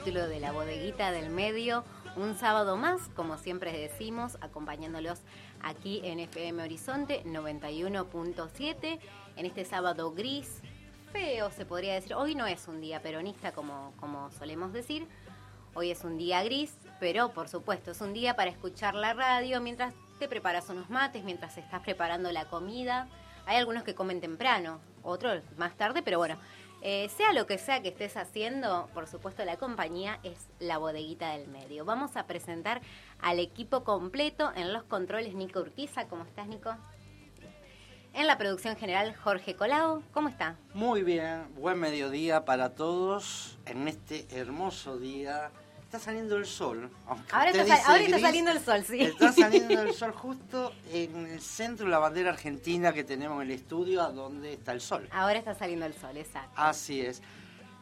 Capítulo de La Bodeguita del Medio. Un sábado más, como siempre decimos, acompañándolos aquí en FM Horizonte 91.7, en este sábado gris, feo se podría decir. Hoy no es un día peronista como, como solemos decir, hoy es un día gris, pero por supuesto es un día para escuchar la radio mientras te preparas unos mates, mientras estás preparando la comida. Hay algunos que comen temprano, otros más tarde, pero bueno, eh, sea lo que sea que estés haciendo, por supuesto la compañía es la bodeguita del medio. Vamos a presentar al equipo completo en los controles Nico Urquiza. ¿Cómo estás, Nico? En la producción general, Jorge Colau. ¿Cómo está? Muy bien, buen mediodía para todos en este hermoso día. Está saliendo el sol. Ahora está, sal- ahora está saliendo el sol, sí. Está saliendo el sol justo en el centro de la bandera argentina que tenemos en el estudio, a donde está el sol. Ahora está saliendo el sol, exacto. Así es.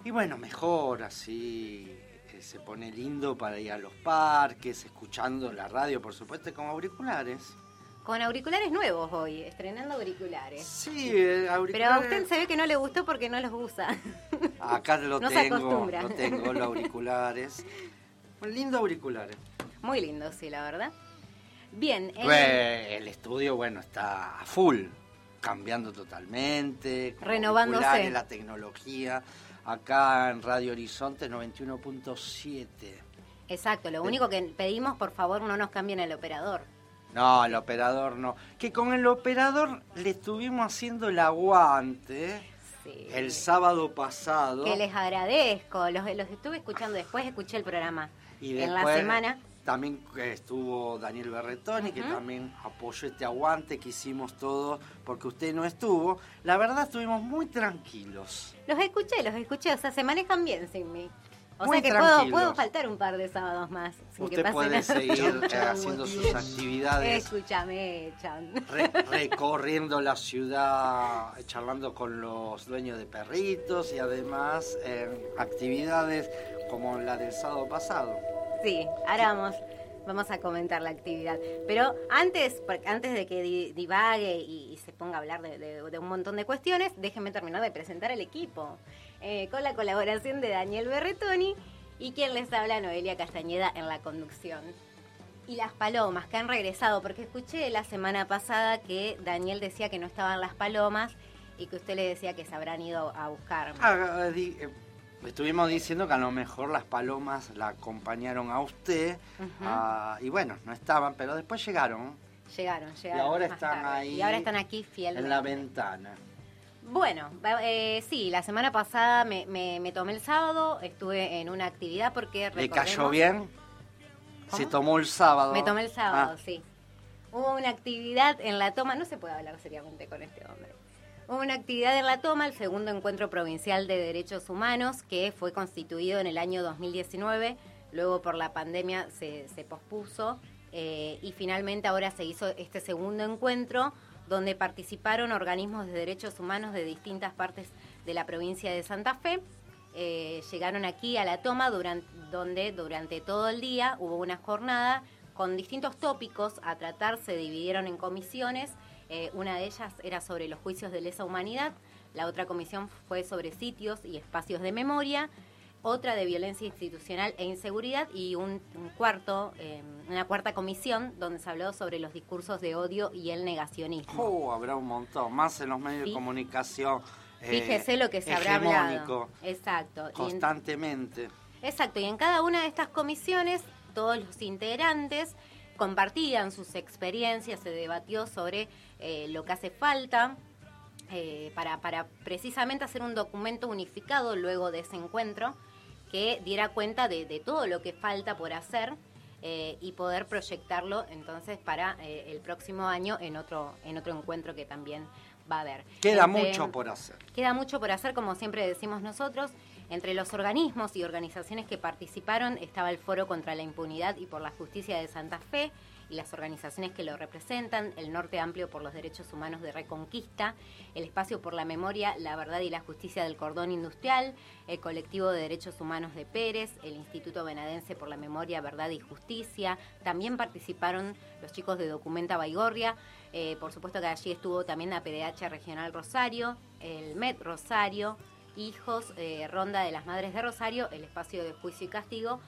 Y bueno, mejor así eh, se pone lindo para ir a los parques, escuchando la radio, por supuesto, con auriculares. Con auriculares nuevos hoy, estrenando auriculares. Sí, eh, Pero a auriculares. usted se ve que no le gustó porque no los usa. Acá lo No se tengo, acostumbra. lo tengo, los auriculares. Un lindo auriculares. Muy lindo, sí, la verdad. Bien, en- Pues, el estudio, bueno, está a full, cambiando totalmente. Renovándose. La tecnología. Acá en Radio Horizonte 91.7. exacto, lo único que pedimos, por favor, no nos cambien el operador. No, el operador no. Que con el operador le estuvimos haciendo el aguante Sí. el sábado pasado. Que les agradezco, los, los estuve escuchando después, escuché el programa Y en la después semana. También eh, estuvo Daniel Berretoni, que Ujú. también apoyó este aguante que hicimos todos, porque usted no estuvo. La verdad, estuvimos muy tranquilos. Los escuché, los escuché, o sea, se manejan bien sin mí. O Muy sea que puedo, puedo faltar un par de sábados más sin que usted pase puede nada. seguir eh, haciendo sus actividades, Escúchame, Chan. re- recorriendo la ciudad, charlando con los dueños de perritos y además en actividades como la del sábado pasado. Sí, ahora vamos, vamos a comentar la actividad. Pero antes, por- antes de que di- divague y, y se ponga a hablar de, de- de un montón de cuestiones, déjenme terminar de presentar el equipo. Eh, con la colaboración de Daniel Berretoni y quien les habla, Noelia Castañeda, en la conducción. Y las palomas que han regresado, porque escuché la semana pasada que Daniel decía que no estaban las palomas y que usted le decía que se habrán ido a buscar. Ah, di- eh, Estuvimos diciendo que a lo mejor las palomas la acompañaron a usted ah, y bueno, no estaban, pero después llegaron Llegaron, llegaron. ahora más están tarde. ahí Y ahora están aquí fielmente. en la ventana. Bueno, eh, sí, la semana pasada me, me- me tomé el sábado, estuve en una actividad porque ¿Le cayó bien? Se tomó el sábado. Me tomé el sábado, Ah, sí. Hubo una actividad en la toma, no se puede hablar seriamente con este hombre. Hubo una actividad en la toma, el segundo encuentro provincial de derechos humanos, que fue constituido en el año 2019, luego por la pandemia se, se pospuso eh, y finalmente ahora se hizo este segundo encuentro donde participaron organismos de derechos humanos de distintas partes de la provincia de Santa Fe. Eh, llegaron aquí a la toma donde durante todo el día hubo una jornada con distintos tópicos a tratar, se dividieron en comisiones. Eh, una de ellas era sobre los juicios de lesa humanidad, la otra comisión fue sobre sitios y espacios de memoria, otra de violencia institucional e inseguridad y un, un cuarto, eh, una cuarta comisión donde se habló sobre los discursos de odio y el negacionismo. Oh, habrá un montón, más en los medios Sí. de comunicación. eh, Fíjese lo que se habrá hablado. Exacto. Y en- Constantemente. Exacto, y en cada una de estas comisiones todos los integrantes compartían sus experiencias, se debatió sobre eh, lo que hace falta eh, para, para precisamente hacer un documento unificado luego de ese encuentro que diera cuenta de, de todo lo que falta por hacer eh, y poder proyectarlo entonces para eh, el próximo año en otro, en otro encuentro que también va a haber. Queda Entre- mucho por hacer. Queda mucho por hacer, como siempre decimos nosotros. Entre los organismos y organizaciones que participaron estaba el Foro contra la Impunidad y por la Justicia de Santa Fe y las organizaciones que lo representan, el Norte Amplio por los Derechos Humanos de Reconquista, el Espacio por la Memoria, la Verdad y la Justicia del Cordón Industrial, el Colectivo de Derechos Humanos de Pérez, el Instituto Benadense por la Memoria, Verdad y Justicia. También participaron los chicos de Documenta Baigorria, eh, por supuesto que allí estuvo también la PDH Regional Rosario, el MED Rosario, Hijos, eh, Ronda de las Madres de Rosario, el Espacio de Juicio y Castigo,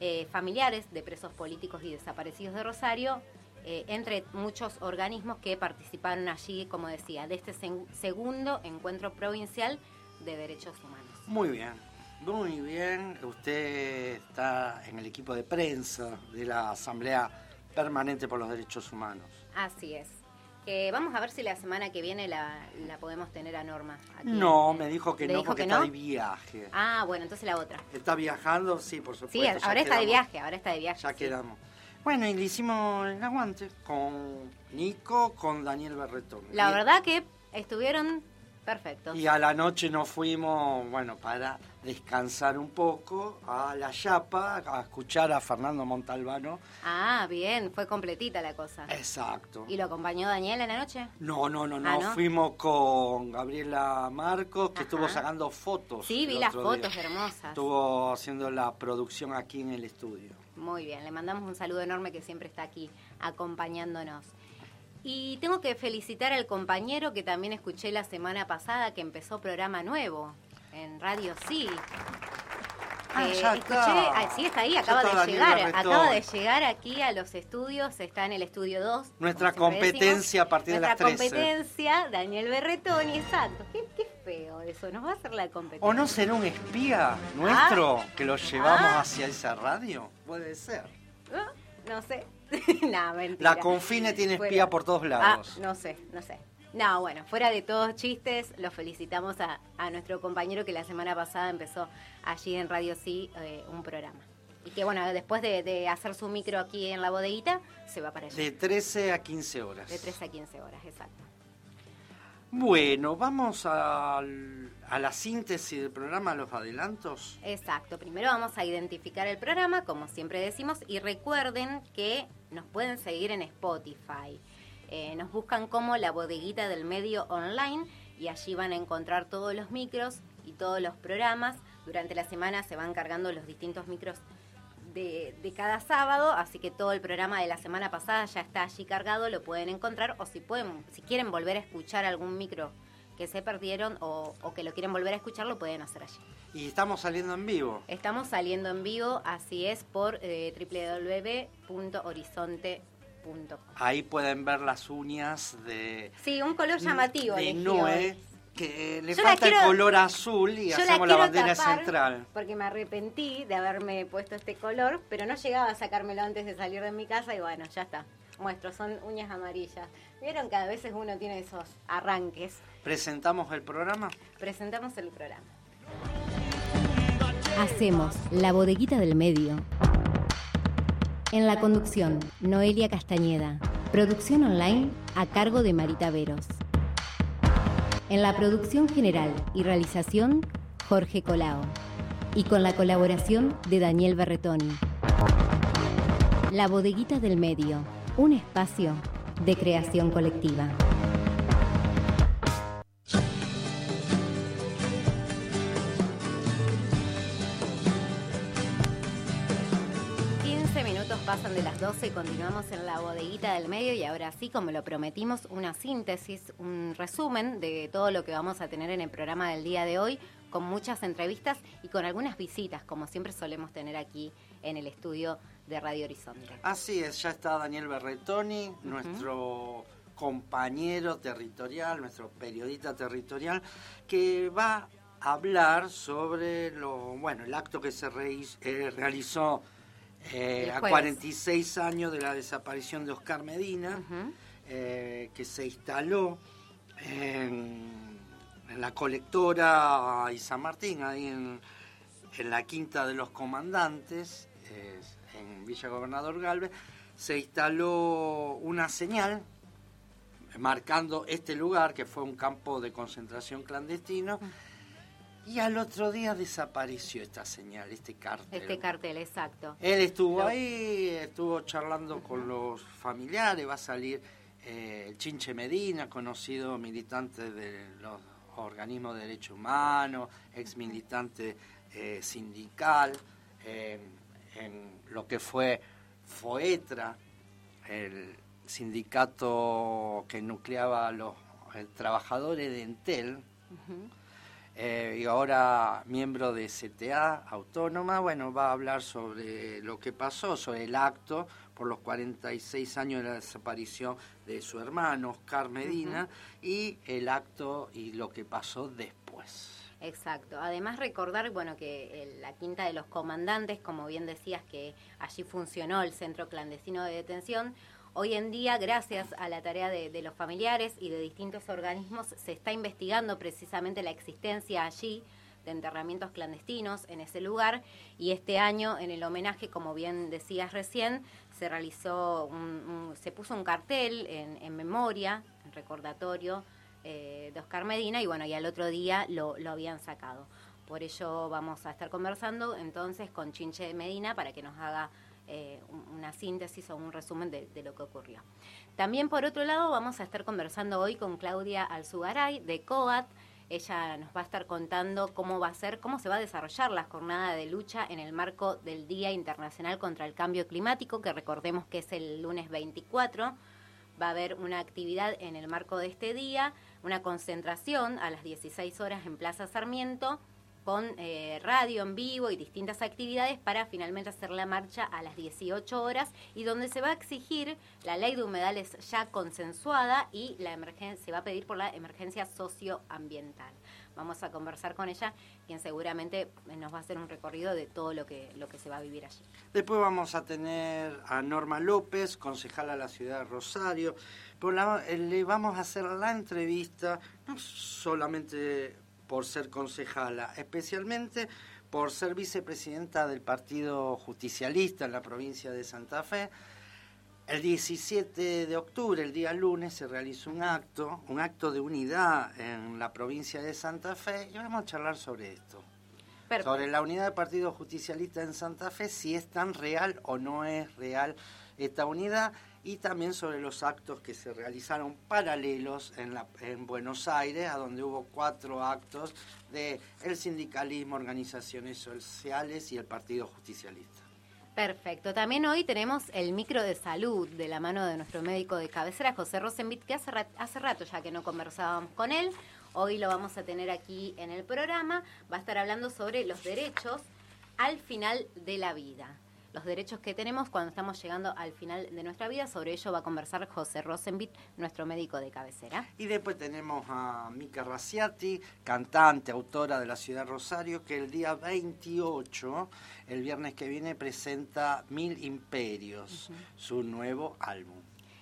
eh, familiares de presos políticos y desaparecidos de Rosario, eh, entre muchos organismos que participaron allí, como decía, de este segundo encuentro provincial de derechos humanos. Muy bien, muy bien. Usted está en el equipo de prensa de la Asamblea Permanente por los Derechos Humanos. Así es. Que vamos a ver si la semana que viene la, la podemos tener a Norma. aquí. No, me dijo que ¿le no porque que está no? de viaje. Ah, bueno, entonces la otra. ¿Está viajando? Sí, por Sí, supuesto. ya ahora está de viaje, ahora está de viaje. Ya sí. quedamos. Bueno, y le hicimos el aguante con Nico, con Daniel Berretón. La verdad que estuvieron perfectos. Y a la noche nos fuimos, bueno, para descansar un poco a La Chapa, a escuchar a Fernando Montalbano. Ah, bien, fue completita la cosa. Exacto. ¿Y lo acompañó Daniel en la noche? No, no, no, no. Ah, ¿no? Fuimos con Gabriela Marcos, que Ajá. estuvo sacando fotos. Sí, vi las día. fotos hermosas. Estuvo haciendo la producción aquí en el estudio. Muy bien, le mandamos un saludo enorme que siempre está aquí acompañándonos. Y tengo que felicitar al compañero que también escuché la semana pasada que empezó programa nuevo en Radio Sí. Ah, Eh, ya escuché, está. ah, sí, está ahí, acaba está de llegar, acaba de llegar aquí a los estudios, está en el estudio 2. Nuestra competencia decimos. a partir de las Nuestra 13. competencia, Daniel Berretoni, exacto. Qué, qué feo eso, nos va a hacer la competencia. ¿O no será un espía nuestro que lo llevamos hacia esa radio? Puede ser. ¿Ah? No sé. no, mentira. La Confine tiene espía Fuera. por todos lados. Ah, no sé, no sé. No, bueno, fuera de todos chistes, los felicitamos a, a nuestro compañero que la semana pasada empezó allí en Radio Sí eh, un programa. Y que bueno, después de, de hacer su micro aquí en la bodeguita, se va para allá. De 13 a 15 horas. De 13 a 15 horas, exacto. Bueno, vamos al- a la síntesis del programa, los adelantos. Exacto, primero vamos a identificar el programa, como siempre decimos, y recuerden que nos pueden seguir en Spotify. Eh, nos buscan como la bodeguita del medio online y allí van a encontrar todos los micros y todos los programas. Durante la semana se van cargando los distintos micros de, de cada sábado, así que todo el programa de la semana pasada ya está allí cargado, lo pueden encontrar o si pueden, si quieren volver a escuchar algún micro que se perdieron o, o que lo quieren volver a escuchar, lo pueden hacer allí. Y estamos saliendo en vivo. Estamos saliendo en vivo, así es, por eh, www.horizonte.com. Ahí pueden ver las uñas de, Sí, un color llamativo. de Noé. Que le Yo la falta quiero- el color azul y hacemos la, quiero bandera central. Porque me arrepentí de haberme puesto este color, pero no llegaba a sacármelo antes de salir de mi casa y bueno, ya está. Muestro, son uñas amarillas. Vieron que a veces uno tiene esos arranques. Presentamos el programa. Presentamos el programa. Hacemos La Bodeguita del Medio. En la conducción, Noelia Castañeda. Producción online a cargo de Marita Veros. En la producción general y realización, Jorge Colao. Y con la colaboración de Daniel Berretoni. La Bodeguita del Medio, un espacio de creación colectiva. 12 y continuamos en la bodeguita del medio y ahora sí, como lo prometimos, una síntesis, un resumen de todo lo que vamos a tener en el programa del día de hoy, con muchas entrevistas y con algunas visitas, como siempre solemos tener aquí en el estudio de Radio Horizonte. Así es, ya está Daniel Berretoni, nuestro compañero territorial, nuestro periodista territorial, que va a hablar sobre lo bueno el acto que se eh, realizó eh, a jueves. 46 años de la desaparición de Oscar Medina, eh, que se instaló en, en la colectora y San Martín, ahí en, en la Quinta de los Comandantes, eh, en Villa Gobernador Galvez, se instaló una señal marcando este lugar, que fue un campo de concentración clandestino, y al otro día desapareció esta señal, este cartel. Este cartel, exacto. Él estuvo Lo- ahí, estuvo charlando con los familiares, va a salir eh, el Chinche Medina, conocido militante de los organismos de derechos humanos, ex militante eh, sindical, eh, en lo que fue FOETRA, el sindicato que nucleaba a los trabajadores de Entel, eh, y ahora miembro de CTA Autónoma, bueno, va a hablar sobre lo que pasó, sobre el acto por los 46 años de la desaparición de su hermano, Oscar Medina, y el acto y lo que pasó después. Exacto. Además recordar, bueno, que el- la Quinta de los Comandantes, como bien decías, que allí funcionó el centro clandestino de detención, hoy en día, gracias a la tarea de, los familiares y de distintos organismos, se está investigando precisamente la existencia allí de enterramientos clandestinos en ese lugar y este año en el homenaje, como bien decías recién, se realizó, un, se puso un cartel en, en memoria, en recordatorio eh, de Oscar Medina y bueno, y al otro día lo, lo habían sacado. Por ello vamos a estar conversando entonces con Chinche Medina para que nos haga eh, un- una síntesis o un resumen de, de lo que ocurrió. También por otro lado vamos a estar conversando hoy con Claudia Alzugaray de COAT. Ella nos va a estar contando cómo va a ser, cómo se va a desarrollar la jornada de lucha en el marco del Día Internacional contra el Cambio Climático, que recordemos que es el lunes 24 va a haber una actividad en el marco de este día, una concentración a las 16 horas en Plaza Sarmiento con eh, radio en vivo y distintas actividades para finalmente hacer la marcha a las 18 horas y donde se va a exigir la ley de humedales ya consensuada y la emergen- se va a pedir por la emergencia socioambiental. Vamos a conversar con ella, quien seguramente nos va a hacer un recorrido de todo lo que, lo que se va a vivir allí. Después vamos a tener a Norma López, concejala de la ciudad de Rosario. Eh, le vamos a hacer la entrevista, no solamente por ser concejala, especialmente por ser vicepresidenta del Partido Justicialista en la provincia de Santa Fe. El 17 de octubre, el día lunes, se realizó un acto, un acto de unidad en la provincia de Santa Fe y vamos a charlar sobre esto Perfecto. sobre la unidad del Partido Justicialista en Santa Fe, si es tan real o no es real esta unidad, y también sobre los actos que se realizaron paralelos en, la, en Buenos Aires, a donde hubo cuatro actos de el sindicalismo, organizaciones sociales y el Partido Justicialista. Perfecto. También hoy tenemos el micro de salud de la mano de nuestro médico de cabecera, José Rosenbit, que hace, hace rato ya que no conversábamos con él. Hoy lo vamos a tener aquí en el programa. Va a estar hablando sobre los derechos al final de la vida. Los derechos que tenemos cuando estamos llegando al final de nuestra vida. Sobre ello va a conversar José Rosenbit, nuestro médico de cabecera. Y después tenemos a Mica Raciati, cantante, autora de la ciudad de Rosario, que el día 28, el viernes que viene, presenta Mil Imperios, su nuevo álbum.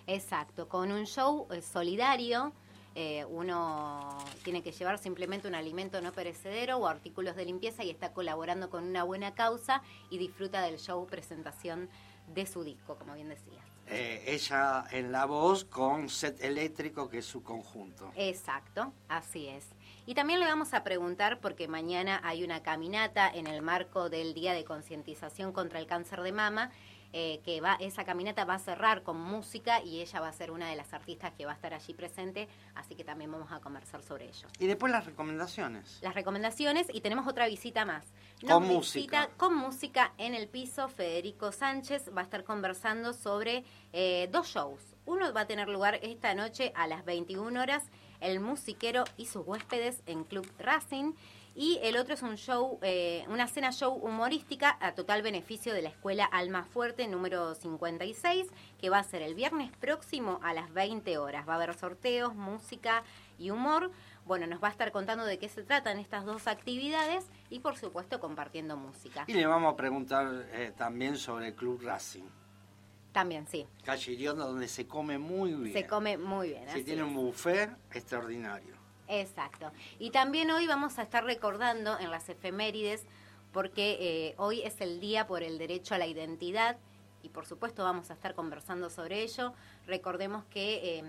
Exacto, con un show eh, solidario. Eh, uno tiene que llevar simplemente un alimento no perecedero o artículos de limpieza y está colaborando con una buena causa y disfruta del show presentación de su disco, como bien decías. Eh, ella en la voz con set eléctrico, que es su conjunto. Exacto, así es. Y también le vamos a preguntar, porque mañana hay una caminata en el marco del Día de Concientización contra el Cáncer de Mama, eh, que va, esa caminata va a cerrar con música y ella va a ser una de las artistas que va a estar allí presente, así que también vamos a conversar sobre ello. Y después las recomendaciones. Las recomendaciones y tenemos otra visita más. Con música. con música en el piso. Federico Sánchez va a estar conversando sobre eh, dos shows. Uno va a tener lugar esta noche a las 21 horas, El Musiquero y sus huéspedes en Club Racing. Y el otro es un show, eh, una cena show humorística a total beneficio de la Escuela Alma Fuerte número 56, que va a ser el viernes próximo a las 20 horas. Va a haber sorteos, música y humor. Bueno, nos va a estar contando de qué se tratan estas dos actividades y por supuesto compartiendo música. Y le vamos a preguntar eh, también sobre el Club Racing. También, sí. Calle Iriondo, donde se come muy bien. Se come muy bien. Así tiene es. un buffet extraordinario. Exacto. Y también hoy vamos a estar recordando en las efemérides, porque eh, hoy es el Día por el Derecho a la Identidad y por supuesto vamos a estar conversando sobre ello. Recordemos que eh,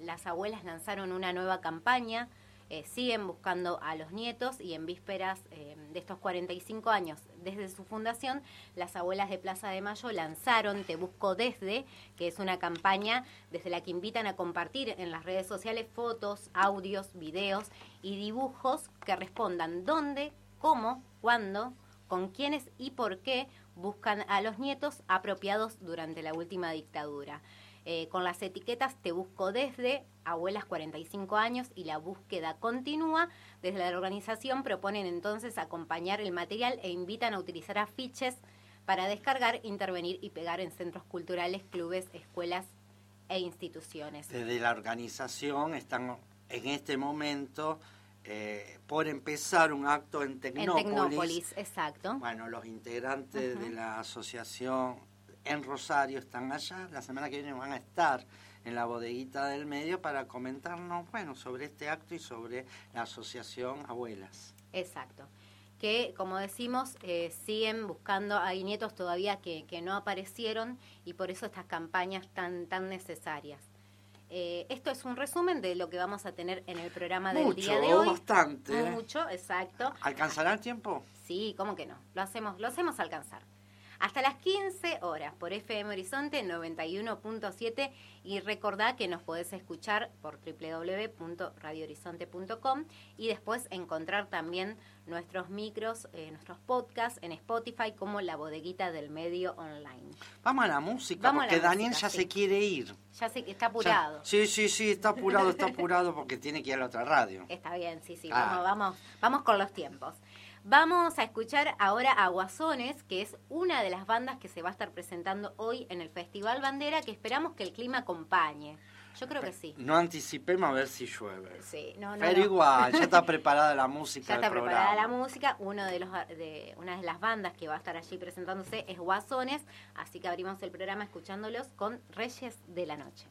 las abuelas lanzaron una nueva campaña, eh, siguen buscando a los nietos y en vísperas eh, de estos 45 años desde su fundación, las abuelas de Plaza de Mayo lanzaron Te Busco Desde, que es una campaña desde la que invitan a compartir en las redes sociales fotos, audios, videos y dibujos que respondan dónde, cómo, cuándo, con quiénes y por qué buscan a los nietos apropiados durante la última dictadura. Eh, con las etiquetas Te Busco Desde, Abuelas 45 años y la búsqueda continúa. Desde la organización proponen entonces acompañar el material e invitan a utilizar afiches para descargar, intervenir y pegar en centros culturales, clubes, escuelas e instituciones. Desde la organización están en este momento eh, por empezar un acto en En Tecnópolis. Tecnópolis, exacto. Bueno, los integrantes de la asociación en Rosario están allá. La semana que viene van a estar en la bodeguita del medio para comentarnos, bueno, sobre este acto y sobre la asociación Abuelas. Exacto. Que, como decimos, eh, siguen buscando, hay nietos todavía que, que no aparecieron y por eso estas campañas tan, tan necesarias. Eh, esto es un resumen de lo que vamos a tener en el programa del Mucho, día de hoy. bastante. Mucho, exacto. ¿Alcanzará el tiempo? Sí, ¿cómo que no? Lo hacemos, lo hacemos alcanzar. Hasta las 15 horas por FM Horizonte 91.7 y recordá que nos podés escuchar por www.radiohorizonte.com y después encontrar también nuestros micros, eh, nuestros podcasts en Spotify como La Bodeguita del Medio Online. Vamos a la música, Vamos a la porque Daniel música, ya sí. se quiere ir. Ya que está Ya- apurado. sí, sí, sí, está apurado, está apurado porque tiene que ir a la otra radio. Está bien, sí, sí, Ah. vamos, vamos, vamos con los tiempos. Vamos a escuchar ahora a Guasones, que es una de las bandas que se va a estar presentando hoy en el Festival Bandera, que esperamos que el clima acompañe. Yo creo que sí. No anticipemos a ver si llueve. Sí, no, no, Pero no. igual, ya está preparada la música Ya está del preparada la música. Uno de los, de, una de las bandas que va a estar allí presentándose es Guasones, así que abrimos el programa escuchándolos con Reyes de la Noche.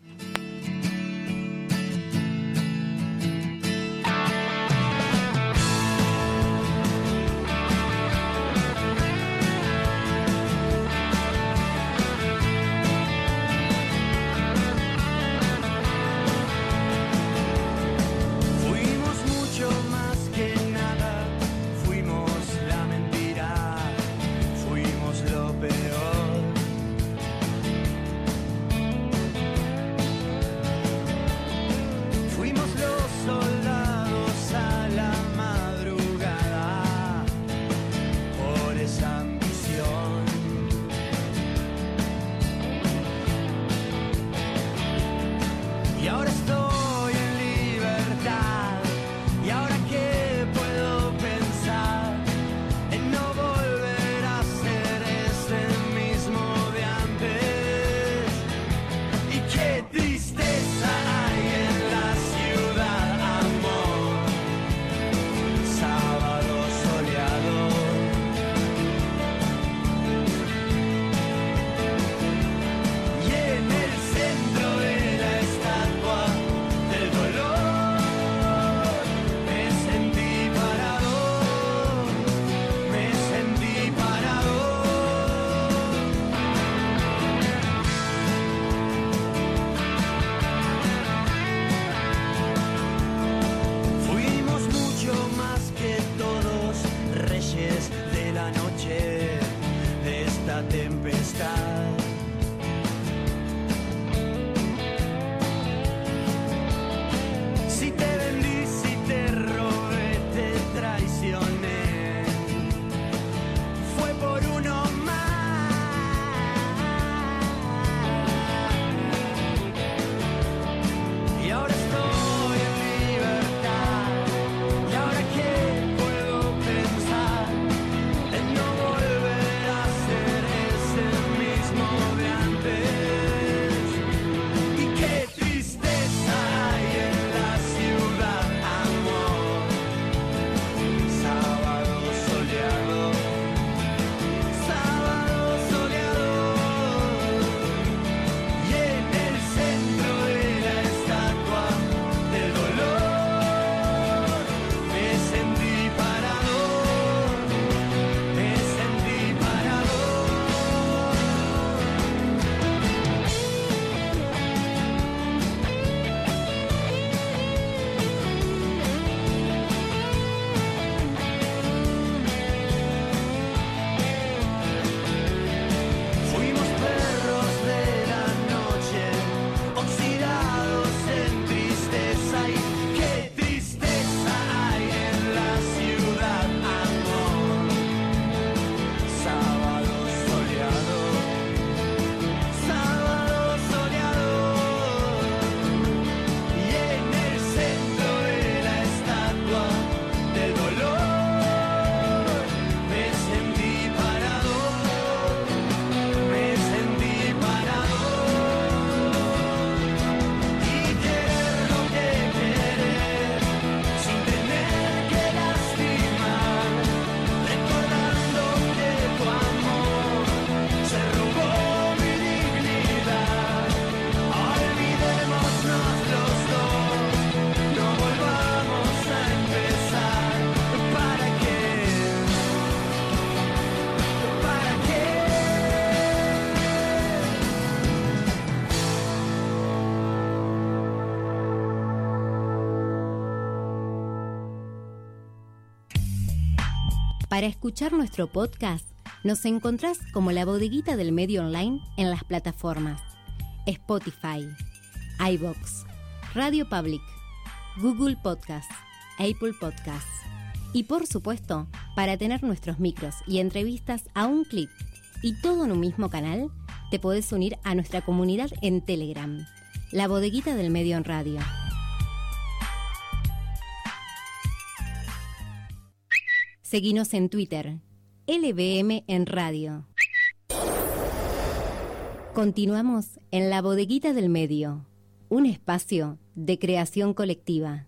Para escuchar nuestro podcast, nos encontrás como la bodeguita del medio online en las plataformas Spotify, iBox, Radio Public, Google Podcast, Apple Podcasts. Y por supuesto, para tener nuestros micros y entrevistas a un clip y todo en un mismo canal, te podés unir a nuestra comunidad en Telegram, la bodeguita del medio en radio. Seguinos en Twitter, LBM en radio. Continuamos en la bodeguita del medio, un espacio de creación colectiva.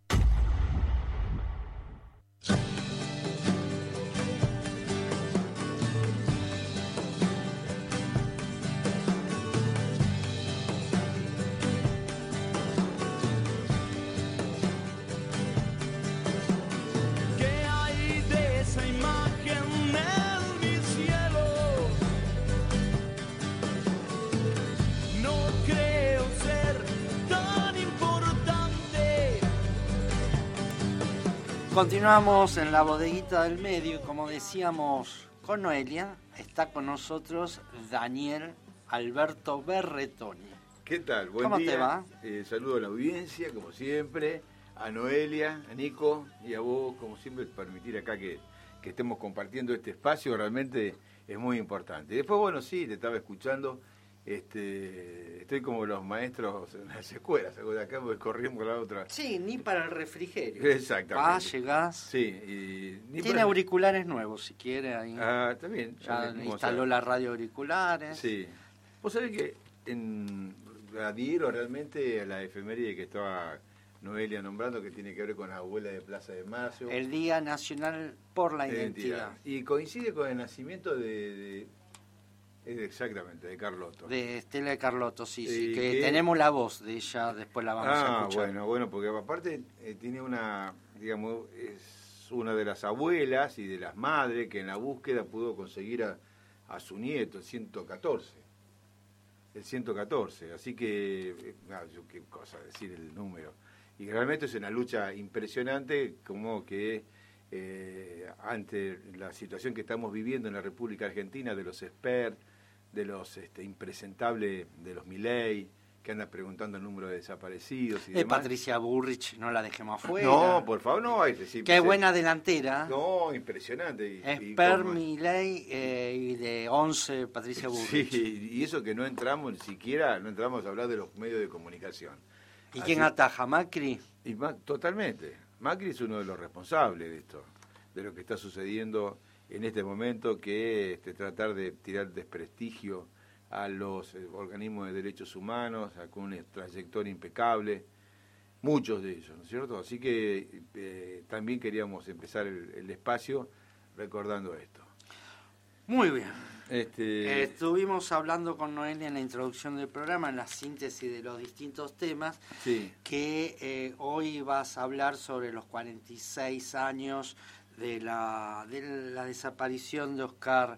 Continuamos en la bodeguita del medio, y como decíamos con Noelia, está con nosotros Daniel Alberto Berretoni. ¿Qué tal? Buen ¿Cómo día. te va? Eh, saludo a la audiencia, como siempre, a Noelia, a Nico y a vos, como siempre, permitir acá que, que estemos compartiendo este espacio, realmente es muy importante. Después, bueno, sí, te estaba escuchando, este, estoy como los maestros en las escuelas, de acá porque corrimos la otra. Sí, ni para el refrigerio. Exactamente. Vas, llegás. Sí, y... ni Tiene para- auriculares nuevos, si quiere. Ahí. Ah, bien. ya instaló la radio auriculares. Sí. Vos sabés que en, adhiero realmente a la efeméride que estaba Noelia nombrando, que tiene que ver con la abuela de Plaza de Mayo. El Día Nacional por la Identidad. Identidad. Y coincide con el nacimiento de... exactamente, de Carlotto. De Estela de Carlotto, sí, sí. Que que- tenemos la voz de ella, después la vamos a ah, escuchar. bueno, bueno, porque aparte eh, tiene una, digamos, es una de las abuelas y de las madres que en la búsqueda pudo conseguir a, a su nieto, el 114. El 114, así que, eh, ah, yo qué cosa decir el número. Y realmente es una lucha impresionante, como que eh, ante la situación que estamos viviendo en la República Argentina, de los expertos, de los este, impresentables de los Milei, que anda preguntando el número de desaparecidos y Eh, demás. Patricia Burrich, no la dejemos afuera. No, por favor, no. hay que decir, Qué buena delantera. No, impresionante. Y, es Per Milei eh, y de 11 Patricia Burrich. Sí, y eso que no entramos ni siquiera, no entramos a hablar de los medios de comunicación. ¿Y Así- quién ataja? ¿Macri? Y totalmente. Macri es uno de los responsables de esto, de lo que está sucediendo en este momento, que este, tratar de tirar desprestigio a los eh, organismos de derechos humanos, a- con una trayectoria impecable, muchos de ellos, ¿no es cierto? Así que eh, también queríamos empezar el, el espacio recordando esto. Muy bien. Este, Eh, estuvimos hablando con Noelia en la introducción del programa, en la síntesis de los distintos temas, sí, que eh, hoy vas a hablar sobre los 46 años de la, de la desaparición de Oscar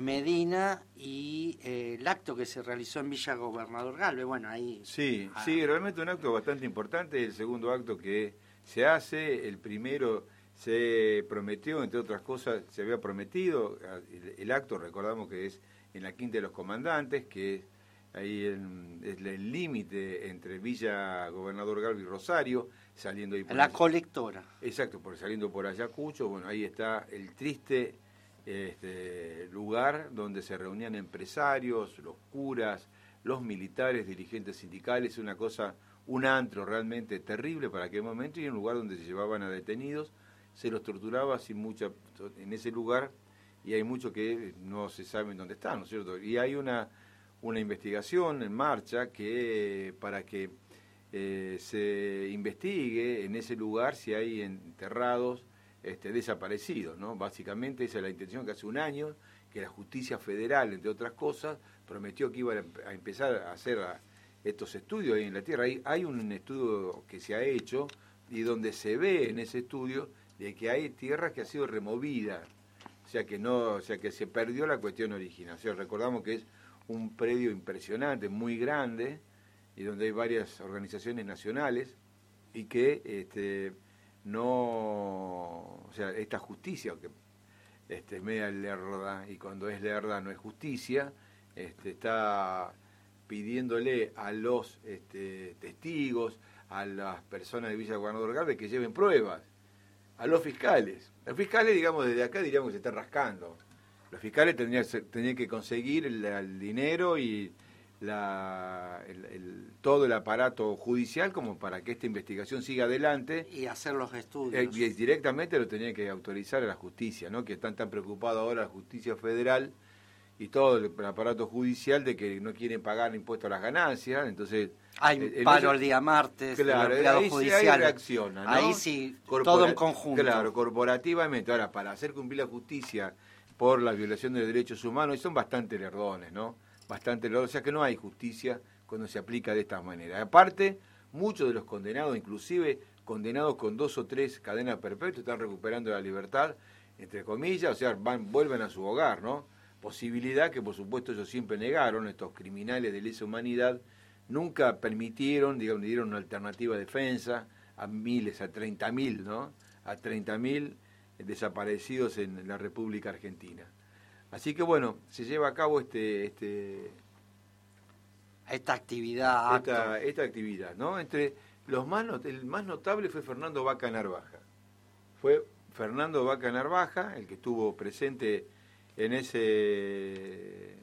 Medina y eh, el acto que se realizó en Villa Gobernador Galvez. Bueno, ahí... Sí, Ah. sí, realmente un acto bastante importante, el segundo acto que se hace, el primero se prometió, entre otras cosas, se había prometido, el, el acto recordamos que es en la Quinta de los Comandantes, que es ahí en- es el límite entre Villa Gobernador Galvez y Rosario, saliendo ahí por La allá- colectora. Exacto, por saliendo por Ayacucho, bueno, ahí está el triste este, lugar donde se reunían empresarios, los curas, los militares, dirigentes sindicales, una cosa, un antro realmente terrible para aquel momento y un lugar donde se llevaban a detenidos, se los torturaba sin mucha en ese lugar y hay mucho que no se sabe dónde están, ¿no es cierto? Y hay una una investigación en marcha que para que eh, se investigue en ese lugar si hay enterrados este, desaparecidos, ¿no? Básicamente esa es la intención que hace un año que la justicia federal, entre otras cosas, prometió que iba a, empe- a empezar a hacer estos estudios ahí en la Tierra. Hay, hay un estudio que se ha hecho y donde se ve en ese estudio de que hay tierras que ha sido removida, o sea que no, o sea que se perdió la cuestión original. Recordamos que es un predio impresionante, muy grande, y donde hay varias organizaciones nacionales y que este, no, o sea, esta justicia que este, es media lerda y cuando es lerda no es justicia, este, está pidiéndole a los este, testigos, a las personas de Villa Gobernador Galvez que lleven pruebas, a los fiscales. Los fiscales, digamos, desde acá diríamos que se están rascando. Los fiscales tendrían, tendrían que conseguir el dinero y la, el- el- todo el aparato judicial como para que esta investigación siga adelante Y hacer los eh, estudios. y directamente lo tenía que autorizar a la justicia, ¿no? Que están tan preocupados ahora la justicia federal y todo el aparato judicial de que no quieren pagar impuestos a las ganancias, entonces Hay eh, en paro el día martes, Claro, empleado ahí, sí, ahí judicial. reacciona, ¿no? Ahí sí, Corpora- todo en conjunto. Claro, corporativamente. Ahora, para hacer cumplir la justicia por la violación de los derechos humanos, y son bastante lerdones, ¿no? Bastante lerdones. O sea que no hay justicia cuando se aplica de esta manera. Aparte, muchos de los condenados, inclusive condenados con dos o tres cadenas perpetuas, están recuperando la libertad, entre comillas, o sea, van, vuelven a su hogar, ¿no? Posibilidad que, por supuesto, ellos siempre negaron, estos criminales de lesa humanidad, nunca permitieron, digamos, dieron una alternativa de defensa a miles, a 30.000, ¿no? A 30.000 desaparecidos en la República Argentina. Así que bueno, se lleva a cabo este, este, Esta actividad, esta, esta actividad, ¿no? Entre los más not- el más notable fue Fernando Vaca Narvaja. Fue Fernando Vaca Narvaja el que estuvo presente en ese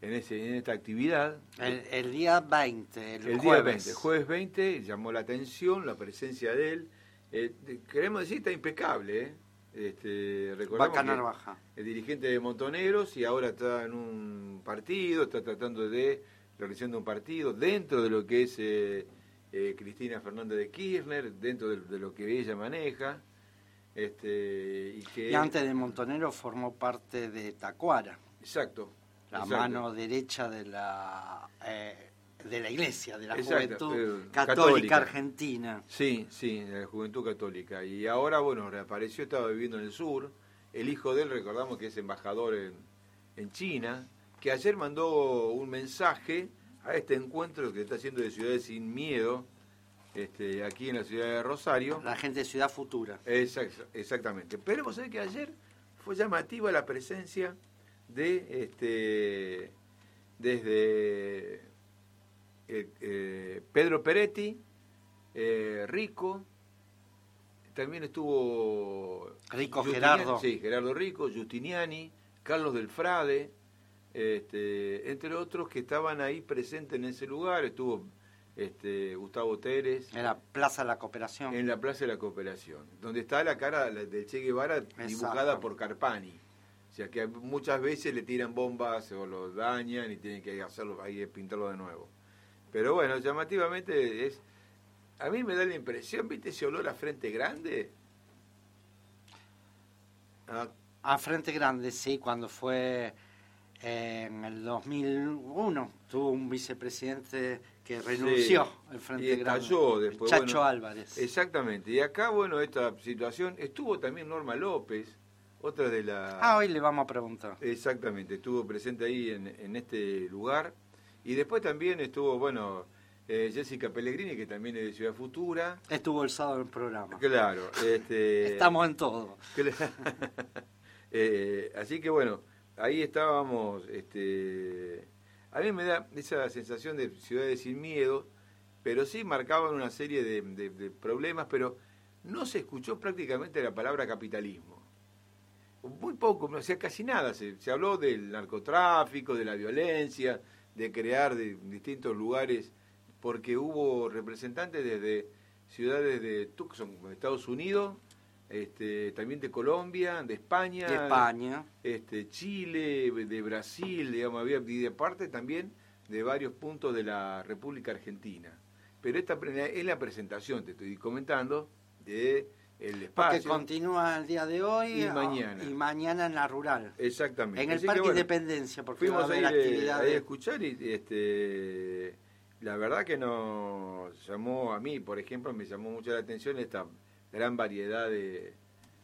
en ese en esta actividad. el, el día 20, el, El día jueves. 20, jueves 20, llamó la atención la presencia de él. Eh, queremos decir, está impecable, ¿eh? Este, Vaca Narvaja. el dirigente de Montoneros y ahora está en un partido, está tratando de realizando un partido dentro de lo que es eh, eh, Cristina Fernández de Kirchner, dentro de, de lo que ella maneja. Este, y que Y antes de Montonero formó parte de Tacuara, Exacto. la exacto. mano derecha de la eh, de la iglesia, de la Exacto, juventud eh, católica, católica. argentina. Sí, sí, de la Juventud Católica. Y ahora, bueno, reapareció, estaba viviendo en el sur. El hijo de él, recordamos que es embajador en, en China, que ayer mandó un mensaje a este encuentro que está haciendo de Ciudades Sin Miedo, este, aquí en la ciudad de Rosario. La gente de Ciudad Futura. Exact- exactamente. Pero vos sabés que ayer fue llamativa la presencia de este desde eh, eh, Pedro Peretti, eh, Rico, también estuvo Rico Gerardo. Sí, Gerardo Rico, Giustiniani, Carlos del Frade, este, entre otros que estaban ahí presentes en ese lugar, estuvo este, Gustavo Teres, En la Plaza de la Cooperación. en la Plaza de la Cooperación, donde está la cara del Che Guevara dibujada por Carpani. O sea que muchas veces le tiran bombas o lo dañan y tienen que hacerlo ahí pintarlo de nuevo. Pero bueno, llamativamente es a mí me da la impresión, ¿viste ese olor a frente grande? Ah, A Frente Grande, sí, cuando fue en el 2001, tuvo un vicepresidente que renunció al Frente y Grande. estalló el después. Chacho bueno, Álvarez. Exactamente. Y acá, bueno, esta situación, estuvo también Norma López, otra de la... Ah, hoy le vamos a preguntar. Exactamente, estuvo presente ahí en, en este lugar. Y después también estuvo, bueno, eh, Jessica Pellegrini, que también es de Ciudad Futura. Estuvo el sábado en el programa. Claro, este, Estamos en todo. Eh, así que bueno, ahí estábamos. Este, a mí me da esa sensación de ciudades sin miedo, pero sí marcaban una serie de, de- de problemas, pero no se escuchó prácticamente la palabra capitalismo. Muy poco, o sea, casi nada. Se, se habló del narcotráfico, de la violencia, de crear de distintos lugares, porque hubo representantes desde ciudades de Tucson, Estados Unidos, este, también de Colombia, de España, De España. este, Chile, de Brasil, digamos, había, y de parte también de varios puntos de la República Argentina. Pero esta es la presentación, te estoy comentando, de el Porque espacio. continúa el día de hoy Y mañana. y mañana en la rural. Exactamente. En el Así Parque bueno, Independencia, porque va a Fuimos ahí, haber eh, actividades. ahí a escuchar y este, la verdad que nos llamó a mí, por ejemplo, me llamó mucho la atención esta gran variedad de,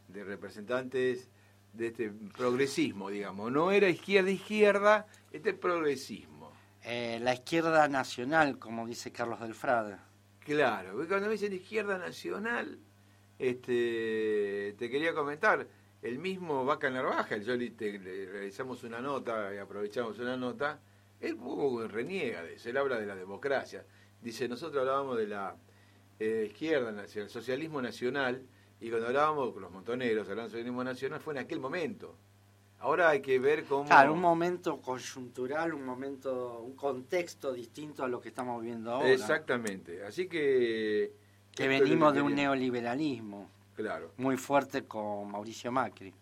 de representantes de este progresismo, digamos. No era izquierda-izquierda, este progresismo. Eh, la izquierda nacional, como dice Carlos del Frade. Claro, porque cuando me dicen izquierda nacional, este, te quería comentar, el mismo Vaca Narvaja, yo le, te- le realizamos una nota y aprovechamos una nota, él un poco reniega de eso, él habla de la democracia. Dice, nosotros hablábamos de la eh, izquierda nacional, socialismo nacional, y cuando hablábamos con los montoneros, hablando de socialismo nacional, fue en aquel momento. Ahora hay que ver cómo... Claro, un momento coyuntural, un momento, un contexto distinto a lo que estamos viendo ahora. Exactamente, así que... Que esto venimos de un neoliberalismo Claro. muy fuerte con Mauricio Macri.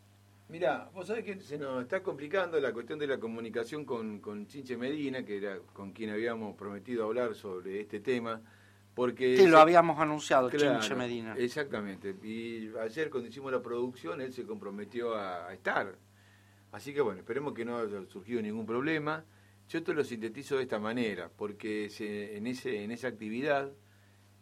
Mirá, vos sabés que se nos está complicando la cuestión de la comunicación con, con Chinche Medina, que era con quien habíamos prometido hablar sobre este tema, porque... Sí, lo habíamos anunciado, Claro, Chinche Medina. Exactamente. Y ayer cuando hicimos la producción, él se comprometió a, a estar. Así que bueno, esperemos que no haya surgido ningún problema. Yo te lo sintetizo de esta manera, porque se- en, ese, en esa actividad,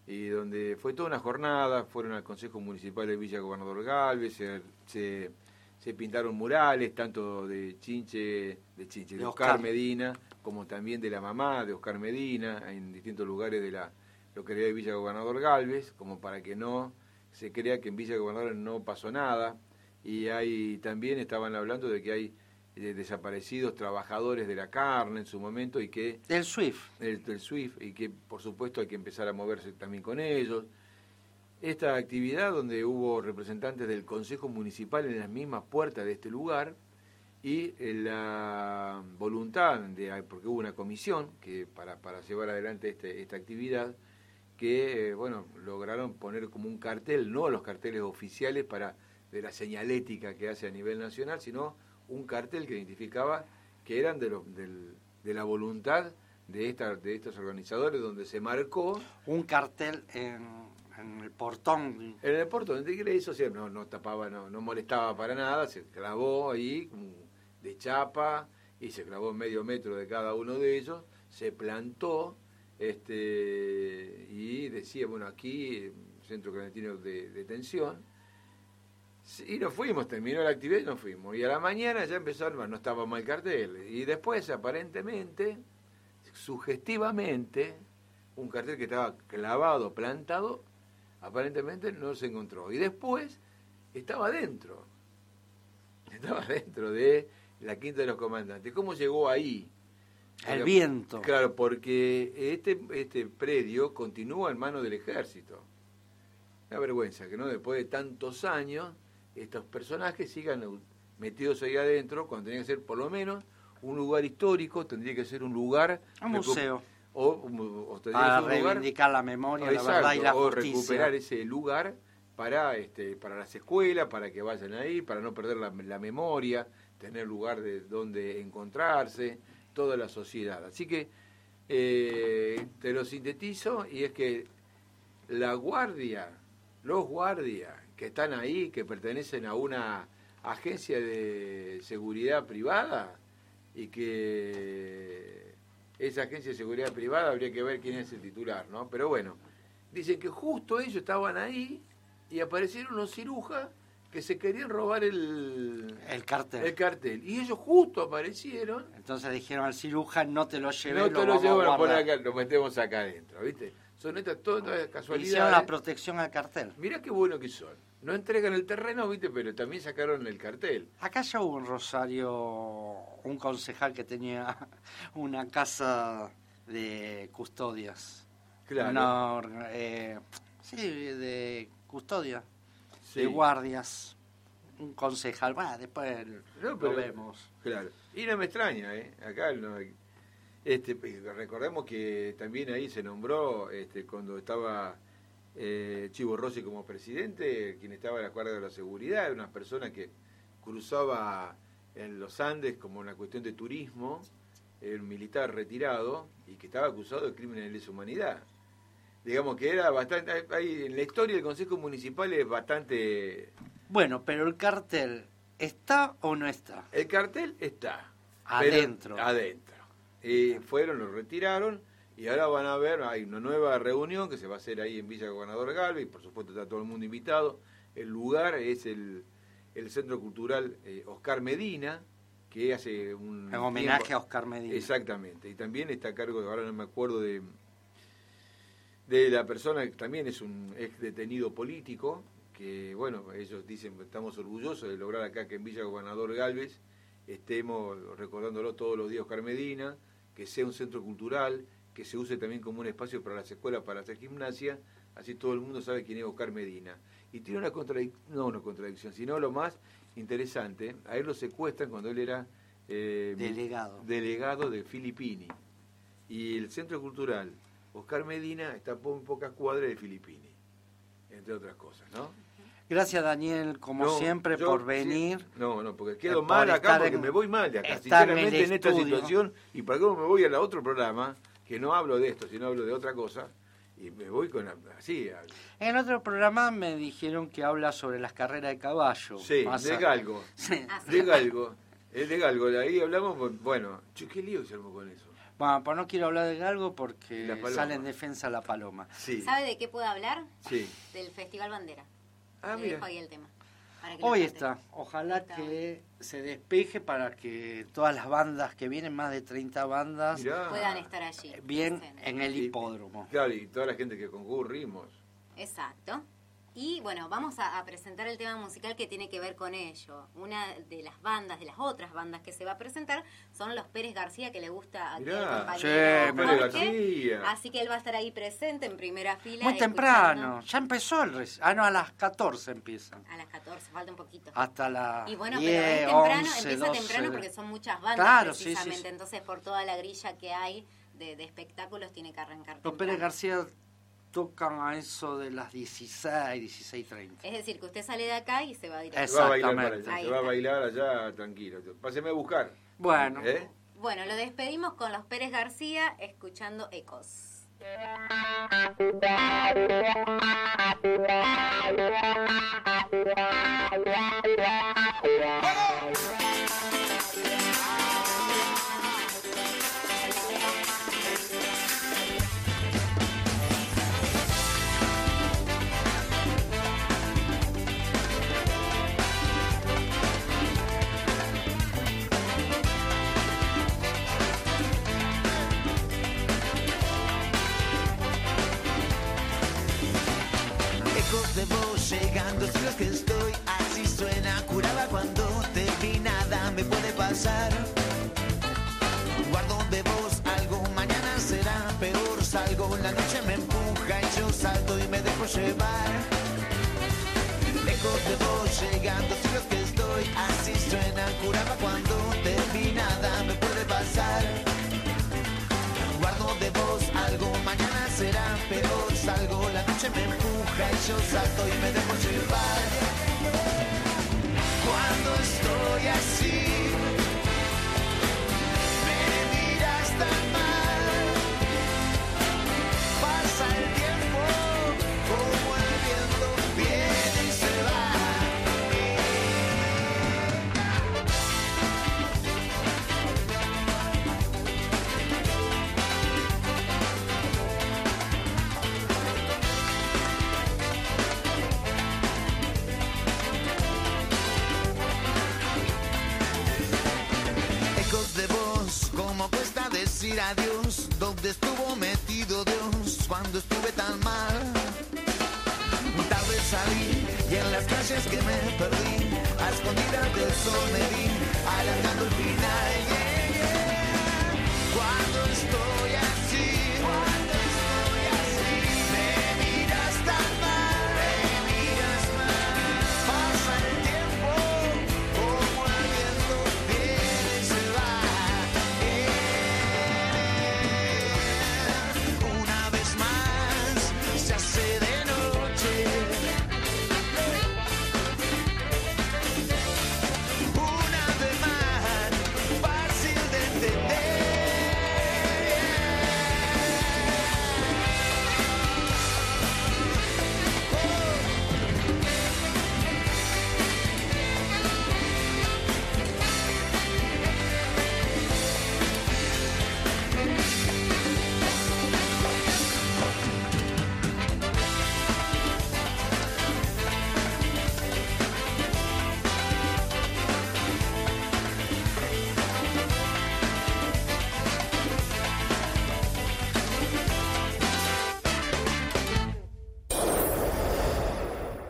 y donde fue toda una jornada, fueron al Consejo Municipal de Villa Gobernador Galvez, se, se, se pintaron murales, tanto de Chinche, de Chinche, de De Oscar, Oscar. Medina, como también de la mamá de Oscar Medina, en distintos lugares de la localidad de Villa Gobernador Galvez, como para que no se crea que en Villa Gobernador no pasó nada. Y hay también estaban hablando de que hay desaparecidos trabajadores de la carne en su momento y que Del SWIFT. el, del SWIFT y que por supuesto hay que empezar a moverse también con ellos. Esta actividad donde hubo representantes del Consejo Municipal en las mismas puertas de este lugar y eh, la voluntad de porque hubo una comisión que para, para llevar adelante este, esta actividad que eh, bueno lograron poner como un cartel no los carteles oficiales para de la señalética que hace a nivel nacional sino un cartel que identificaba que eran de los del- de la voluntad de esta, de estos organizadores donde se marcó Un cartel en, en el portón. en el ingreso, o sea, no, no tapaba, no, no molestaba para nada, se clavó ahí de chapa y se clavó medio metro de cada uno de ellos, se plantó este y decía, bueno, aquí, centro clandestino de detención, y nos fuimos, terminó la actividad y nos fuimos. Y a la mañana ya empezaron, bueno, no estaba mal cartel. Y después, aparentemente, sugestivamente, un cartel que estaba clavado, plantado, aparentemente no se encontró. Y después estaba dentro. Estaba dentro de la quinta de los comandantes. ¿Cómo llegó ahí? El viento. Claro, porque este, este predio continúa en manos del ejército. Una vergüenza que no después de tantos años estos personajes sigan metidos ahí adentro cuando tenía que ser por lo menos un lugar histórico, tendría que ser un lugar... Un museo. O, o Para un lugar- reivindicar la memoria, la Exacto, verdad y la o justicia. recuperar ese lugar para este para las escuelas, para que vayan ahí, para no perder la, la memoria, tener lugar de donde encontrarse, toda la sociedad. Así que eh, te lo sintetizo y es que la guardia, los guardias que están ahí, que pertenecen a una agencia de seguridad privada y que esa agencia de seguridad privada habría que ver quién es el titular, ¿no? Pero bueno, dicen que justo ellos estaban ahí y aparecieron unos cirujas que se querían robar el, El cartel. el cartel. Y ellos justo aparecieron Entonces dijeron al cirujano, no te lo llevé, no te lo guardar". acá, lo metemos acá adentro, ¿viste? Son estas todas estas Hicieron la casualidades. protección al cartel. Mirá qué bueno que son. No entregan el terreno, ¿viste? Pero también sacaron el cartel. Acá ya hubo en Rosario un concejal que tenía una casa de custodias. Claro. Una eh, sí, de custodia, Sí. de guardias. Un concejal, bueno, después No, lo vemos. Claro. Y no me extraña, ¿eh? Acá no este, recordemos que también ahí se nombró este, cuando estaba eh, Chivo Rossi como presidente, quien estaba a la guardia de la seguridad, era una persona que cruzaba en los Andes como una cuestión de turismo, era un militar retirado y que estaba acusado de crímenes de lesa humanidad. Digamos que era bastante, hay- en la historia del Consejo Municipal es bastante... Bueno, pero el cartel, ¿está o no está? El cartel está. Adentro. Adentro. Fueron, lo retiraron y ahora van a ver, hay una nueva reunión que se va a hacer ahí en Villa Gobernador Galvez, y por supuesto está todo el mundo invitado. El lugar es el, el Centro Cultural eh, Oscar Medina, que hace un... En homenaje tiempo- a Oscar Medina. Exactamente. Y también está a cargo, ahora no me acuerdo de, de la persona que también es un ex detenido político, que bueno, ellos dicen estamos orgullosos de lograr acá que en Villa Gobernador Galvez estemos recordándolo todos los días Oscar Medina, que sea un centro cultural, que se use también como un espacio para las escuelas para hacer gimnasia, así todo el mundo sabe quién es Oscar Medina. Y tiene una contradicción, no una contradicción, sino lo más interesante, a él lo secuestran cuando él era eh, Delegado. delegado de Filippini. Y el Centro Cultural Oscar Medina está un pocas cuadras de Filippini, entre otras cosas, ¿no? Gracias, Daniel, como No, siempre, yo por sí- venir. no, no, porque quedo por mal acá porque en- me voy mal de acá. estar en Sinceramente, en, esta situación, y para cómo me voy al otro programa, que no hablo de esto, sino hablo de otra cosa, y me voy con la- así. a- En otro programa me dijeron que habla sobre las carreras de caballo. sí, de galgo. Sí. De galgo. Es de galgo. de Ahí hablamos, bueno, qué lío se armó con eso. Bueno, pues no quiero hablar de galgo porque sale en defensa la paloma. Sí, ¿Sabe de qué puedo hablar? sí. Del Festival Bandera. Ah, Le mira. dejo ahí el tema. Hoy está. Ojalá Está. que se despeje para que todas las bandas que vienen, más de 30 bandas, Mirá. Puedan estar allí. bien en el Y- hipódromo. Claro, y toda la gente que concurrimos. Exacto. Y bueno, vamos a, a presentar el tema musical que tiene que ver con ello. Una de las bandas, de las otras bandas que se va a presentar, son los Pérez García, que le gusta al Mirá. Sí, Pérez. García. Así que él va a estar ahí presente en primera fila. Muy temprano, ya empezó el rec- Ah, no, a las 14 empiezan. A las 14, falta un poquito. Hasta las Y bueno, 10, pero es temprano, 11, empieza 12 temprano porque son muchas bandas Claro, sí, sí, precisamente. sí. Entonces, por toda la grilla que hay de, de espectáculos, tiene que arrancar Los temprano. Pérez García tocan a eso de las 16, 16.30. Es decir, que usted sale de acá y se va directo. Se va a bailar para Exactamente. allá, Ahí se va a bailar allá tranquilo. Páseme a buscar. Bueno, ¿Eh? Bueno, lo despedimos con los Pérez García escuchando Ecos. Ecos llegando, solo que estoy, así suena, curaba cuando te vi, nada me puede pasar. Guardo de vos algo, mañana será peor, salgo, la noche me empuja y yo salto y me dejo llevar. Lejos de vos llegando, solo que estoy, así suena, curaba cuando yo salto y me dejo llevar. Cuando estoy así, decir adiós, donde estuvo metido Dios cuando estuve tan mal. Tarde salí y en las calles que me perdí, a escondidas del sol me vi, alargando el final. Yeah. Cuando estoy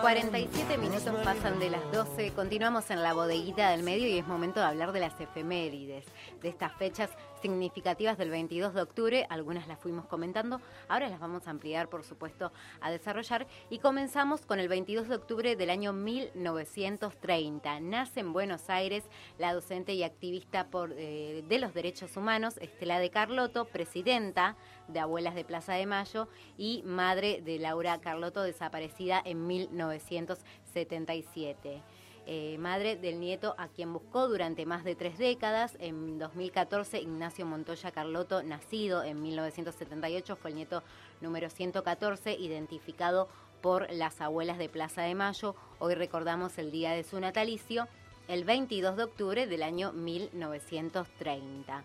47 minutos pasan de las 12, continuamos en la bodeguita del medio y es momento de hablar de las efemérides, de estas fechas significativas del 22 de octubre, algunas las fuimos comentando, ahora las vamos a ampliar, por supuesto, a desarrollar. Y comenzamos con el 22 de octubre del año 1930. Nace en Buenos Aires la docente y activista por, eh, de los derechos humanos, Estela de Carlotto, presidenta de Abuelas de Plaza de Mayo y madre de Laura Carlotto, desaparecida en 1977. Eh, madre del nieto a quien buscó durante más de tres décadas. En 2014, Ignacio Montoya Carlotto, nacido en 1978, fue el nieto número 114, identificado por las abuelas de Plaza de Mayo. Hoy recordamos el día de su natalicio, el 22 de octubre del año 1930.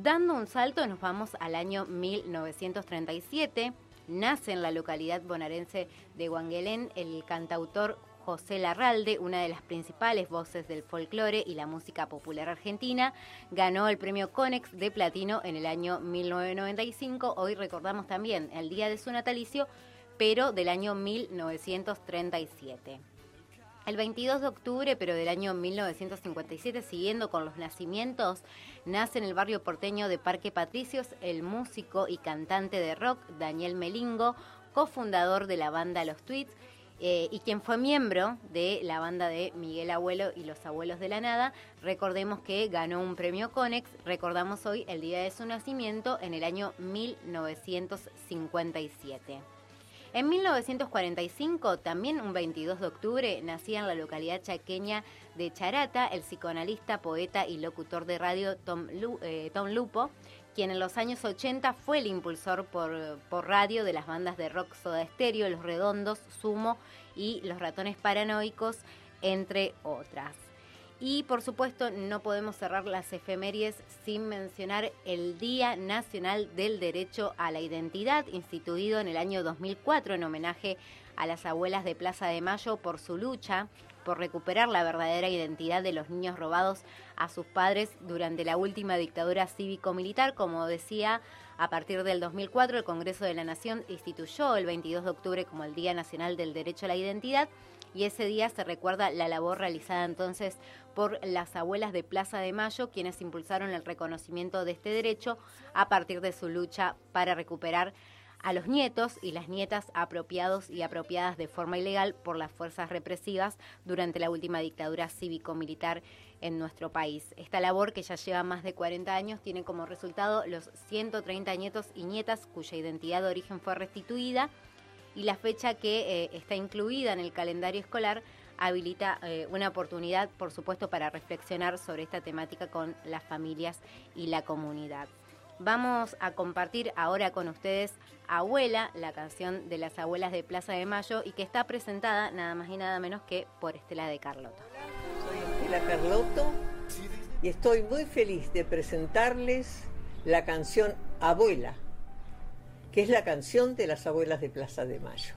Dando un salto, nos vamos al año 1937. Nace en la localidad bonaerense de Huanguelén el cantautor José Larralde, una de las principales voces del folclore y la música popular argentina. Ganó el premio Conex de Platino en el año 1995. Hoy recordamos también el día de su natalicio, pero del año 1937. El 22 de octubre, pero del año 1957, siguiendo con los nacimientos, nace en el barrio porteño de Parque Patricios el músico y cantante de rock Daniel Melingo, cofundador de la banda Los Tweets eh, y quien fue miembro de la banda de Miguel Abuelo y los Abuelos de la Nada. Recordemos que ganó un premio Conex, recordamos hoy el día de su nacimiento en el año 1957. En 1945, también un 22 de octubre, nacía en la localidad chaqueña de Charata el psicoanalista, poeta y locutor de radio Tom, eh, Lupo, quien en los años 80 fue el impulsor por, por radio de las bandas de rock Soda Stereo, Los Redondos, Sumo y Los Ratones Paranoicos, entre otras. Y por supuesto no podemos cerrar las efemérides sin mencionar el Día Nacional del Derecho a la Identidad, instituido en el año 2004 en homenaje a las abuelas de Plaza de Mayo por su lucha por recuperar la verdadera identidad de los niños robados a sus padres durante la última dictadura cívico-militar. Como decía, a partir del 2004 el Congreso de la Nación instituyó el 22 de octubre como el Día Nacional del Derecho a la Identidad y ese día se recuerda la labor realizada entonces por las abuelas de Plaza de Mayo, quienes impulsaron el reconocimiento de este derecho a partir de su lucha para recuperar a los nietos y las nietas apropiados y apropiadas de forma ilegal por las fuerzas represivas durante la última dictadura cívico-militar en nuestro país. Esta labor, que ya lleva más de 40 años, tiene como resultado los 130 nietos y nietas cuya identidad de origen fue restituida y la fecha que eh, está incluida en el calendario escolar habilita eh, una oportunidad, por supuesto, para reflexionar sobre esta temática con las familias y la comunidad. Vamos a compartir ahora con ustedes Abuela, la canción de las abuelas de Plaza de Mayo y que está presentada nada más y nada menos que por Estela de Carlota. Soy Estela Carlotto y estoy muy feliz de presentarles la canción Abuela, que es la canción de las abuelas de Plaza de Mayo.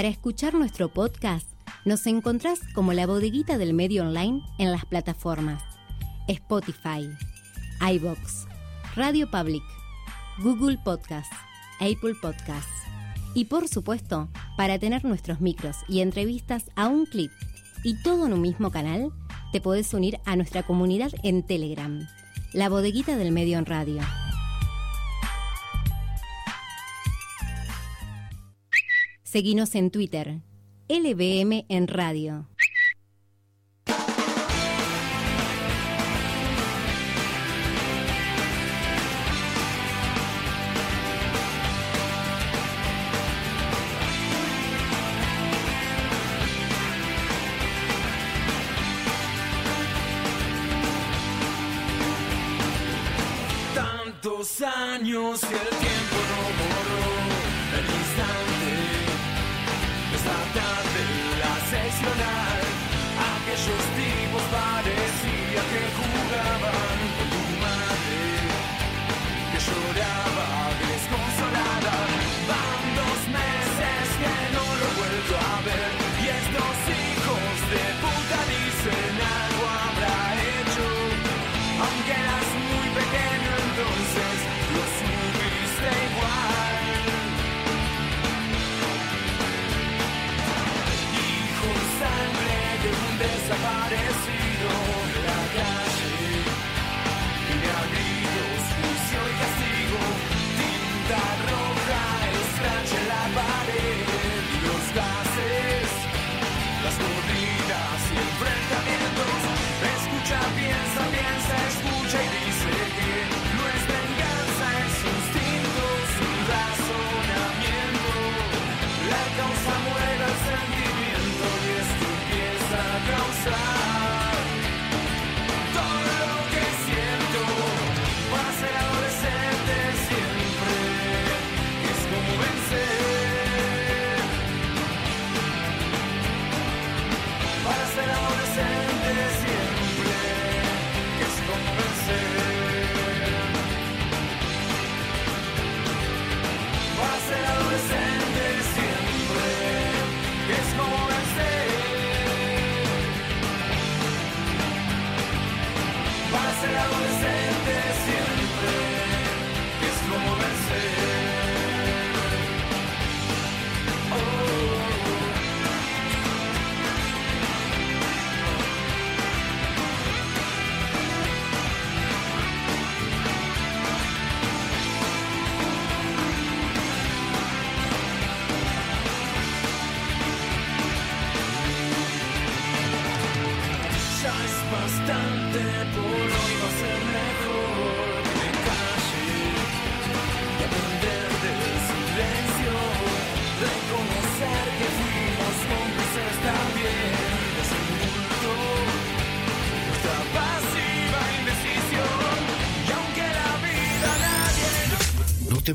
Para escuchar nuestro podcast, nos encontrás como la bodeguita del medio online en las plataformas Spotify, iBox, Radio Public, Google Podcast, Apple Podcasts. Y por supuesto, para tener nuestros micros y entrevistas a un clip y todo en un mismo canal, te podés unir a nuestra comunidad en Telegram, la bodeguita del medio en radio. Seguinos en Twitter, LBM en radio. Tantos años y el tiempo aquellos tipos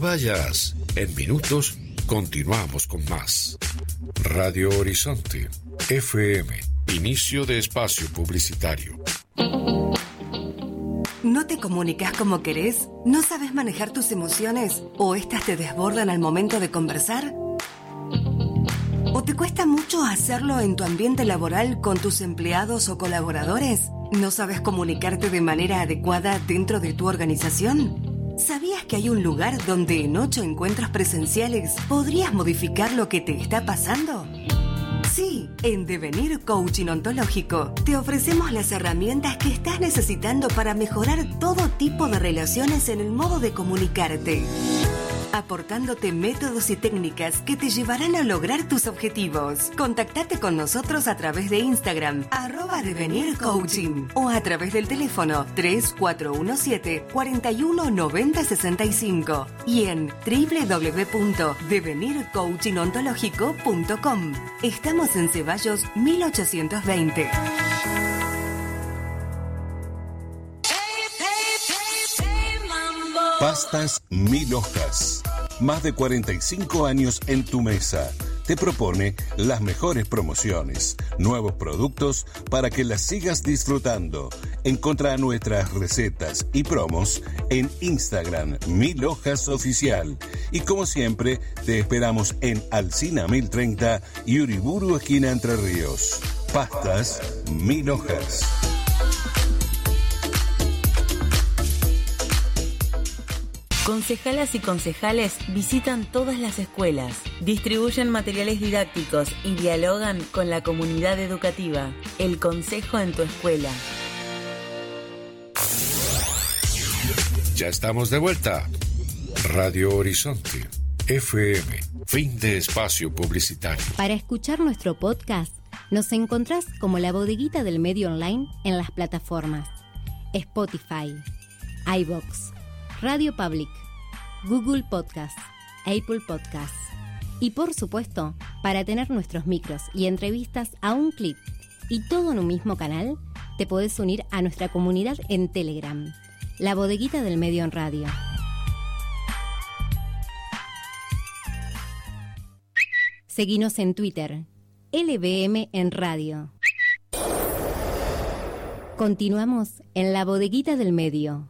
vayas. En minutos continuamos con más. Radio Horizonte, FM, inicio de espacio publicitario. ¿No te comunicas como querés? ¿No sabes manejar tus emociones? ¿O estas te desbordan al momento de conversar? ¿O te cuesta mucho hacerlo en tu ambiente laboral con tus empleados o colaboradores? ¿No sabes comunicarte de manera adecuada dentro de tu organización? ¿Sabías que hay un lugar donde en ocho encuentros presenciales podrías modificar lo que te está pasando? Sí, en Devenir Coaching Ontológico te ofrecemos las herramientas que estás necesitando para mejorar todo tipo de relaciones en el modo de comunicarte, aportándote métodos y técnicas que te llevarán a lograr tus objetivos. Contactate con nosotros a través de Instagram, arroba Devenir Coaching, o a través del teléfono 3417 419065 y en www.devenircoachingontológico.com. Estamos en Ceballos 1820. Pastas Mil Hojas. Más de 45 años en tu mesa. te propone las mejores promociones, nuevos productos para que las sigas disfrutando. Encontra nuestras recetas y promos en Instagram Mil Hojas Oficial. Y como siempre, te esperamos en Alcina 1030 y Uriburu Esquina Entre Ríos. Pastas Mil Hojas. Concejalas y concejales visitan todas las escuelas, distribuyen materiales didácticos y dialogan con la comunidad educativa. El consejo en tu escuela. Ya estamos de vuelta. Radio Horizonte, FM, fin de espacio publicitario. Para escuchar nuestro podcast, nos encontrás como la bodeguita del medio online en las plataformas Spotify, iBox, Radio Public, Google Podcasts, Apple Podcasts. Y por supuesto, para tener nuestros micros y entrevistas a un clip y todo en un mismo canal, te podés unir a nuestra comunidad en Telegram, la bodeguita del medio en radio. Seguinos en Twitter, LBM en radio. Continuamos en la bodeguita del medio,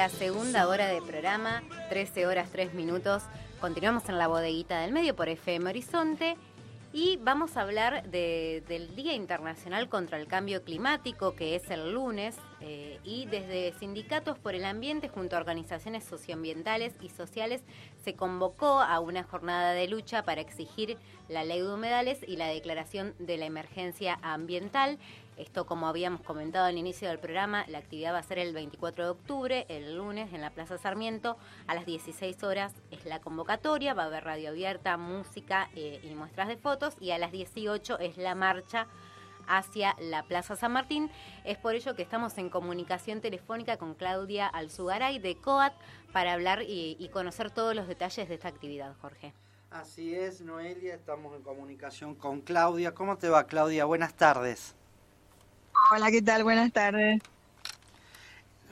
La segunda hora de programa, 13 horas 3 minutos. Continuamos en la bodeguita del medio por FM Horizonte y vamos a hablar de- del Día Internacional contra el Cambio Climático, que es el lunes, eh, y desde Sindicatos por el Ambiente junto a organizaciones socioambientales y sociales se convocó a una jornada de lucha para exigir la ley de humedales y la declaración de la emergencia ambiental. Esto, como habíamos comentado al inicio del programa, la actividad va a ser el 24 de octubre, el lunes, en la Plaza Sarmiento. A las 16 horas es la convocatoria, va a haber radio abierta, música eh, y muestras de fotos. Y a las 18 es la marcha hacia la Plaza San Martín. Es por ello que estamos en comunicación telefónica con Claudia Alzugaray de COAT para hablar y, y conocer todos los detalles de esta actividad, Jorge. Así es, Noelia, estamos en comunicación con Claudia. ¿Cómo te va, Claudia? Buenas tardes. Hola, ¿qué tal? Buenas tardes.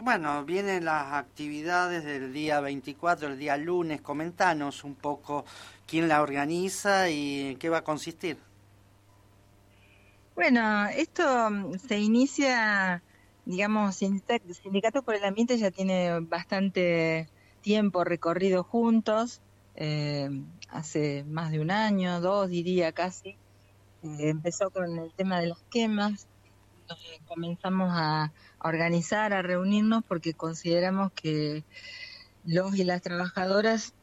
Bueno, vienen las actividades del día 24, el día lunes. Comentanos un poco quién la organiza y en qué va a consistir. Bueno, esto mm, se inicia, digamos, Sindica- Sindicato por el Ambiente ya tiene bastante tiempo recorrido juntos, eh, hace más de un año, dos diría casi. Eh, empezó con el tema de las quemas, donde comenzamos a, a organizar, a reunirnos porque consideramos que los y las trabajadoras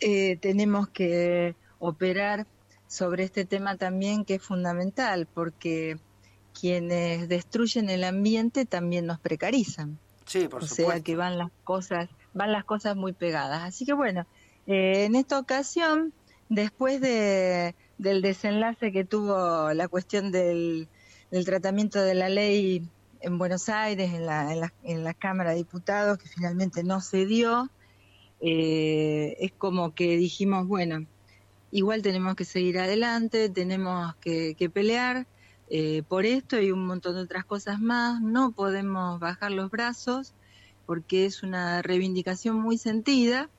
eh, tenemos que operar sobre este tema también que es fundamental porque quienes destruyen el ambiente también nos precarizan. Sí, por o supuesto. sea que van las cosas, van las cosas muy pegadas. Así que bueno, eh, en esta ocasión, después de, del desenlace que tuvo la cuestión del, del tratamiento de la ley en Buenos Aires, en la, en la, en la Cámara de Diputados, que finalmente no se dio, eh, es como que dijimos, bueno, igual tenemos que seguir adelante, tenemos que, que pelear eh, por esto y un montón de otras cosas más. No podemos bajar los brazos porque es una reivindicación muy sentida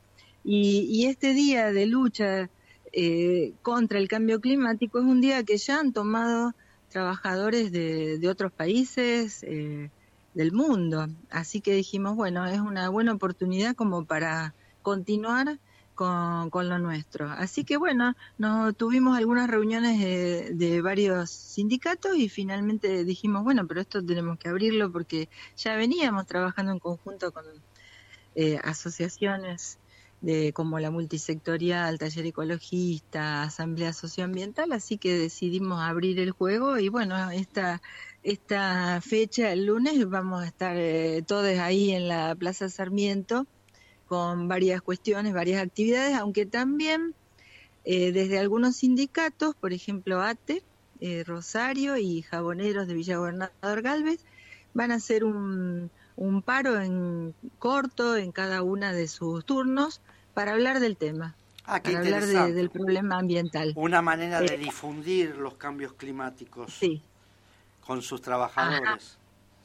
y, y este día de lucha eh, contra el cambio climático es un día que ya han tomado trabajadores de, otros países eh, del mundo. Así que dijimos, bueno, es una buena oportunidad como para continuar con, con lo nuestro. Así que bueno, nos tuvimos algunas reuniones de, de varios sindicatos y finalmente dijimos, bueno, pero esto tenemos que abrirlo porque ya veníamos trabajando en conjunto con eh, asociaciones de, como la multisectorial, taller ecologista, asamblea socioambiental, así que decidimos abrir el juego y bueno, esta, esta fecha, el lunes, vamos a estar eh, todos ahí en la Plaza Sarmiento con varias cuestiones, varias actividades, aunque también eh, desde algunos sindicatos, por ejemplo ATE, eh, Rosario y Jaboneros de Villa Gobernador Galvez, van a hacer un, un paro en corto en cada una de sus turnos para hablar del tema, Ah, para hablar de- del problema ambiental. Una manera de Eh, difundir los cambios climáticos Sí. con sus trabajadores.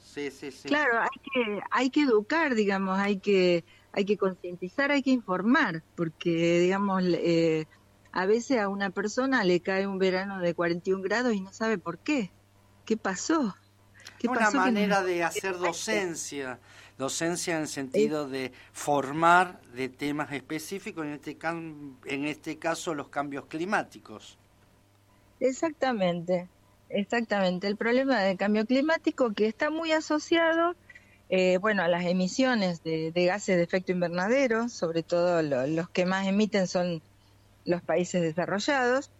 Sí, sí, sí. Claro, hay que, hay que educar, digamos, hay que, hay que concientizar, hay que informar, porque, digamos, eh, a veces a una persona le cae un verano de 41 grados y no sabe por qué. ¿Qué pasó? ¿Qué Una pasó manera no- de hacer docencia, docencia en el sentido de formar de temas específicos, en este, en este caso los cambios climáticos. Exactamente, exactamente. El problema del cambio climático que está muy asociado, eh, bueno, a las emisiones de, de gases de efecto invernadero, sobre todo lo- los que más emiten son los países desarrollados,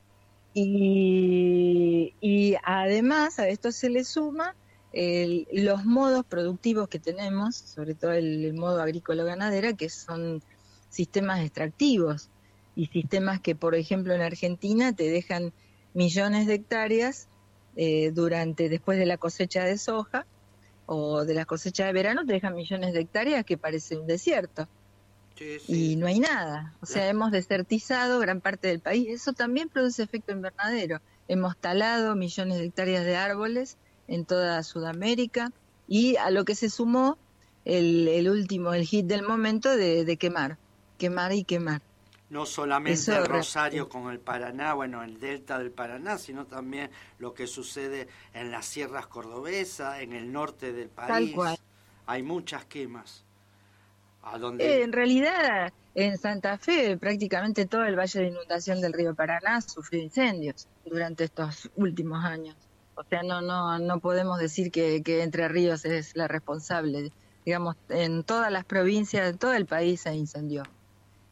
y, y además a esto se le suma el- los modos productivos que tenemos, sobre todo el, el modo agrícola-ganadera, que son sistemas extractivos y sistemas que, por ejemplo, en Argentina te dejan millones de hectáreas eh, durante después de la cosecha de soja o de la cosecha de verano te dejan millones de hectáreas que parece un desierto y no hay nada. O sea, hemos desertizado gran parte del país. Eso también produce efecto invernadero. Hemos talado millones de hectáreas de árboles en toda Sudamérica y a lo que se sumó el, el último, el hit del momento de, de quemar, quemar y quemar. No solamente Eso Rosario con el Paraná, bueno, el delta del Paraná, sino también lo que sucede en las sierras cordobesas, en el norte del país. cual. Hay muchas quemas. A Eh, en realidad, en Santa Fe, prácticamente todo el valle de inundación del río Paraná sufrió incendios durante estos últimos años. O sea, no no no podemos decir que, que Entre Ríos es la responsable. Digamos, en todas las provincias, en todo el país se incendió.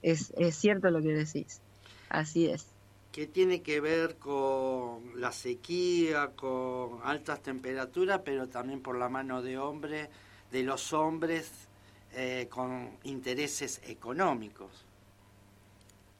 Es, es cierto lo que decís. Así es. que tiene que ver con la sequía, con altas temperaturas, pero también por la mano de hombre, de los hombres eh, con intereses económicos.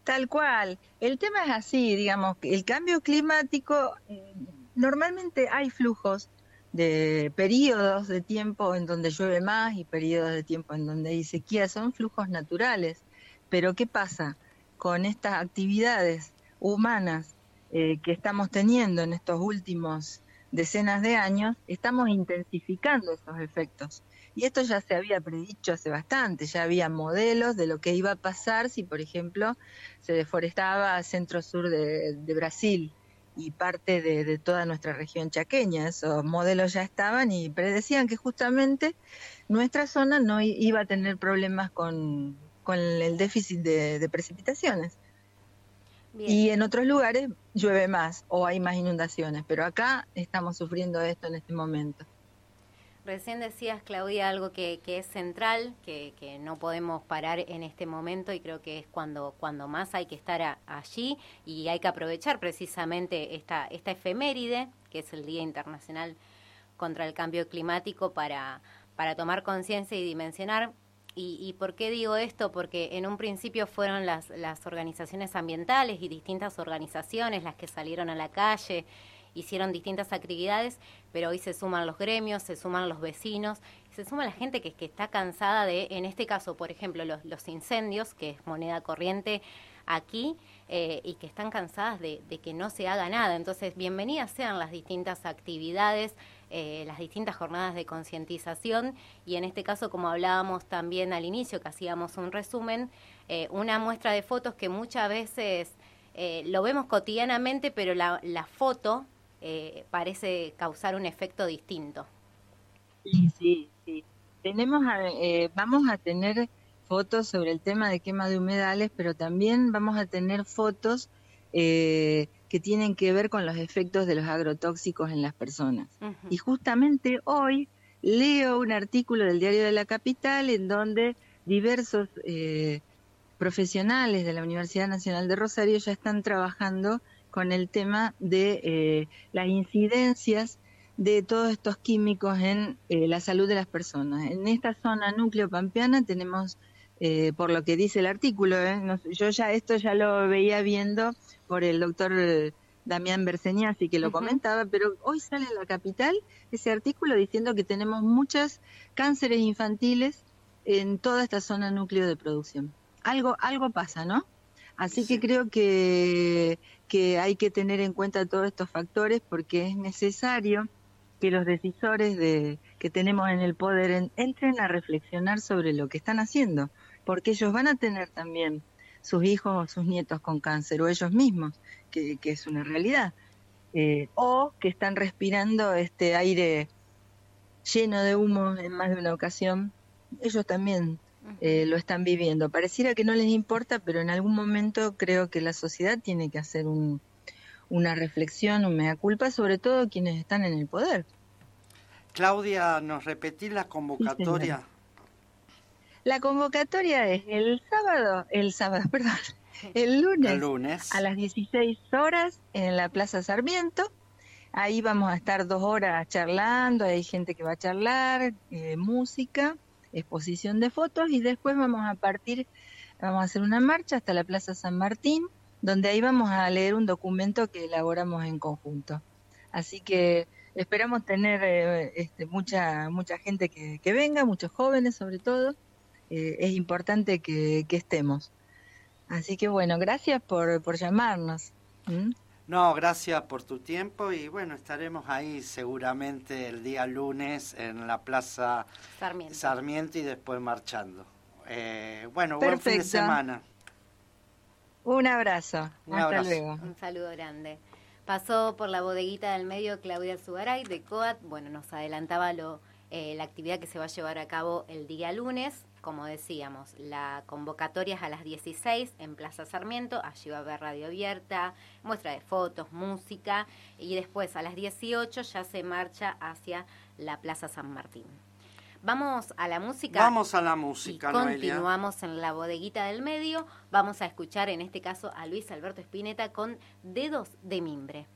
Tal cual. El tema es así, digamos, que el cambio climático, eh, normalmente hay flujos de periodos de tiempo en donde llueve más y periodos de tiempo en donde hay sequía, son flujos naturales. Pero ¿qué pasa con estas actividades humanas eh, que estamos teniendo en estos últimos decenas de años? Estamos intensificando esos efectos. Y esto ya se había predicho hace bastante, ya había modelos de lo que iba a pasar si, por ejemplo, se deforestaba centro-sur de, de Brasil y parte de, de toda nuestra región chaqueña. Esos modelos ya estaban y predecían que justamente nuestra zona no iba a tener problemas con, con el déficit de, de precipitaciones. Bien. Y en otros lugares llueve más o hay más inundaciones, pero acá estamos sufriendo esto en este momento. Recién decías, Claudia, algo que, que es central, que, que no podemos parar en este momento y creo que es cuando, cuando más hay que estar allí y hay que aprovechar precisamente esta, esta efeméride, que es el Día Internacional contra el Cambio Climático, para, para tomar conciencia y dimensionar. Y, ¿Y por qué digo esto? Porque en un principio fueron las, las organizaciones ambientales y distintas organizaciones las que salieron a la calle hicieron distintas actividades, pero hoy se suman los gremios, se suman los vecinos, se suma la gente que, que está cansada de, en este caso, por ejemplo, los, incendios, que es moneda corriente aquí, eh, y que están cansadas de, que no se haga nada. Entonces, bienvenidas sean las distintas actividades, eh, las distintas jornadas de concientización, y en este caso, como hablábamos también al inicio, que hacíamos un resumen, eh, una muestra de fotos que muchas veces lo vemos cotidianamente, pero la foto eh, parece causar un efecto distinto. Sí, sí, sí. Tenemos, a- eh, vamos a tener fotos sobre el tema de quema de humedales, pero también vamos a tener fotos eh, que tienen que ver con los efectos de los agrotóxicos en las personas. Y justamente hoy leo un artículo del Diario de la Capital en donde diversos eh, profesionales de la Universidad Nacional de Rosario ya están trabajando con el tema de eh, las incidencias de todos estos químicos en eh, la salud de las personas. En esta zona núcleo pampeana tenemos, eh, por lo que dice el artículo, yo ya esto ya lo veía viendo por el doctor Damián Berseña, así que lo comentaba, pero hoy sale en la capital ese artículo diciendo que tenemos muchos cánceres infantiles en toda esta zona núcleo de producción. Algo, algo pasa, ¿no? Así que creo que, que hay que tener en cuenta todos estos factores porque es necesario que los decisores de, que tenemos en el poder en- entren a reflexionar sobre lo que están haciendo, porque ellos van a tener también sus hijos o sus nietos con cáncer, o ellos mismos, que, que es una realidad, Eh, o que están respirando este aire lleno de humo en más de una ocasión, ellos también eh, lo están viviendo. Pareciera que no les importa, pero en algún momento creo que la sociedad tiene que hacer un, una reflexión, un mea culpa, sobre todo quienes están en el poder. Claudia, ¿nos repetís la convocatoria? La convocatoria es el sábado, el sábado, perdón, el lunes, El lunes. a las 16 horas en la Plaza Sarmiento. Ahí vamos a estar dos horas charlando, hay gente que va a charlar, eh, música, exposición de fotos y después vamos a partir, vamos a hacer una marcha hasta la Plaza San Martín, donde ahí vamos a leer un documento que elaboramos en conjunto. Así que esperamos tener eh, este, mucha mucha gente que, que venga, muchos jóvenes sobre todo. Eh, es importante que, que estemos. Así que bueno, gracias por, por llamarnos. No, gracias por tu tiempo y bueno, estaremos ahí seguramente el día lunes en la Plaza Sarmiento. Sarmiento y después marchando. Eh, bueno, buen fin de semana. Un abrazo. Un Hasta abrazo. luego. Un saludo grande. Pasó por la bodeguita del medio Claudia Zugaray de COAT. Bueno, nos adelantaba lo, eh, la actividad que se va a llevar a cabo el día lunes. Como decíamos, la convocatoria es a las 16 en Plaza Sarmiento. Allí va a haber radio abierta, muestra de fotos, música. Y después a las 18 ya se marcha hacia la Plaza San Martín. Vamos a la música. Vamos a la música, y Noelia. continuamos en la bodeguita del medio. Vamos a escuchar en este caso a Luis Alberto Spinetta con Dedos de Mimbre.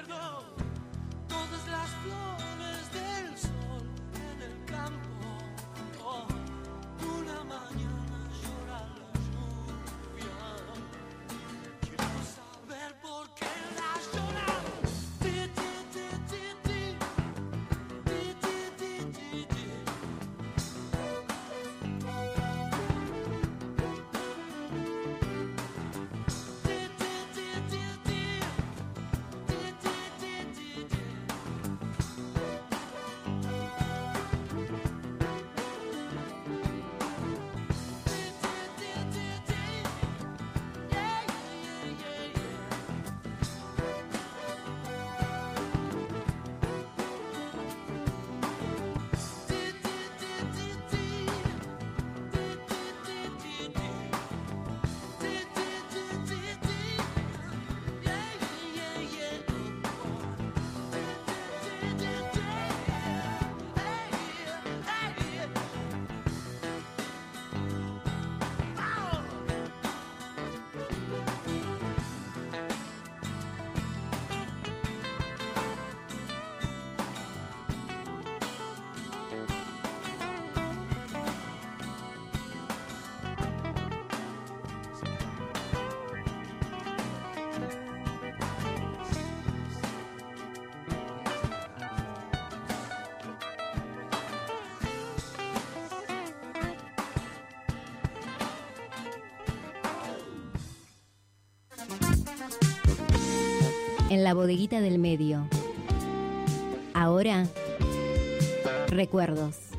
recuerdo todas las flores. en la bodeguita del medio. Ahora, recuerdos.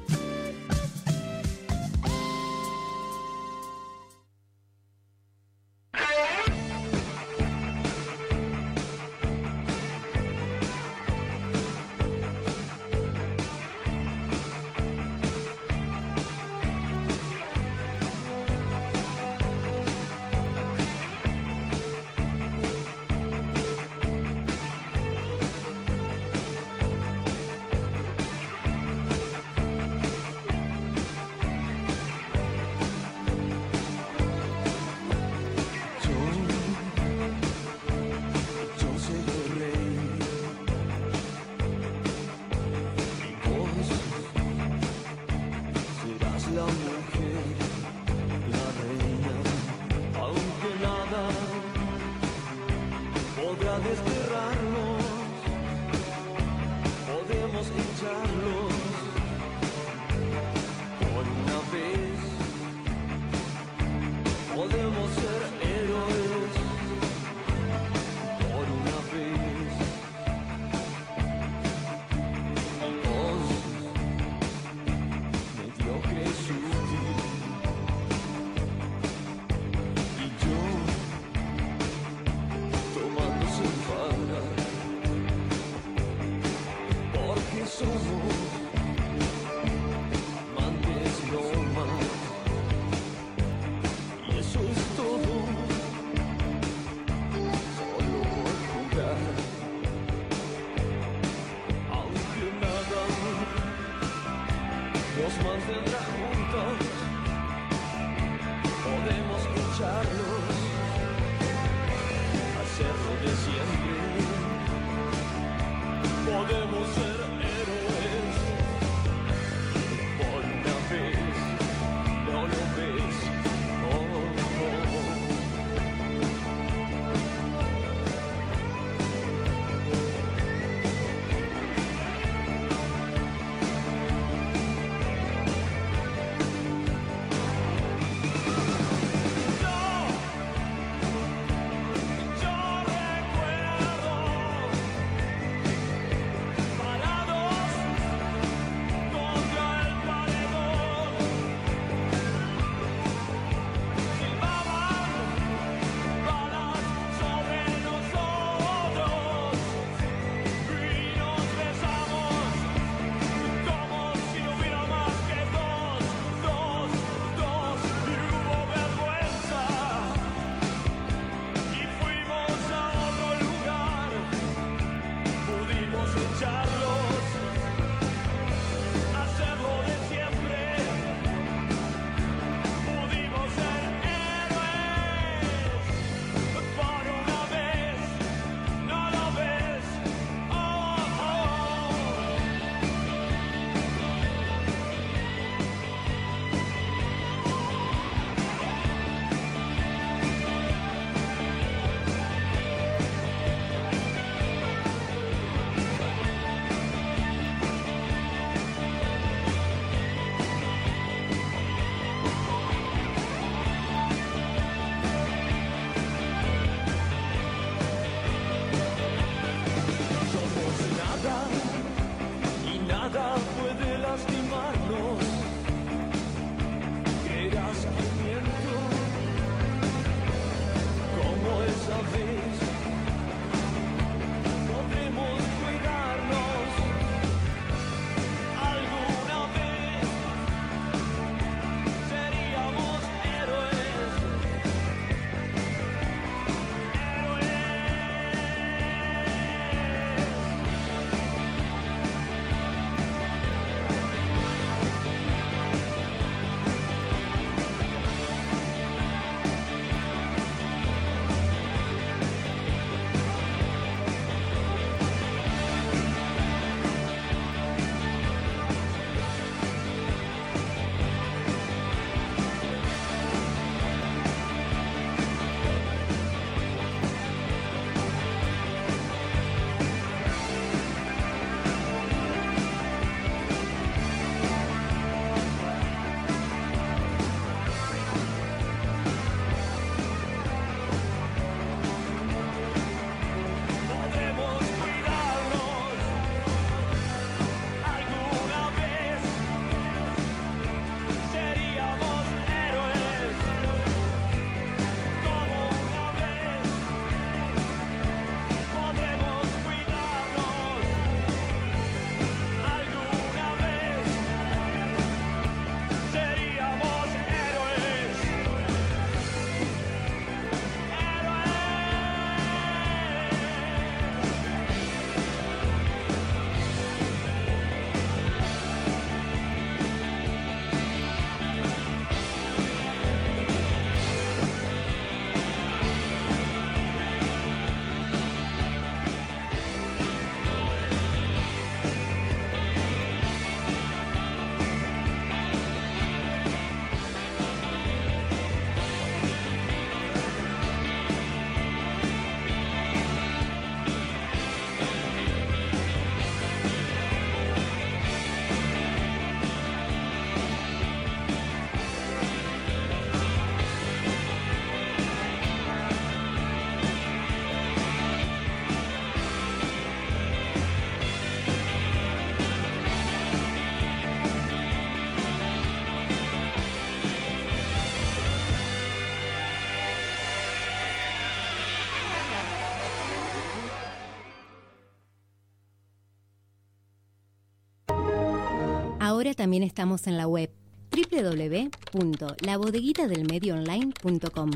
También estamos en la web www.labodeguitadelmedioonline.com.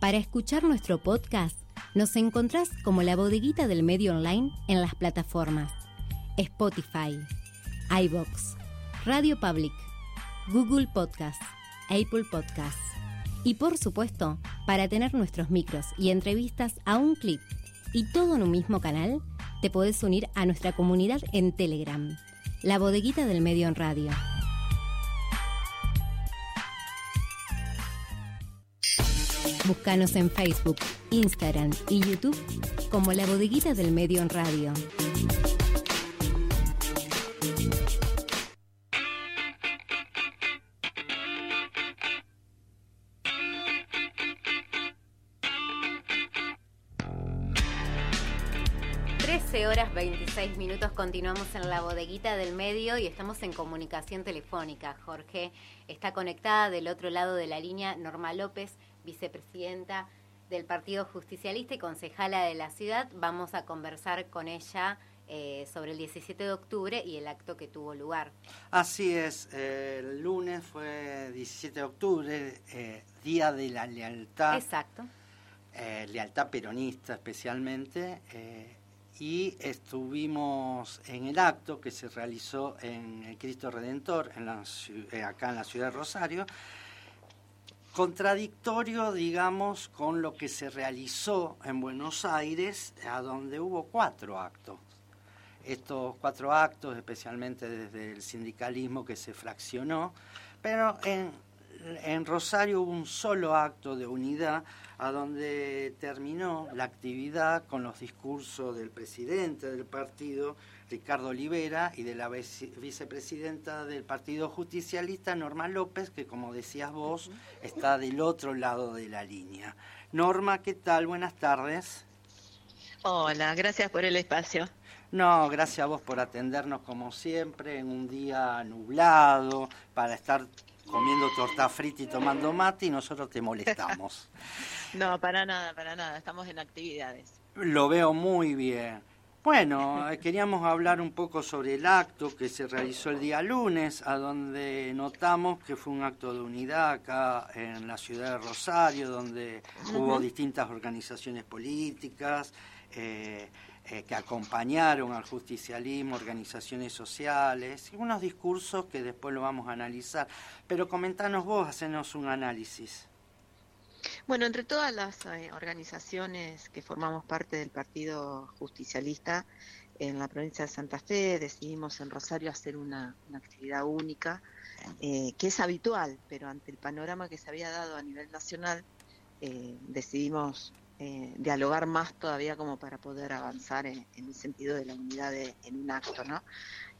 Para escuchar nuestro podcast, nos encontrás como La Bodeguita del Medio Online en las plataformas Spotify, iBox, Radio Public, Google Podcast, Apple Podcasts. Y por supuesto, para tener nuestros micros y entrevistas a un clip y todo en un mismo canal, te podés unir a nuestra comunidad en Telegram, La Bodeguita del Medio en Radio. Búscanos en Facebook, Instagram y YouTube como La Bodeguita del Medio en Radio. 16 minutos continuamos en la bodeguita del medio y estamos en comunicación telefónica. Jorge está conectada del otro lado de la línea Norma López, vicepresidenta del Partido Justicialista y concejala de la ciudad. Vamos a conversar con ella eh, sobre el 17 de octubre y el acto que tuvo lugar. Así es, el lunes fue 17 de octubre, eh, Día de la Lealtad. Exacto. Eh, lealtad peronista especialmente y estuvimos en el acto que se realizó en el Cristo Redentor, en la eh, acá en la ciudad de Rosario, contradictorio, digamos, con lo que se realizó en Buenos Aires, a donde hubo cuatro actos. Estos cuatro actos, especialmente desde el sindicalismo que se fraccionó, pero en, en Rosario hubo un solo acto de unidad a donde terminó la actividad con los discursos del presidente del partido, Ricardo Olivera, y de la vice- vicepresidenta del Partido Justicialista, Norma López, que como decías vos, está del otro lado de la línea. Norma, ¿qué tal? Buenas tardes. Hola, gracias por el espacio. No, gracias a vos por atendernos como siempre en un día nublado para estar comiendo torta frita y tomando mate y nosotros te molestamos. No, para nada, para nada, estamos en actividades. Lo veo muy bien. Bueno, eh, queríamos hablar un poco sobre el acto que se realizó el día lunes, a donde notamos que fue un acto de unidad acá en la ciudad de Rosario, donde hubo distintas organizaciones políticas eh, eh, que acompañaron al justicialismo, organizaciones sociales, y unos discursos que después lo vamos a analizar. Pero comentanos vos, hacenos un análisis. Bueno, entre todas las eh, organizaciones que formamos parte del Partido Justicialista en la provincia de Santa Fe, decidimos en Rosario hacer una, actividad única, eh, que es habitual, pero ante el panorama que se había dado a nivel nacional, eh, decidimos eh, dialogar más todavía como para poder avanzar en, el sentido de la unidad en un acto, ¿no?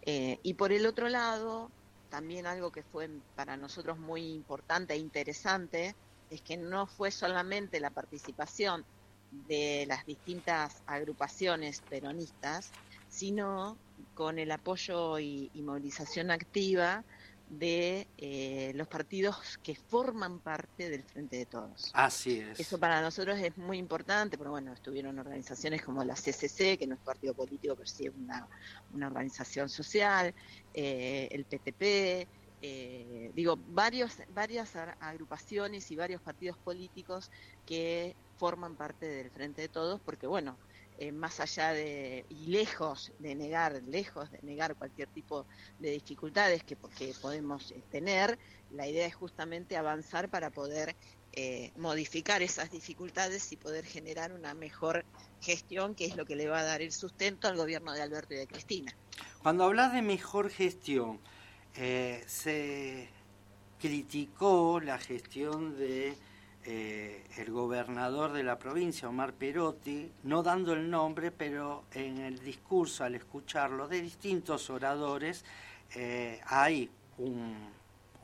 Eh, y por el otro lado, también algo que fue para nosotros muy importante e interesante, es que no fue solamente la participación de las distintas agrupaciones peronistas, sino con el apoyo y, y movilización activa de eh, los partidos que forman parte del Frente de Todos. Así es. Eso para nosotros es muy importante, pero bueno, estuvieron organizaciones como la CCC, que no es partido político, pero sí es una, una organización social, eh, el PTP, eh, digo, varios, varias agrupaciones y varios partidos políticos que forman parte del Frente de Todos, porque bueno, eh, más allá de, y lejos de negar, lejos de negar cualquier tipo de dificultades que, que podemos eh, tener, la idea es justamente avanzar para poder eh, modificar esas dificultades y poder generar una mejor gestión, que es lo que le va a dar el sustento al gobierno de Alberto y de Cristina. Cuando hablas de mejor gestión, se criticó la gestión de eh, el gobernador de la provincia, Omar Perotti, no dando el nombre, pero en el discurso, al escucharlo de distintos oradores, eh, hay un,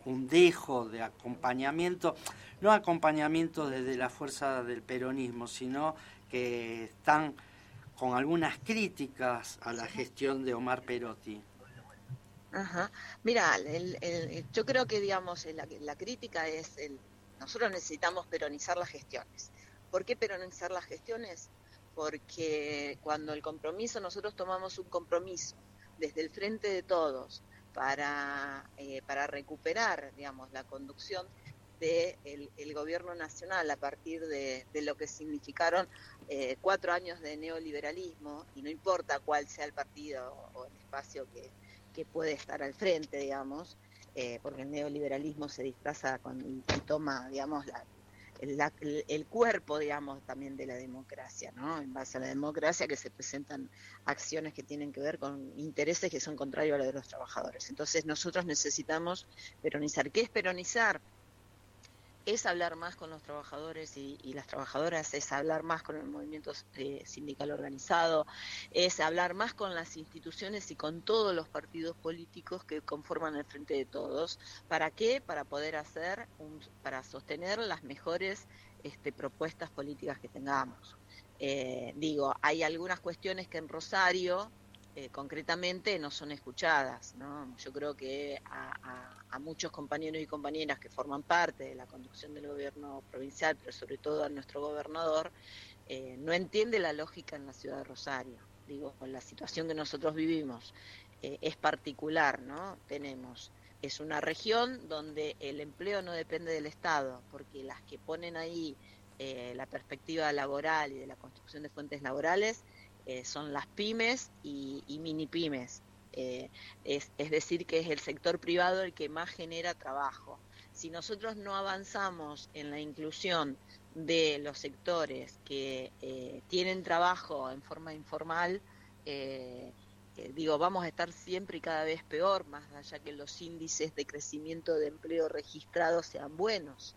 un dejo de acompañamiento, no acompañamiento desde la fuerza del peronismo, sino que están con algunas críticas a la gestión de Omar Perotti. Ajá. Mira, yo creo que, digamos, la, la crítica es, el, nosotros necesitamos peronizar las gestiones. ¿Por qué peronizar las gestiones? Porque cuando el compromiso, nosotros tomamos un compromiso desde el frente de todos para, eh, para recuperar, digamos, la conducción del de el gobierno nacional a partir de, lo que significaron eh, cuatro años de neoliberalismo, y no importa cuál sea el partido o, o el espacio que, que, puede estar al frente, digamos, eh, porque el neoliberalismo se disfraza con, y, toma, digamos, la, la, el cuerpo, digamos, también de la democracia, ¿no? En base a la democracia que se presentan acciones que tienen que ver con intereses que son contrarios a los de los trabajadores. Entonces nosotros necesitamos peronizar. ¿Qué es peronizar? Es hablar más con los trabajadores y, las trabajadoras, es hablar más con el movimiento eh, sindical organizado, es hablar más con las instituciones y con todos los partidos políticos que conforman el Frente de Todos. ¿Para qué? Para poder hacer, un, para sostener las mejores este, propuestas políticas que tengamos. Eh, digo, hay algunas cuestiones que en Rosario eh, concretamente no son escuchadas. ¿no? Yo creo que a, muchos compañeros y compañeras que forman parte de la conducción del gobierno provincial, pero sobre todo a nuestro gobernador, eh, no entiende la lógica en la ciudad de Rosario. Digo, con la situación que nosotros vivimos eh, es particular, ¿no? Tenemos es una región donde el empleo no depende del Estado, porque las que ponen ahí eh, la perspectiva laboral y de la construcción de fuentes laborales eh, son las pymes y, mini pymes. Eh, es, decir, que es el sector privado el que más genera trabajo. Si nosotros no avanzamos en la inclusión de los sectores que eh, tienen trabajo en forma informal, digo, vamos a estar siempre y cada vez peor, más allá que los índices de crecimiento de empleo registrados sean buenos.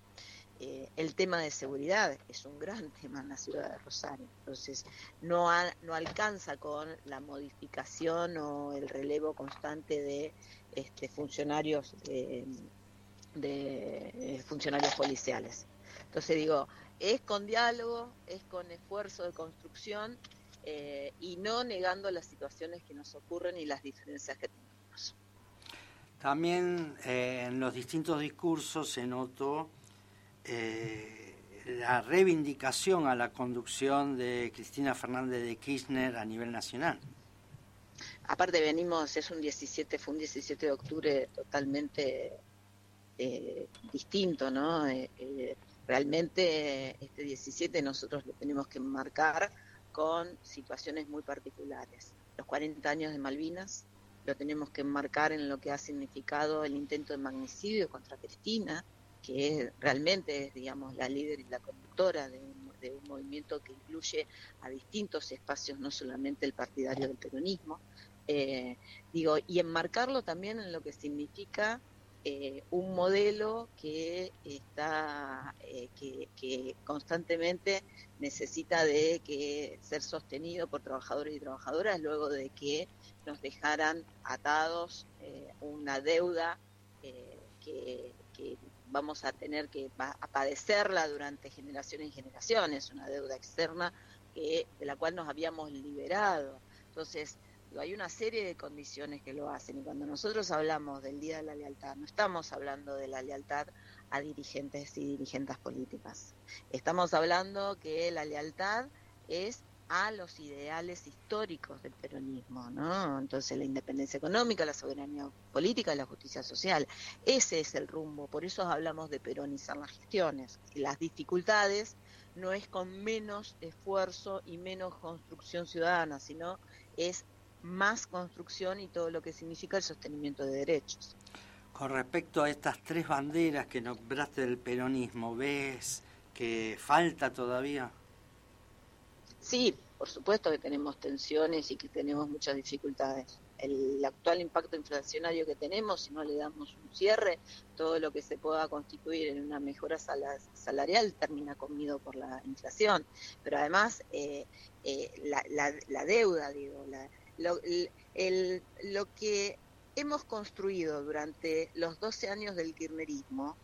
Eh, el tema de seguridad es un gran tema en la ciudad de Rosario. Entonces, no, no alcanza con la modificación o el relevo constante de este, funcionarios de, de eh, funcionarios policiales. Entonces digo, es con diálogo, es con esfuerzo de construcción eh, y no negando las situaciones que nos ocurren y las diferencias que tenemos. También eh, en los distintos discursos se notó eh, la reivindicación a la conducción de Cristina Fernández de Kirchner a nivel nacional. Aparte venimos, es un 17, fue un 17 de octubre totalmente eh, distinto, ¿no? Eh, eh, realmente este 17 nosotros lo tenemos que marcar con situaciones muy particulares. Los 40 años de Malvinas lo tenemos que enmarcar en lo que ha significado el intento de magnicidio contra Cristina, que realmente es, digamos, la líder y la conductora de un, de un movimiento que incluye a distintos espacios, no solamente el partidario del peronismo. Eh, digo, y enmarcarlo también en lo que significa eh, un modelo que está eh, que, constantemente necesita de que ser sostenido por trabajadores y trabajadoras luego de que nos dejaran atados una deuda que, vamos a tener que padecerla durante generaciones y generaciones una deuda externa de la cual nos habíamos liberado. Entonces hay una serie de condiciones que lo hacen. Y cuando nosotros hablamos del Día de la Lealtad, no estamos hablando de la lealtad a dirigentes y dirigentes políticas. Estamos hablando que la lealtad es a los ideales históricos del peronismo, ¿no? Entonces la independencia económica, la soberanía política, la justicia social. Ese es el rumbo, por eso hablamos de peronizar las gestiones. Las dificultades no es con menos esfuerzo y menos construcción ciudadana, sino es más construcción y todo lo que significa el sostenimiento de derechos. Con respecto a estas tres banderas que nombraste del peronismo, ¿ves que falta todavía? Sí, por supuesto que tenemos tensiones y que tenemos muchas dificultades. El actual impacto inflacionario que tenemos, si no le damos un cierre, todo lo que se pueda constituir en una mejora salarial termina comido por la inflación. Pero además, eh, eh, la, la, deuda, digo, la, lo, el, lo que hemos construido durante los 12 años del kirchnerismo,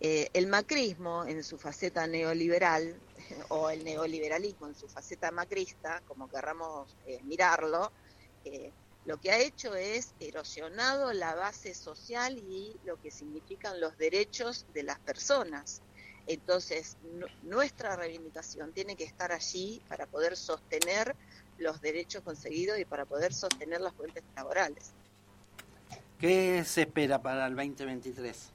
eh, el macrismo en su faceta neoliberal, o el neoliberalismo en su faceta macrista, como querramos eh, mirarlo, eh, lo que ha hecho es erosionado la base social y lo que significan los derechos de las personas. Entonces, nuestra reivindicación tiene que estar allí para poder sostener los derechos conseguidos y para poder sostener las fuentes laborales. ¿Qué se espera para el 2023?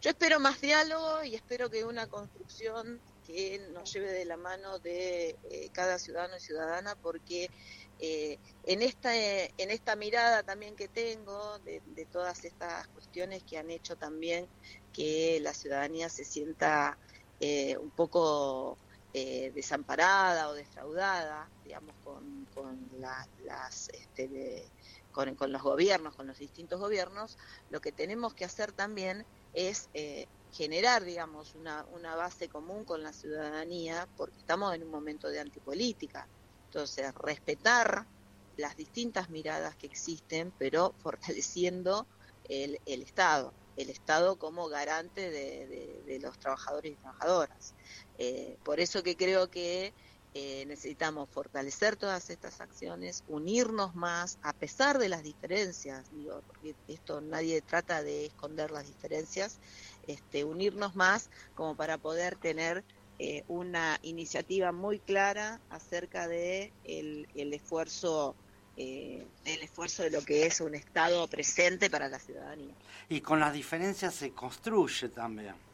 Yo espero más diálogo y espero que una construcción que nos lleve de la mano de eh, cada ciudadano y ciudadana, porque eh, en esta eh, en esta mirada también que tengo de, todas estas cuestiones que han hecho también que la ciudadanía se sienta eh, un poco eh, desamparada o defraudada, digamos, con, con la- las este, con, con los gobiernos, con los distintos gobiernos, lo que tenemos que hacer también es eh, generar, digamos, una, base común con la ciudadanía, porque estamos en un momento de antipolítica. Entonces, respetar las distintas miradas que existen, pero fortaleciendo el, el Estado, el Estado como garante de los trabajadores y trabajadoras. Eh, por eso que creo que eh, necesitamos fortalecer todas estas acciones, unirnos más, a pesar de las diferencias, digo, porque esto nadie trata de esconder las diferencias, este, unirnos más como para poder tener eh, una iniciativa muy clara acerca de el, esfuerzo eh, el esfuerzo de lo que es un Estado presente para la ciudadanía. Y con las diferencias se construye también.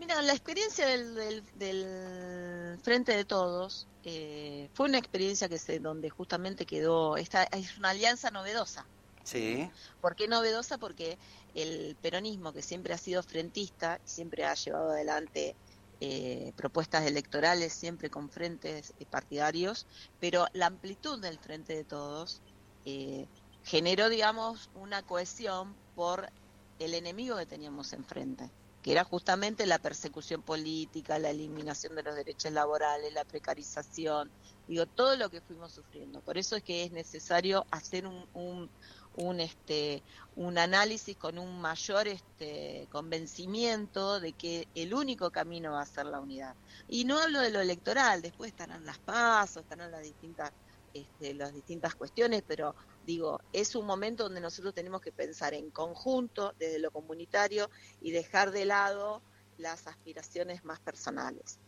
Mira, la experiencia del, del, del Frente de Todos eh, fue una experiencia que se, donde justamente quedó, esta es una alianza novedosa. Sí. ¿Por qué novedosa? Porque el peronismo, que siempre ha sido frentista y siempre ha llevado adelante eh, propuestas electorales, siempre con frentes eh, partidarios, pero la amplitud del Frente de Todos eh, generó, digamos, una cohesión por el enemigo que teníamos enfrente, que era justamente la persecución política, la eliminación de los derechos laborales, la precarización, digo, todo lo que fuimos sufriendo. Por eso es que es necesario hacer un, un, un, este, un análisis con un mayor este, convencimiento de que el único camino va a ser la unidad. Y no hablo de lo electoral, después estarán las pasos, estarán las distintas, este, las distintas cuestiones, pero digo, es un momento donde nosotros tenemos que pensar en conjunto, desde lo comunitario, y dejar de lado las aspiraciones más personales.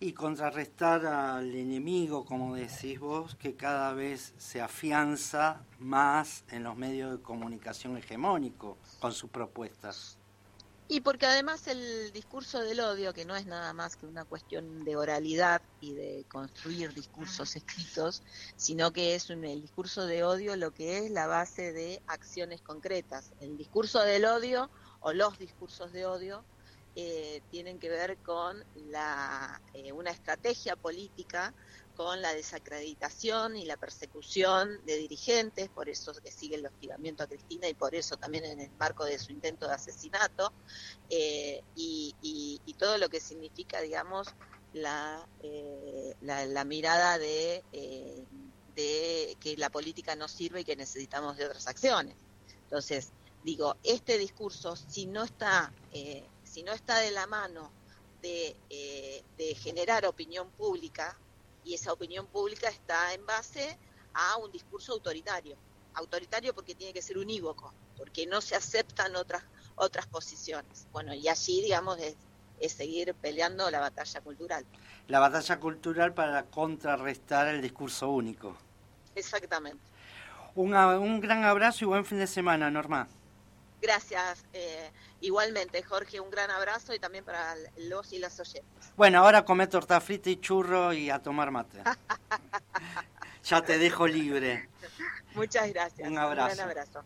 Y contrarrestar al enemigo, como decís vos, que cada vez se afianza más en los medios de comunicación hegemónicos con sus propuestas. Y porque además el discurso del odio, que no es nada más que una cuestión de oralidad y de construir discursos escritos, sino que es un, el discurso de odio lo que es la base de acciones concretas. El discurso del odio o los discursos de odio eh, tienen que ver con la, eh, una estrategia política con la desacreditación y la persecución de dirigentes, por eso que sigue el hostigamiento a Cristina y por eso también en el marco de su intento de asesinato, eh, y, todo lo que significa, digamos, la, eh, la, mirada de, eh, de que la política no sirve y que necesitamos de otras acciones. Entonces, digo, este discurso, si no está, eh, si no está de la mano de, eh, de generar opinión pública, y esa opinión pública está en base a un discurso autoritario. Autoritario porque tiene que ser unívoco, porque no se aceptan otras, otras posiciones. Bueno, y allí, digamos, es, es seguir peleando la batalla cultural. La batalla cultural para contrarrestar el discurso único. Exactamente. Una- un gran abrazo y buen fin de semana, Norma. Gracias. eh, igualmente, Jorge, un gran abrazo y también para los y las oyentes. Bueno, ahora come torta frita y churro y a tomar mate. ya te dejo libre. Muchas gracias. Un abrazo. Un gran abrazo.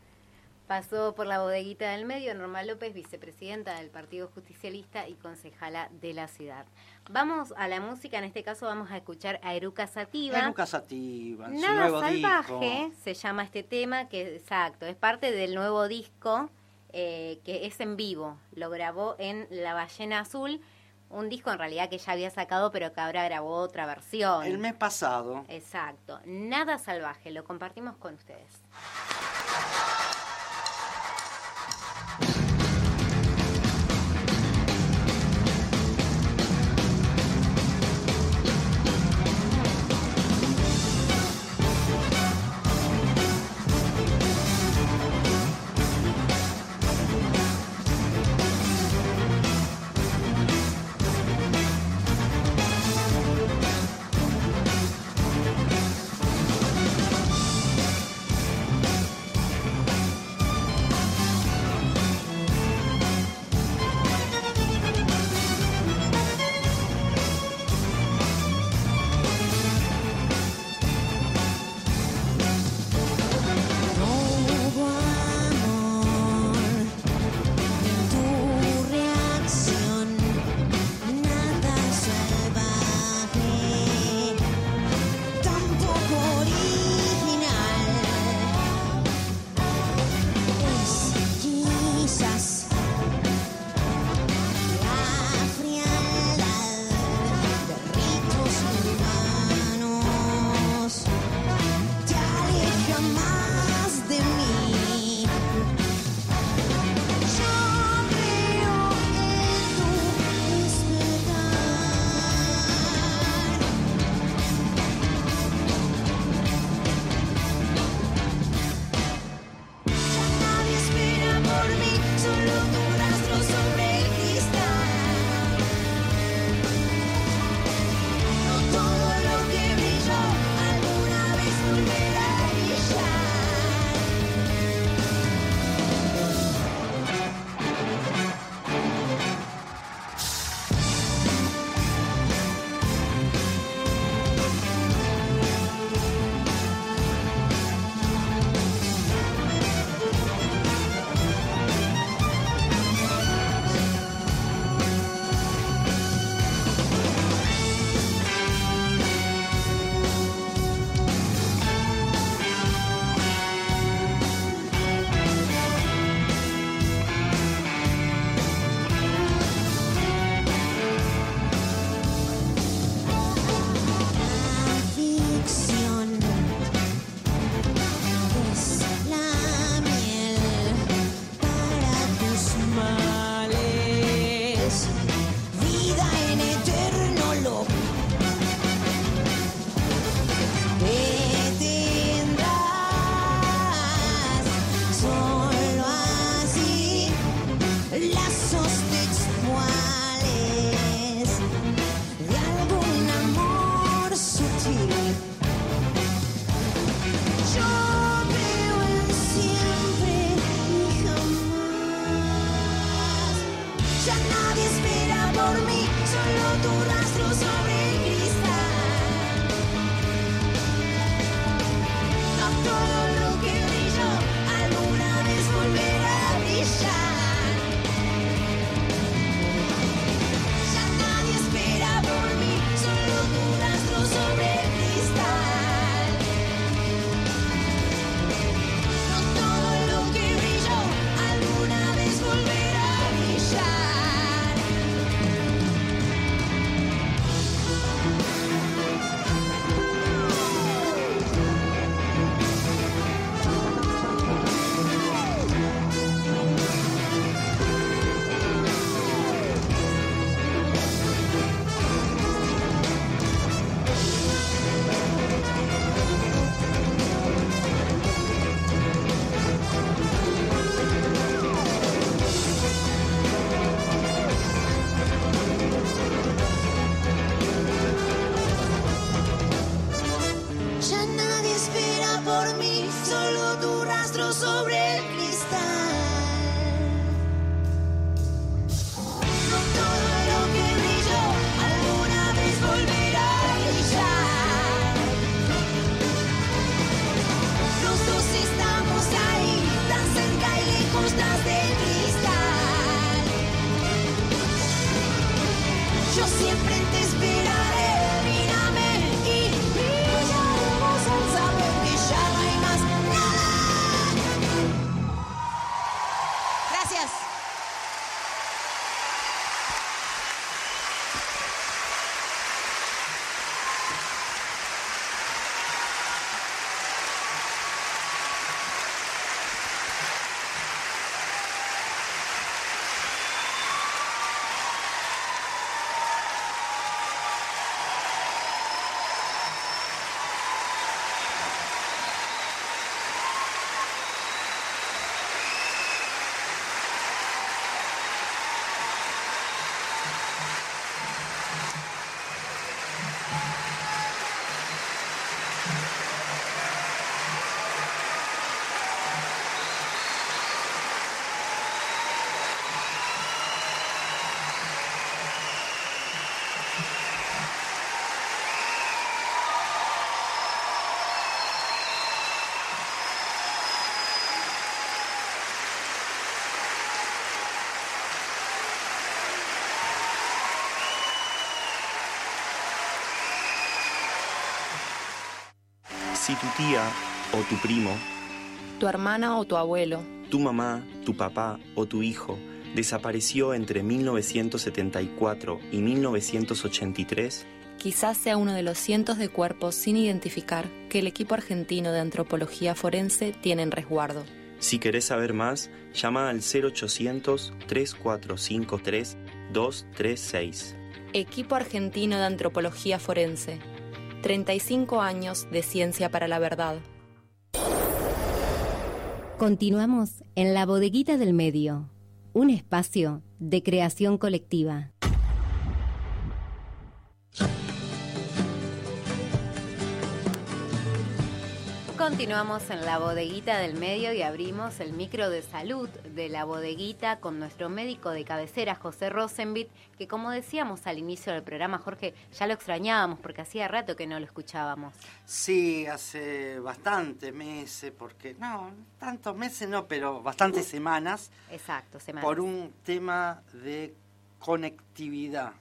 Pasó por la bodeguita del medio Norma López, vicepresidenta del Partido Justicialista y concejala de la ciudad. Vamos a la música, en este caso vamos a escuchar a Eruca Sativa. Eruca Sativa, en su Nada nuevo salvaje disco. se llama este tema, que exacto, es parte del nuevo disco eh, que es en vivo. Lo grabó en La Ballena Azul, un disco en realidad que ya había sacado, pero que ahora grabó otra versión. El mes pasado. Exacto, nada salvaje, lo compartimos con ustedes. No tu tía o tu primo, tu hermana o tu abuelo, tu mamá, tu papá o tu hijo desapareció entre 1974 y 1983, quizás sea uno de los cientos de cuerpos sin identificar que el equipo argentino de antropología forense tiene en resguardo. si querés saber más, llama al 0800 3453 236. Equipo argentino de antropología forense. 35 años de ciencia para la verdad. Continuamos en la bodeguita del medio, un espacio de creación colectiva. Continuamos en la bodeguita del medio y abrimos el micro de salud de la bodeguita con nuestro médico de cabecera, José Rosenbit, que como decíamos al inicio del programa, Jorge, ya lo extrañábamos porque hacía rato que no lo escuchábamos. Sí, hace bastantes meses, porque no, tantos meses no, pero bastantes semanas, Exacto, semanas. por un tema de conectividad,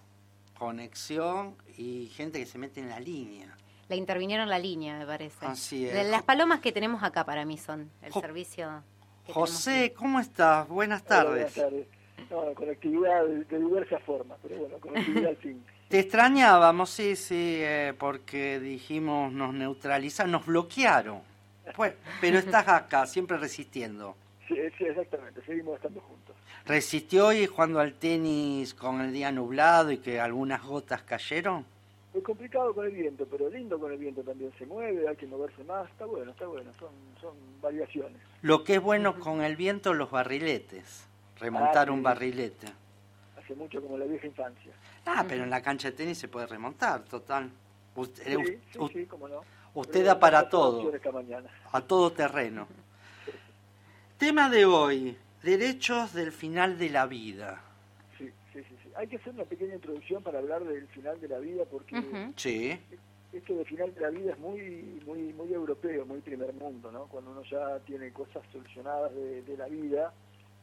conexión y gente que se mete en la línea. La intervinieron la línea, me parece. Así es. De las palomas que tenemos acá para mí son el Jo- servicio. que José, ¿cómo estás? Buenas tardes. Buenas tardes. No, conectividad de, de diversas formas, pero bueno, conectividad al fin. Te extrañábamos, sí, sí, eh, porque dijimos nos neutralizaron, nos bloquearon. Pues, pero estás acá, siempre resistiendo. Sí, sí, exactamente, seguimos estando juntos. ¿Resistió hoy jugando al tenis con el día nublado y que algunas gotas cayeron? Muy complicado con el viento, pero lindo con el viento también. Se mueve, hay que moverse más, está bueno, está bueno, son, son variaciones. Lo que es bueno con el viento, los barriletes. Remontar Ah, un sí. barrilete. Hace mucho como la vieja infancia. Ah, pero en la cancha de tenis se puede remontar, total. Usted, Sí, u- sí, sí, cómo no. usted da para todo, a todo terreno. Tema de hoy, derechos del final de la vida. Hay que hacer una pequeña introducción para hablar del final de la vida porque Sí. esto del final de la vida es muy muy muy europeo, muy primer mundo, ¿no? Cuando uno ya tiene cosas solucionadas de, de la vida,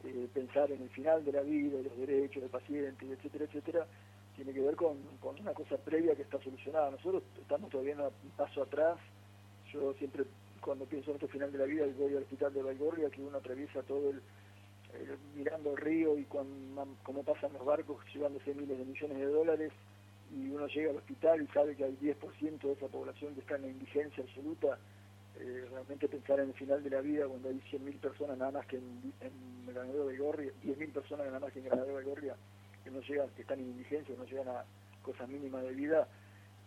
eh, pensar en el final de la vida, los derechos del paciente, etcétera, etcétera, tiene que ver con, con una cosa previa que está solucionada. Nosotros estamos todavía un paso atrás. Yo siempre, cuando pienso en este final de la vida, voy al hospital de Valgorria, que uno atraviesa todo el, el- mirando el río y con, cómo pasan los barcos llevándose miles de millones de dólares y uno llega al hospital y sabe que hay 10% de esa población que está en indigencia absoluta, eh, realmente pensar en el final de la vida cuando hay 100.000 personas nada más que en, en Granadero de Gorria, 10.000 personas nada más que en Granadero de Gorria, que no llegan, que están en indigencia, no llegan a cosas mínimas de vida,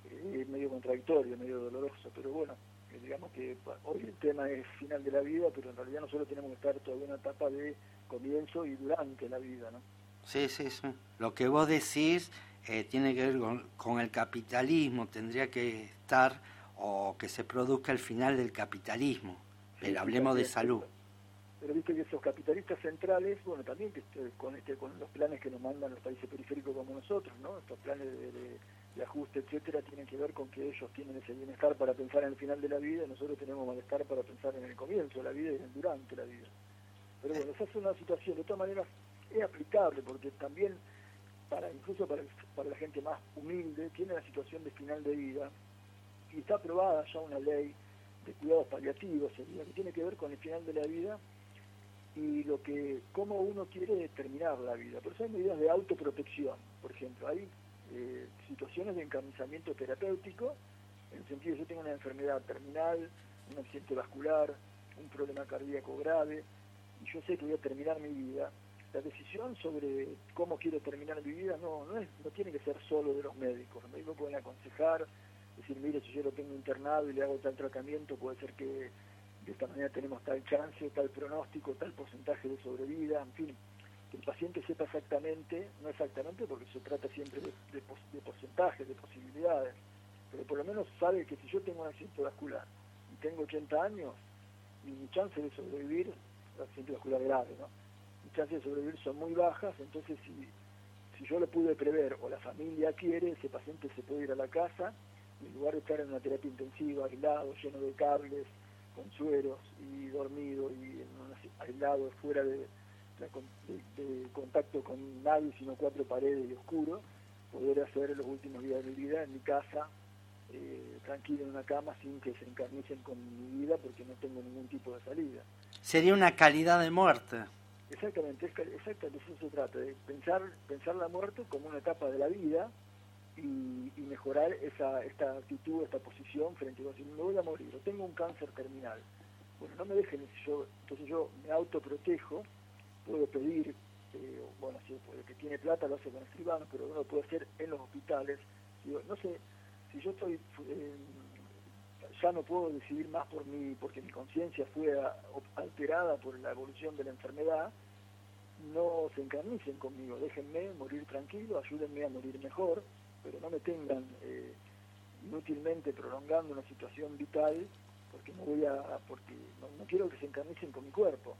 eh, es medio contradictorio, medio doloroso, pero bueno, eh, digamos que hoy el tema es final de la vida, pero en realidad nosotros tenemos que estar todavía en una etapa de comienzo y durante la vida, ¿no? Sí, sí, sí. Lo que vos decís eh, tiene que ver con, con el capitalismo, tendría que estar o que se produzca el final del capitalismo. Pero Sí, hablemos de salud. Pero viste que esos capitalistas centrales, bueno, también que este, con este con los planes que nos mandan los países periféricos como nosotros, ¿no? Estos planes de, de- de ajuste, etcétera, tienen que ver con que ellos tienen ese bienestar para pensar en el final de la vida y nosotros tenemos malestar para pensar en el comienzo de la vida y en el durante la vida. Pero bueno, esa es una situación, de todas maneras es aplicable porque también para incluso para, para la gente más humilde tiene la situación de final de vida y está aprobada ya una ley de cuidados paliativos, sería, que tiene que ver con el final de la vida y lo que cómo uno quiere terminar la vida. Por eso hay medidas de autoprotección, por ejemplo, hay eh, situaciones de encarnizamiento terapéutico, en el sentido de yo tengo una enfermedad terminal, un accidente vascular, un problema cardíaco grave, y yo sé que voy a terminar mi vida. La decisión sobre cómo quiero terminar mi vida no, no, es, no tiene que ser solo de los médicos. Los médicos pueden aconsejar, decir, mire, si yo lo tengo internado y le hago tal tratamiento, puede ser que de esta manera tenemos tal chance, tal pronóstico, tal porcentaje de sobrevida, en fin, que el paciente sepa exactamente, no exactamente porque se trata siempre de, de, porcentajes, de posibilidades, pero por lo menos sabe que si yo tengo un accidente vascular y tengo 80 años, mi chance de sobrevivir, accidente vascular grave, ¿no? Mis chances de sobrevivir son muy bajas, entonces si, si yo lo pude prever o la familia quiere, ese paciente se puede ir a la casa en lugar de estar en una terapia intensiva, aislado, lleno de cables, con sueros y dormido y aislado fuera de contacto con nadie, sino cuatro paredes y oscuro, poder hacer los últimos días de mi vida en mi casa, eh, tranquilo en una cama, sin que se encarnicen con mi vida, porque no tengo ningún tipo de salida. Sería una calidad de muerte. Exactamente, exactamente, eso se trata, de pensar, pensar la muerte como una etapa de la vida y, y mejorar esa, esta actitud, esta posición frente a decir, me voy a morir, o tengo un cáncer terminal. Bueno, no me dejen, si yo, entonces yo me autoprotejo, puedo pedir, eh, bueno, si el que tiene plata lo hace con escribanos, pero uno puede hacer en los hospitales. Digo, no sé, si yo estoy, eh, ya no puedo decidir más por mí, porque mi conciencia fue alterada por la evolución de la enfermedad, no se encarnicen conmigo, déjenme morir tranquilo, ayúdenme a morir mejor, pero no me tengan eh, inútilmente prolongando una situación vital, porque no voy a, porque no, no quiero que se encarnicen con mi cuerpo.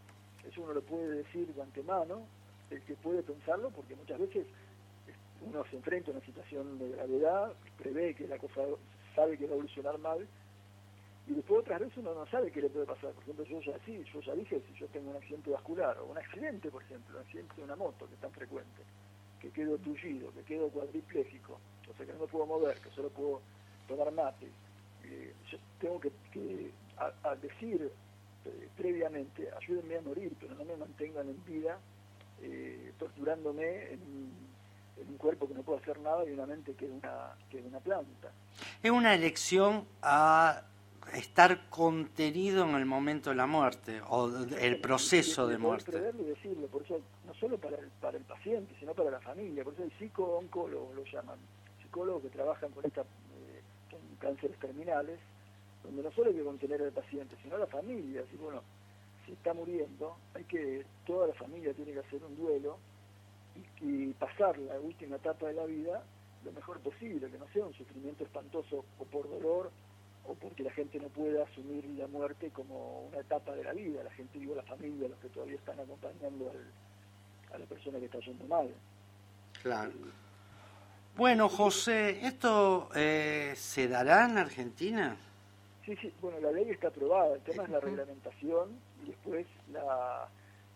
Eso uno lo puede decir de antemano, el que puede pensarlo, porque muchas veces uno se enfrenta a una situación de gravedad, prevé que la cosa sabe que va a evolucionar mal, y después otras veces uno no sabe qué le puede pasar. Por ejemplo, yo ya sí, yo ya dije, si yo tengo un accidente vascular o un accidente, por ejemplo, un accidente de una moto que es tan frecuente, que quedo tullido, que quedo cuadripléjico, o sea que no me puedo mover, que solo puedo tomar mate, eh, yo tengo que, decir eh, previamente, ayúdenme a morir, pero no me mantengan en vida, eh, torturándome en, un cuerpo que no puedo hacer nada y una mente que es una, que es una planta. Es una elección a estar contenido en el momento de la muerte o el proceso de muerte. y decirlo, por eso no solo para el, para el paciente, sino para la familia, por eso hay psico-oncólogos, lo llaman, psicólogos que trabajan con, esta, eh, con cánceres terminales, donde no solo hay que contener al paciente, sino a la familia, así bueno, si está muriendo, hay que, toda la familia tiene que hacer un duelo y, y pasar la última etapa de la vida lo mejor posible, que no sea un sufrimiento espantoso o por dolor o porque la gente no pueda asumir la muerte como una etapa de la vida, la gente, digo, la familia, los que todavía están acompañando al- a la persona que está yendo mal. Claro. Bueno, José, ¿esto eh, se dará en Argentina? Sí, sí, bueno, la ley está aprobada, el tema es la reglamentación y después la,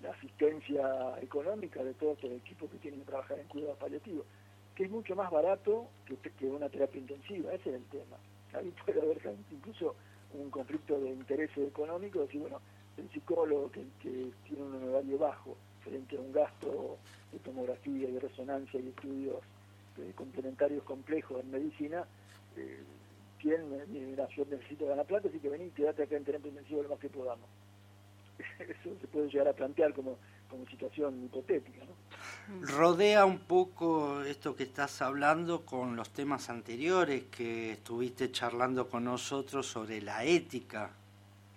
la asistencia económica de todos los equipos que tienen que trabajar en cuidados paliativos, que es mucho más barato que, que una terapia intensiva, ese es el tema. Ahí puede haber incluso un conflicto de intereses económicos, decir, bueno, el psicólogo que, tiene un honorario bajo frente a un gasto de tomografía y resonancia y estudios eh, complementarios complejos en medicina, eh, ¿quién yo necesito ganar plata, así que vení, quédate acá en terapia intensiva lo más que podamos. Eso se puede llegar a plantear como, como situación hipotética, ¿no? Rodea un poco esto que estás hablando con los temas anteriores que estuviste charlando con nosotros sobre la ética.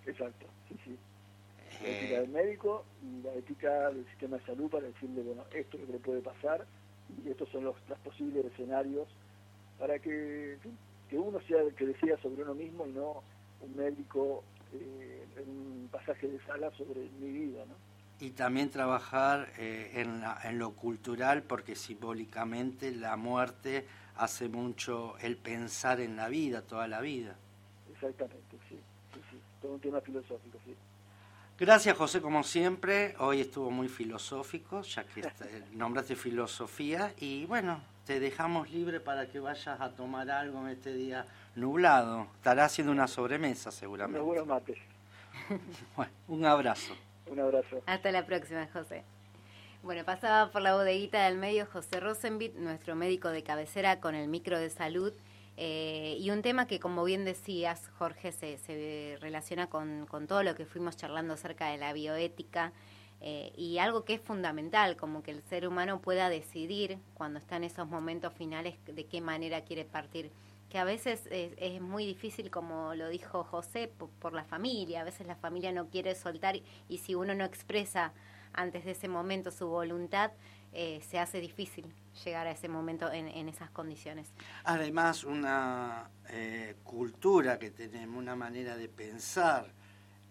Exacto, sí, sí. La Eh, ética del médico y la ética del sistema de salud para decirle, bueno, esto es lo que le puede pasar y estos son los, los posibles escenarios para que, que uno sea el que decida sobre uno mismo y no un médico eh, en un pasaje de sala sobre mi vida, ¿no? Y también trabajar eh, en, la- en lo cultural, porque simbólicamente la muerte hace mucho el pensar en la vida, toda la vida. Exactamente, sí, sí, sí. Todo un tema filosófico, sí. Gracias José, como siempre. Hoy estuvo muy filosófico, ya que está- nombraste filosofía. Y bueno, te dejamos libre para que vayas a tomar algo en este día nublado. Estará haciendo una sobremesa seguramente. Unos buenos mates. Bueno, un abrazo. Un abrazo. Hasta la próxima, José. Bueno, pasaba por la bodeguita del medio José Rosenbit, nuestro médico de cabecera con el micro de salud. eh, y un tema que, como bien decías, Jorge, se, se relaciona con, todo lo que fuimos charlando acerca de la bioética eh, y algo que es fundamental, como que el ser humano pueda decidir cuando está en esos momentos finales de qué manera quiere partir. Que a veces es, es muy difícil, como lo dijo José, por, por la familia. A veces la familia no quiere soltar y si uno no expresa antes de ese momento su voluntad, eh, se hace difícil llegar a ese momento en, en esas condiciones. Además, una eh, cultura que tenemos, una manera de pensar,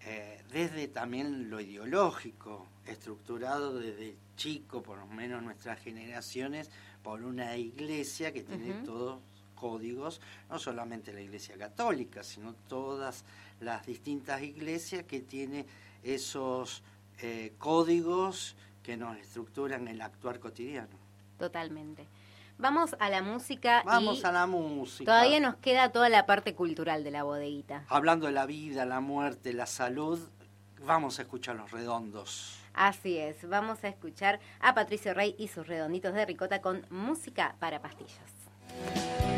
eh, desde también lo ideológico, estructurado desde chico, por lo menos nuestras generaciones, por una iglesia que tiene Ujú. todos códigos, no solamente la iglesia católica, sino todas las distintas iglesias que tiene esos eh, códigos que nos estructuran el actuar cotidiano. Totalmente. Vamos a la música. Vamos y a la música. Todavía nos queda toda la parte cultural de la bodeguita. Hablando de la vida, la muerte, la salud, vamos a escuchar los redondos. Así es, vamos a escuchar a Patricio Rey y sus redonditos de ricota con música para pastillas.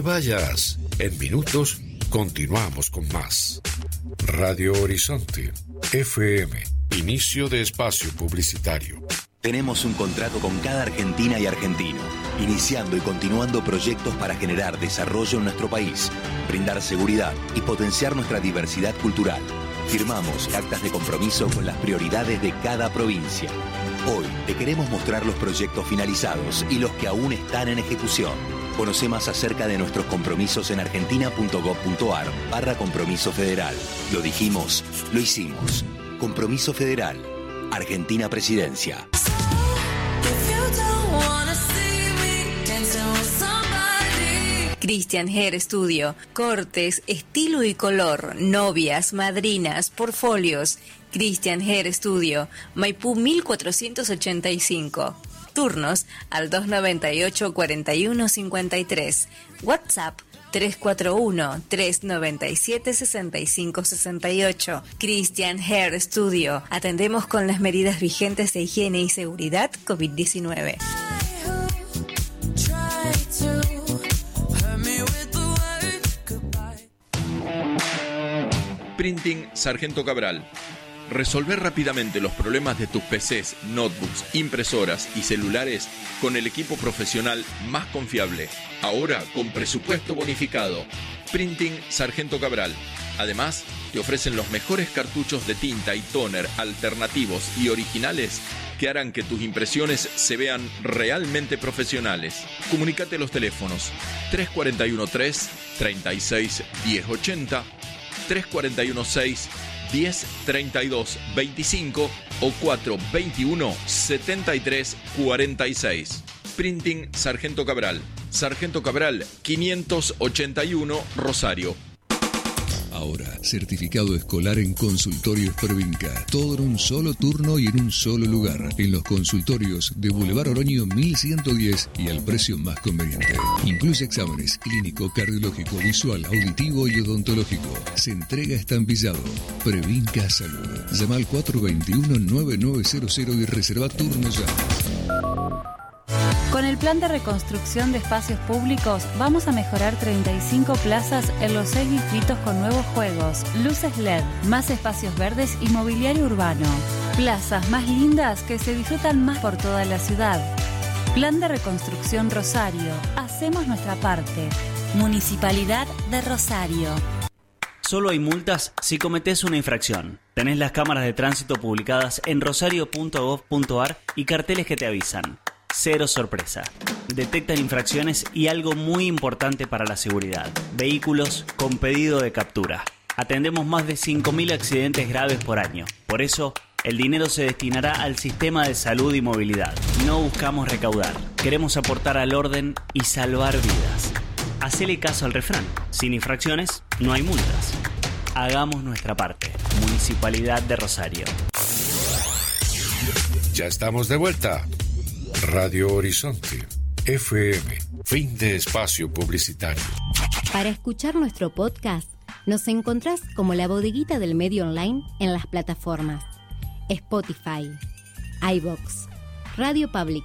Vayas. En minutos continuamos con más. Radio Horizonte, FM, inicio de espacio publicitario. Tenemos un contrato con cada argentina y argentino, iniciando y continuando proyectos para generar desarrollo en nuestro país, brindar seguridad y potenciar nuestra diversidad cultural. Firmamos actas de compromiso con las prioridades de cada provincia. Hoy te queremos mostrar los proyectos finalizados y los que aún están en ejecución. Conoce más acerca de nuestros compromisos en argentina.gov.ar barra compromiso federal. Lo dijimos, lo hicimos. Compromiso federal. Argentina Presidencia. Christian Hair Studio. Cortes, estilo y color. Novias, madrinas, portfolios. Christian Hair Studio. Maipú 1485. Turnos al 298-4153. WhatsApp 341-397-6568. Christian Hair Studio. Atendemos con las medidas vigentes de higiene y seguridad COVID-19. Printing Sargento Cabral. Resolver rápidamente los problemas de tus PCs, notebooks, impresoras y celulares con el equipo profesional más confiable. Ahora con presupuesto bonificado. Printing Sargento Cabral. Además, te ofrecen los mejores cartuchos de tinta y toner alternativos y originales que harán que tus impresiones se vean realmente profesionales. Comunicate a los teléfonos 3413 36 1080 3416 10 32 25 o 421 73 46. Printing Sargento Cabral. Sargento Cabral 581 Rosario. Ahora, certificado escolar en consultorios Provinca. Todo en un solo turno y en un solo lugar. En los consultorios de Boulevard Oroño 1110 y al precio más conveniente. Incluye exámenes clínico, cardiológico, visual, auditivo y odontológico. Se entrega estampillado. Previnca Salud. Llama al 421-9900 y reserva turno ya. Con el plan de reconstrucción de espacios públicos vamos a mejorar 35 plazas en los seis distritos con nuevos juegos, luces LED, más espacios verdes y mobiliario urbano. Plazas más lindas que se disfrutan más por toda la ciudad. Plan de reconstrucción Rosario. Hacemos nuestra parte. Municipalidad de Rosario. Solo hay multas si cometes una infracción. Tenés las cámaras de tránsito publicadas en rosario.gov.ar y carteles que te avisan. Cero sorpresa. Detectan infracciones y algo muy importante para la seguridad. Vehículos con pedido de captura. Atendemos más de 5.000 accidentes graves por año. Por eso, el dinero se destinará al sistema de salud y movilidad. No buscamos recaudar. Queremos aportar al orden y salvar vidas. Hacele caso al refrán. Sin infracciones, no hay multas. Hagamos nuestra parte. Municipalidad de Rosario. Ya estamos de vuelta. Radio Horizonte, FM, fin de espacio publicitario. Para escuchar nuestro podcast, nos encontrás como la bodeguita del medio online en las plataformas Spotify, iBox, Radio Public,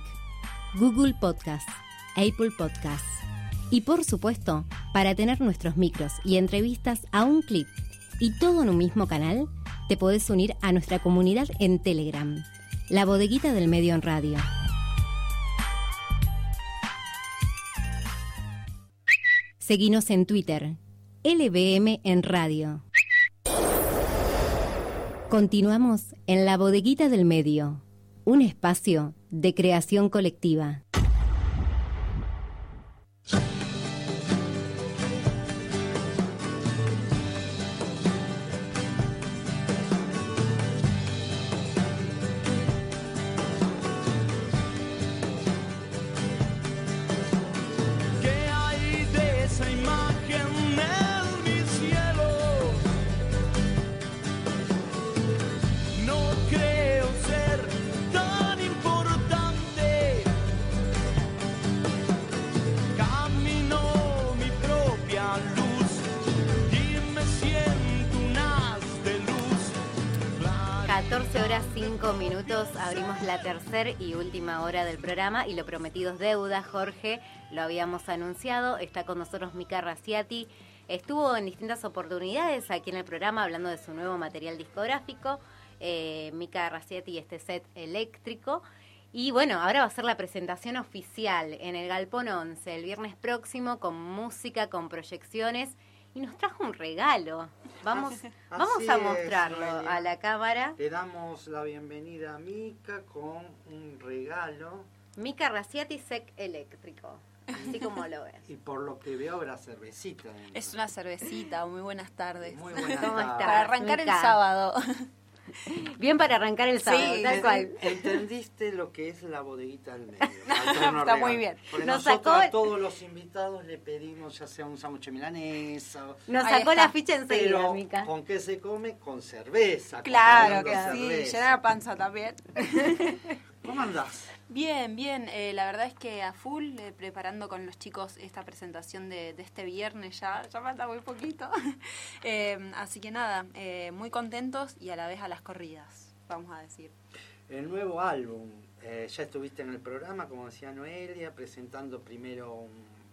Google Podcast, Apple Podcasts. Y por supuesto, para tener nuestros micros y entrevistas a un clip y todo en un mismo canal, te podés unir a nuestra comunidad en Telegram, la bodeguita del medio en radio. Seguinos en Twitter, LBM en Radio. Continuamos en la bodeguita del medio, un espacio de creación colectiva. Minutos, abrimos la tercera y última hora del programa y lo prometido es deuda, Jorge, lo habíamos anunciado, está con nosotros Mika Raciati, estuvo en distintas oportunidades aquí en el programa hablando de su nuevo material discográfico, eh, Mika Raciati y este set eléctrico. Y bueno, ahora va a ser la presentación oficial en el Galpón 11 el viernes próximo con música, con proyecciones y nos trajo un regalo. Vamos, vamos Así a mostrarlo a la cámara. Le damos la bienvenida a Mica con un regalo Mica Raciati Sec Eléctrico, así como lo ves. y por lo que veo habrá cervecita. dentro. Es una cervecita, muy buenas tardes. Muy buenas ¿Cómo tardes. estás, Para arrancar el sábado. Bien para arrancar el sábado, Sí, tal cual. Entendiste lo que es la bodeguita del medio. Está muy bien. Porque Nos nosotros sacó- a todos los invitados le pedimos ya sea un sándwich milanesa. o- Nos sacó está. la ficha enseguida, Pero, Mica. ¿con qué se come? Con cerveza. Claro que sí, llenar la panza también. ¿Cómo andás? Bien, bien. eh, la verdad es que a full, eh, preparando con los chicos esta presentación de, de este viernes ya, ya falta muy poquito. Eh, así que nada, eh, muy contentos y a la vez a las corridas, vamos a decir. El nuevo álbum. eh, ya estuviste en el programa, como decía Noelia, presentando primero un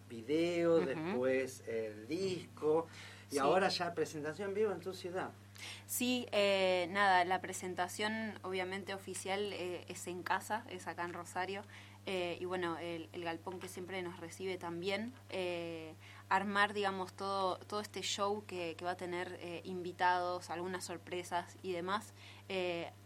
video, después el disco. Y Sí. ahora ya presentación en vivo en tu ciudad. Sí, eh, nada, la presentación obviamente oficial eh, es en casa, es acá en Rosario. eh, y bueno, el, galpón que siempre nos recibe también. eh, armar, digamos, todo, todo este show que, va a tener eh, invitados, algunas sorpresas y demás.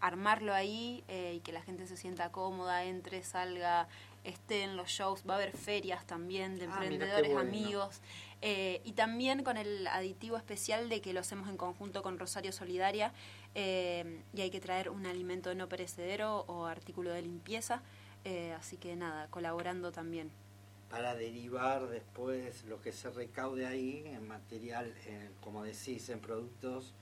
armarlo ahí y que la gente se sienta cómoda, entre, salga, esté en los shows. Va a haber ferias también de Ah, emprendedores, bueno. amigos. Eh, y también con el aditivo especial de que lo hacemos en conjunto con Rosario Solidaria eh, y hay que traer un alimento no perecedero o artículo de limpieza. eh, así que nada, colaborando también. Para derivar después lo que se recaude ahí en material, como decís, en productos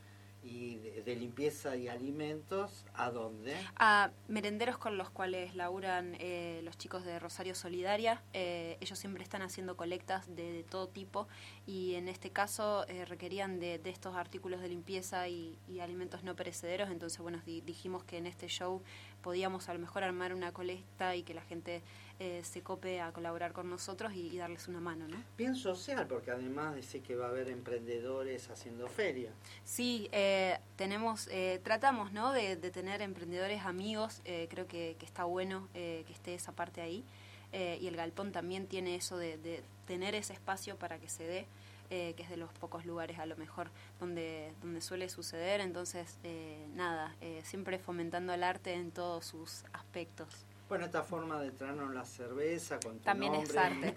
y de, limpieza y alimentos, ¿a dónde? A merenderos con los cuales laburan eh, los chicos de Rosario Solidaria. eh, ellos siempre están haciendo colectas de, de todo tipo y en este caso eh, requerían de, de estos artículos de limpieza y, y alimentos no perecederos. Entonces, bueno, di- dijimos que en este show podíamos a lo mejor armar una colecta y que la gente eh, se cope a colaborar con nosotros y, y darles una mano, ¿no? Bien social, porque además dice que va a haber emprendedores haciendo feria. Sí, eh, tenemos, eh, tratamos, ¿no? De, de tener emprendedores amigos. eh, creo que, que está bueno eh, que esté esa parte ahí. Eh, y el galpón también tiene eso de, de tener ese espacio para que se dé, eh, que es de los pocos lugares a lo mejor donde, donde suele suceder. Entonces, eh, nada, eh, siempre fomentando el arte en todos sus aspectos. Bueno, esta forma de traernos la cerveza con tu También es arte.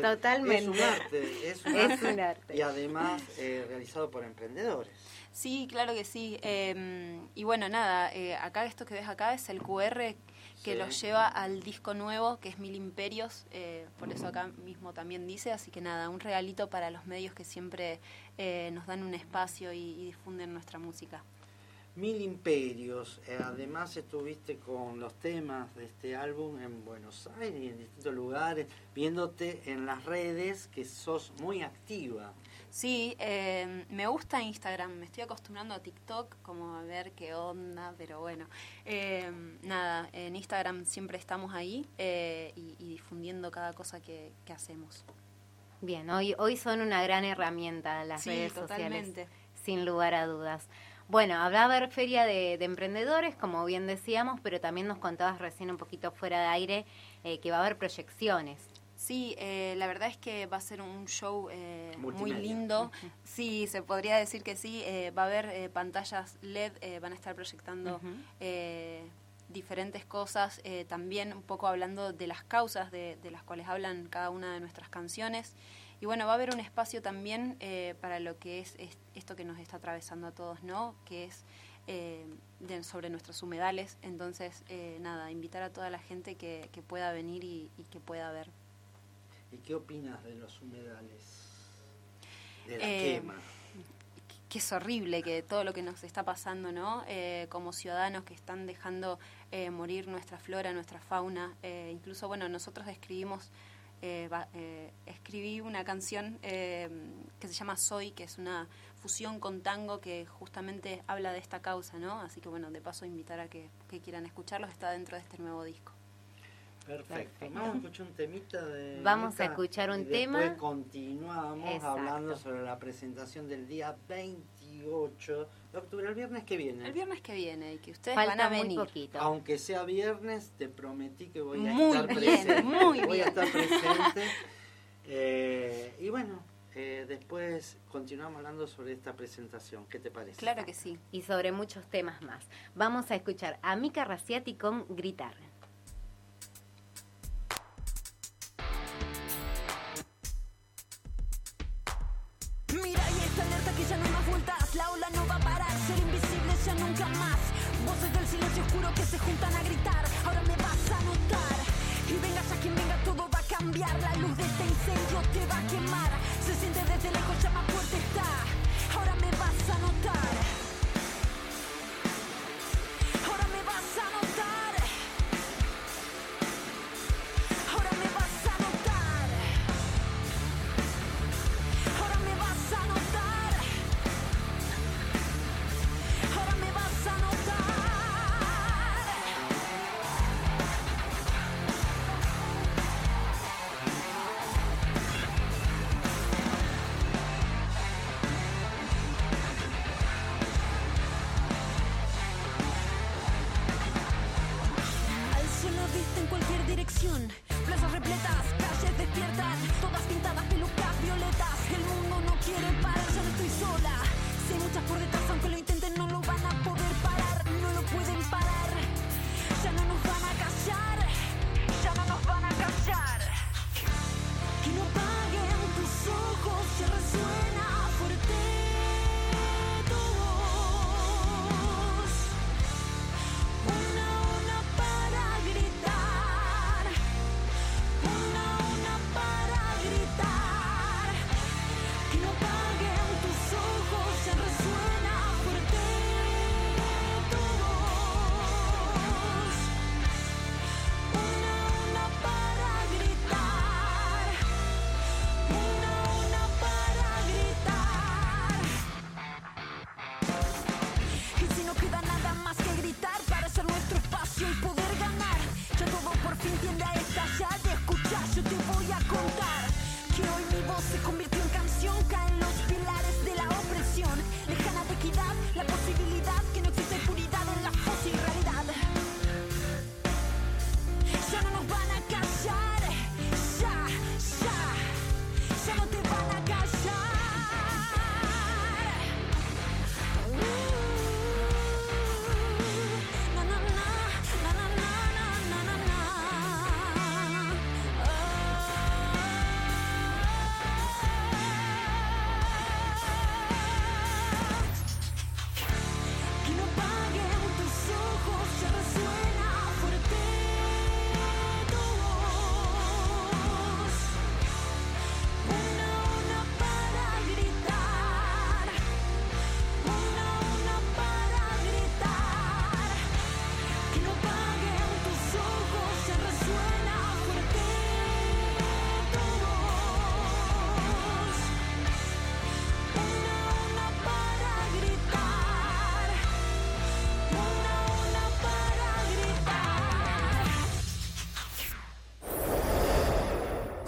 Totalmente. Es un arte, es un, Es arte, un arte. Y además eh, realizado por emprendedores. Sí, claro que sí. Eh, y bueno, nada, eh, acá esto que ves acá es el QR que Sí. los lleva al disco nuevo, que es Mil Imperios, eh, por eso acá mismo también dice, así que nada, un regalito para los medios que siempre eh, nos dan un espacio y, y difunden nuestra música. Mil Imperios, eh, además estuviste con los temas de este álbum en Buenos Aires y en distintos lugares, viéndote en las redes que sos muy activa. Sí, eh, me gusta Instagram, me estoy acostumbrando a TikTok, como a ver qué onda, pero bueno, eh, nada, en Instagram siempre estamos ahí eh, y, y difundiendo cada cosa que, que hacemos. Bien, hoy, hoy son una gran herramienta las Sí, redes totalmente. sociales, sin lugar a dudas. Bueno, habrá haber feria de, de emprendedores, como bien decíamos, pero también nos contabas recién un poquito fuera de aire eh, que va a haber proyecciones. Sí, eh, la verdad es que va a ser un show eh, muy lindo. Sí, se podría decir que sí. eh, va a haber eh, pantallas LED, eh, van a estar proyectando eh, diferentes cosas, eh, también un poco hablando de las causas de, de las cuales hablan cada una de nuestras canciones. Y bueno, va a haber un espacio también eh, para lo que es, es esto que nos está atravesando a todos, ¿no? Que es eh, de- sobre nuestros humedales. Entonces, eh, nada, invitar a toda la gente que, que pueda venir y, y que pueda ver. ¿Y qué opinas de los humedales? De la Eh, quema. que es horrible que todo lo que nos está pasando, ¿no? Eh, como ciudadanos que están dejando eh, morir nuestra flora, nuestra fauna. Eh, incluso, bueno, nosotros escribimos, eh, va- eh, escribí una canción eh, que se llama Soy, que es una fusión con tango que justamente habla de esta causa, ¿no? Así que bueno, de paso invitar a que, que quieran escucharlos, está dentro de este nuevo disco. Perfecto. Vamos a escuchar un temita de. Vamos a escuchar un y tema. Después continuamos Exacto. hablando sobre la presentación del día 28 de octubre, el viernes que viene. El viernes que viene y que ustedes Falta van a muy venir. poquito. Aunque sea viernes, te prometí que voy a Muy estar bien, presente. muy Voy a estar presente. Eh, y bueno, eh, después continuamos hablando sobre esta presentación. ¿Qué te parece? Claro que sí. Y sobre muchos temas más. Vamos a escuchar a Mika Raciati con Gritar. La luz de este incendio te va a quemar. Se siente desde lejos más fuerte está. Ahora me vas a notar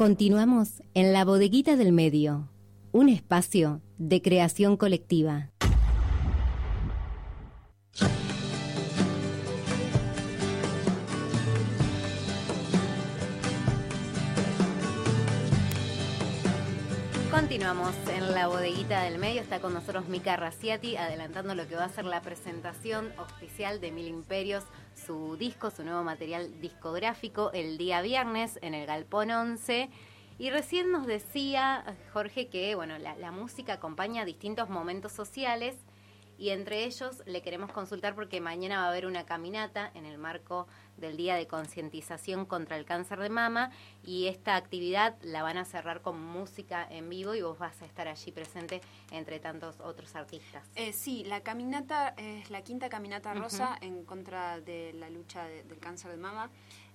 Continuamos en la bodeguita del medio, un espacio de creación colectiva. Continuamos en la bodeguita del medio. Está con nosotros Mika Raciati, adelantando lo que va a ser la presentación oficial de Mil Imperios, su disco, su nuevo material discográfico, el día viernes en el Galpón 11. Y recién nos decía Jorge que bueno, la, la música acompaña distintos momentos sociales y entre ellos le queremos consultar porque mañana va a haber una caminata en el marco del Día de Concientización contra el Cáncer de Mama y esta actividad la van a cerrar con música en vivo y vos vas a estar allí presente entre tantos otros artistas. Eh, sí, la caminata es la quinta caminata rosa en contra de la lucha de- del cáncer de mama.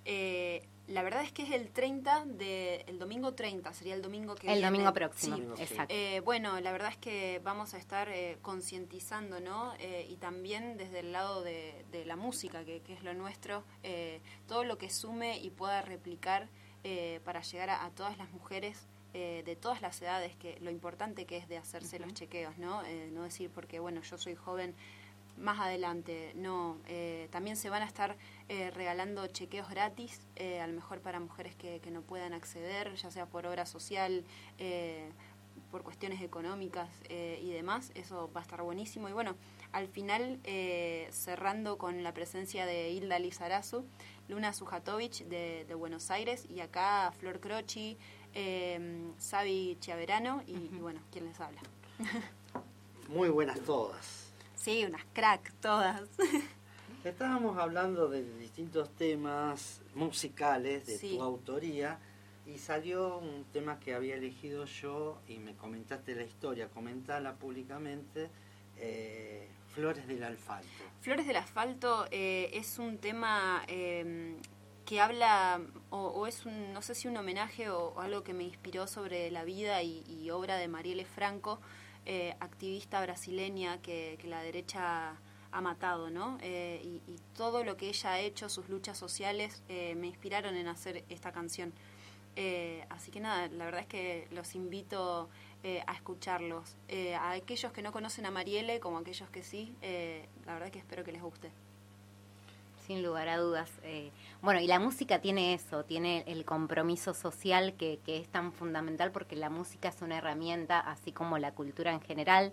Eh, la verdad es que es el 30 de el domingo 30, sería el domingo que El viene. domingo próximo, Sí. exacto. Eh, bueno, la verdad es que vamos a estar eh, concientizando, ¿no? Eh, y también desde el lado de, de la música, que, que es lo nuestro, eh, todo lo que sume y pueda replicar eh, para llegar a, a todas las mujeres eh, de todas las edades, que lo importante que es de hacerse los chequeos, ¿no? Eh, no decir porque, bueno, yo soy joven, más adelante, no. eh, también se van a estar eh, regalando chequeos gratis, eh, a lo mejor para mujeres que, que no puedan acceder, ya sea por obra social, eh, por cuestiones económicas eh, y demás. Eso va a estar buenísimo. Y bueno, al final, eh, cerrando con la presencia de Hilda Lizarazu, Luna Sujatovic de, de Buenos Aires y acá Flor Croci, eh, Sabi Chiaverano y, y bueno, ¿quién les habla? Muy buenas todas. Sí, unas crack todas. Estábamos hablando de distintos temas musicales de Sí. tu autoría y salió un tema que había elegido yo y me comentaste la historia, comentala públicamente, eh, Flores del Alfalto. Flores del Asfalto eh, es un tema eh, que habla, o, o es un, no sé si un homenaje o, o algo que me inspiró sobre la vida y, y obra de Marielle Franco, eh, activista brasileña que, la derecha ha matado, ¿no? Eh, y, todo lo que ella ha hecho, sus luchas sociales, eh, me inspiraron en hacer esta canción. Eh, así que nada, la verdad es que los invito eh, a escucharlos. A aquellos que no conocen a Marielle, como a aquellos que sí, la verdad es que espero que les guste. Sin lugar a dudas. eh, bueno, y la música tiene eso, tiene el compromiso social que, que es tan fundamental porque la música es una herramienta, así como la cultura en general,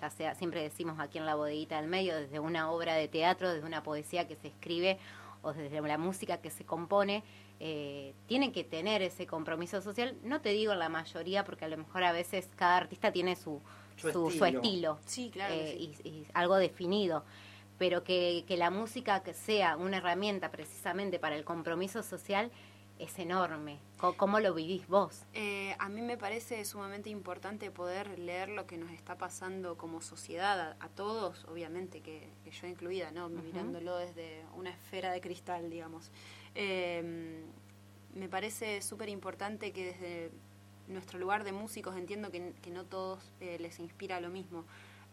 ya sea, siempre decimos aquí en la bodeguita del medio, desde una obra de teatro, desde una poesía que se escribe o desde la música que se compone, eh, tiene que tener ese compromiso social. No te digo la mayoría, porque a lo mejor a veces cada artista tiene su, Su su, su estilo. Sí, claro eh, sí. y, y algo definido pero que, que la música que sea una herramienta precisamente para el compromiso social es enorme. ¿Cómo lo vivís vos? Eh, a mí me parece sumamente importante poder leer lo que nos está pasando como sociedad, a, a todos, obviamente, que, que yo incluida, ¿no? Mirándolo desde una esfera de cristal, digamos. Eh, me parece súper importante que desde nuestro lugar de músicos entiendo que, que no todos eh, les inspira lo mismo,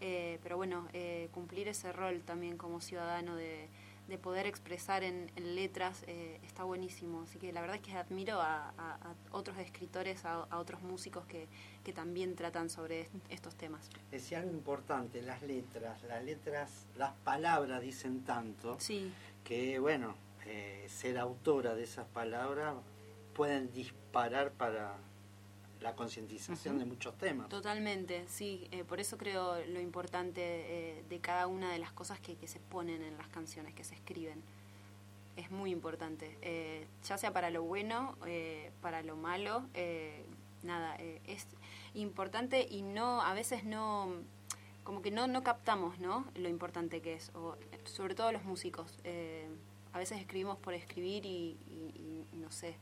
Eh, pero bueno, eh, cumplir ese rol también como ciudadano de, de poder expresar en, en letras eh, está buenísimo. Así que la verdad es que admiro a, a- a otros escritores, a, a otros músicos que, que también tratan sobre est- estos temas. Decía algo importante, las letras, las letras, las palabras dicen tanto Sí. que, bueno, eh, ser autora de esas palabras pueden disparar para la concientización de muchos temas. Totalmente, sí. Eh, por eso creo lo importante eh, de cada una de las cosas que, que se ponen en las canciones, que se escriben. Es muy importante, eh, ya sea para lo bueno, eh, para lo malo, nada, es importante y no, a veces no, como que no, no captamos, ¿no? Lo importante que es, o, sobre todo los músicos. a veces escribimos por escribir y, y- y no sé.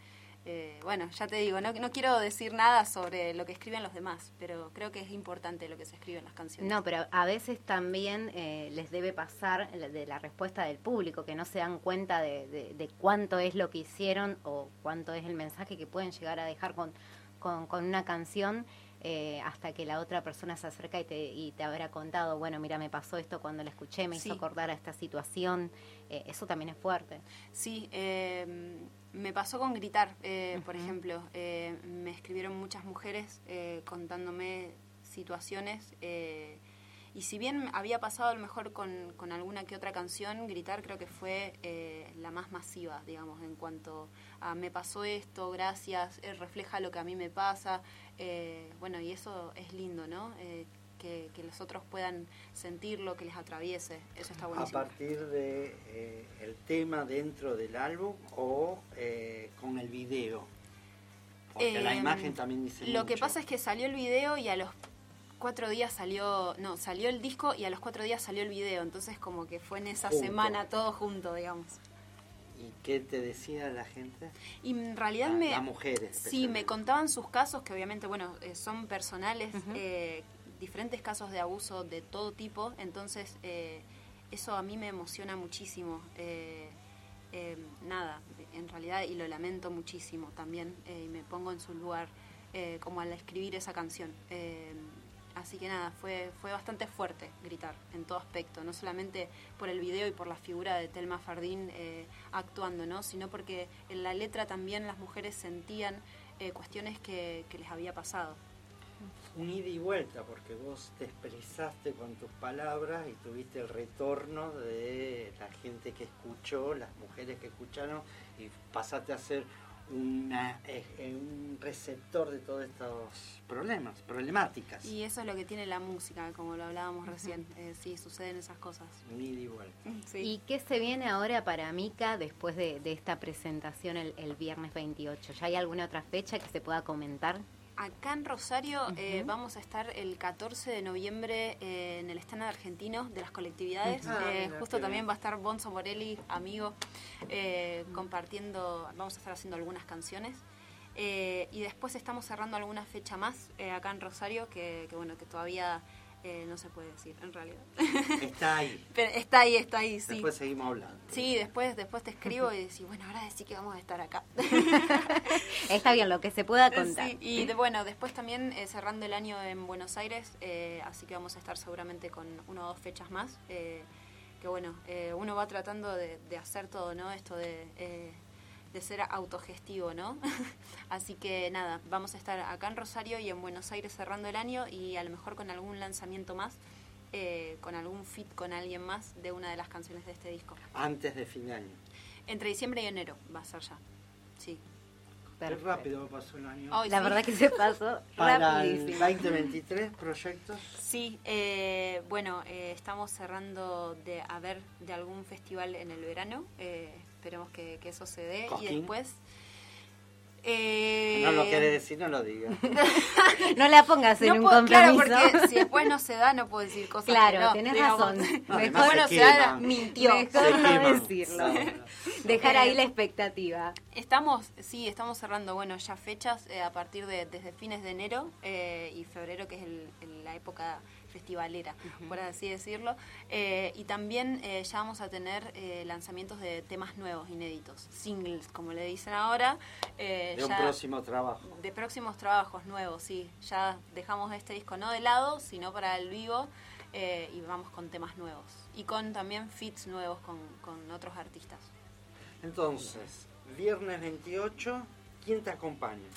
Eh, bueno, ya te digo, no, no quiero decir nada sobre lo que escriben los demás, pero creo que es importante lo que se escribe en las canciones. No, pero a veces también eh, les debe pasar de la respuesta del público, que no se dan cuenta de, de- de cuánto es lo que hicieron o cuánto es el mensaje que pueden llegar a dejar con, con, con una canción eh, hasta que la otra persona se acerca y te, y te habrá contado, bueno, mira, me pasó esto cuando la escuché, me Sí. hizo acordar a esta situación. Eh, eso también es fuerte. Sí, eh, me pasó con gritar, eh, por ejemplo. Eh, me escribieron muchas mujeres eh, contándome situaciones. eh, y si bien había pasado a lo mejor con, con alguna que otra canción, gritar creo que fue eh, la más masiva, digamos, en cuanto a me pasó esto, gracias, eh, refleja lo que a mí me pasa. eh, bueno, y eso es lindo, ¿no? Eh, que, que los otros puedan sentirlo, que les atraviese. Eso está a buenísimo. partir de eh, el tema dentro del álbum o eh, con el video porque la Eh, imagen también dice Lo que pasa es que salió el video y a los cuatro días salió, no, salió el disco y a los cuatro días salió el video, entonces como que fue en esa Junto. semana todo junto, digamos. y qué te decía la gente Y en realidad Ah, me... las mujeres Sí, me contaban sus casos, que obviamente, bueno, eh, son personales, eh, diferentes casos de abuso de todo tipo, entonces eh, eso a mí me emociona muchísimo. eh, eh, nada, en realidad, y lo lamento muchísimo también, eh, y me pongo en su lugar eh, como al escribir esa canción. Así que nada, fue, fue bastante fuerte gritar en todo aspecto, no solamente por el video y por la figura de Telma Fardín actuando, ¿no? sino porque en la letra también las mujeres sentían cuestiones que les había pasado. Un ida y vuelta, porque vos te expresaste con tus palabras y tuviste el retorno de la gente que escuchó, las mujeres que escucharon, y pasaste a ser una, eh, eh, un receptor de todos estos problemas, problemáticas. Y eso es lo que tiene la música, como lo hablábamos recién. Eh, sí, suceden esas cosas. Un ida y vuelta. ¿Y qué se viene ahora para Mica después de, de esta presentación el, el viernes 28? ¿Ya hay alguna otra fecha que se pueda comentar? Acá en Rosario eh, vamos a estar el 14 de noviembre eh, en el stand argentino de las colectividades. Ah, Eh, mira, justo también bien. va a estar Bonzo Morelli, amigo, eh, compartiendo, vamos a estar haciendo algunas canciones. Eh, y después estamos cerrando alguna fecha más eh, acá en Rosario que, que, bueno, que todavía eh, no se puede decir en realidad. Está ahí. Pero está ahí, está ahí, sí. Después seguimos hablando. Sí, después, después te escribo y decís, bueno, ahora sí que vamos a estar acá. Está bien, lo que se pueda contar. Sí, y de- bueno, después también eh, cerrando el año en Buenos Aires, eh, así que vamos a estar seguramente con una o dos fechas más. eh, que bueno, eh, uno va tratando de, de hacer todo, ¿no? Esto de, eh, de ser autogestivo, ¿no? así que nada, vamos a estar acá en Rosario y en Buenos Aires cerrando el año y a lo mejor con algún lanzamiento más, eh, con algún fit con alguien más de una de las canciones de este disco. Antes de fin de año. Entre diciembre y enero va a ser ya. Sí. Qué rápido pasó el año. La sí. verdad que se pasó Para el rapidísimo. 2023, proyectos. Sí, eh, bueno, eh, estamos cerrando de a ver de algún festival en el verano. eh, esperemos que, que eso se dé. Y después. eh, No lo quiere decir, no lo diga. No la pongas en no un puedo- Claro, compromiso. porque si después no se da, no puedo decir cosas Claro, que no, tenés digamos. razón. No, Mejor después no se se da, mintió. Mejor no decirlo. Dejar Eh, ahí la expectativa. Estamos, sí, estamos cerrando, bueno, ya fechas eh, a partir de desde fines de enero eh, y febrero, que es el- el- la época festivalera, por así decirlo. Eh, y también eh, ya vamos a tener eh, lanzamientos de temas nuevos, inéditos, singles, como le dicen ahora. eh, De un próximo trabajo. de próximos trabajos nuevos, sí. Ya dejamos este disco no de lado, sino para el vivo eh, y vamos con temas nuevos. Y con también fits nuevos con, con otros artistas. Entonces, viernes 28, ¿quién te acompaña?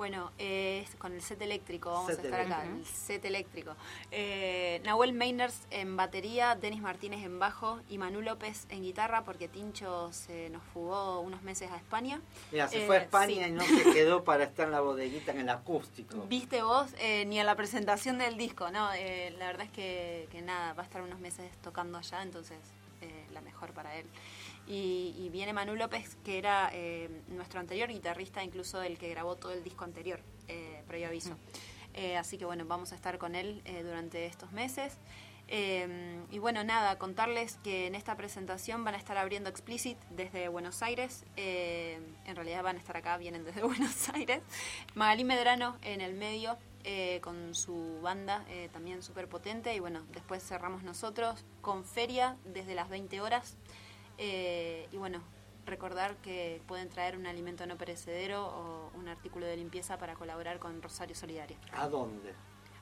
Bueno, eh, con el set eléctrico, vamos Set a estar acá, el set eléctrico. Eh, Nahuel Meiners en batería, Denis Martínez en bajo y Manu López en guitarra, porque Tincho se nos fugó unos meses a España. Mira, se Eh, fue a España sí. y no se quedó para estar en la bodeguita en el acústico. Viste vos, eh, ni a la presentación del disco, ¿no? Eh, la verdad es que, que nada, va a estar unos meses tocando allá, entonces eh, la mejor para él. Y, y viene Manu López, que era eh, nuestro anterior guitarrista, incluso el que grabó todo el disco anterior, eh, previo aviso. Eh, así que bueno, vamos a estar con él eh, durante estos meses. Eh, y bueno, nada, contarles que en esta presentación van a estar abriendo Explicit desde Buenos Aires. Eh, en realidad van a estar acá, vienen desde Buenos Aires. Magalí Medrano en el medio eh, con su banda eh, también súper potente. Y bueno, después cerramos nosotros con Feria desde las 20 horas. Eh, y bueno, recordar que pueden traer un alimento no perecedero o un artículo de limpieza para colaborar con Rosario Solidaria. ¿A dónde?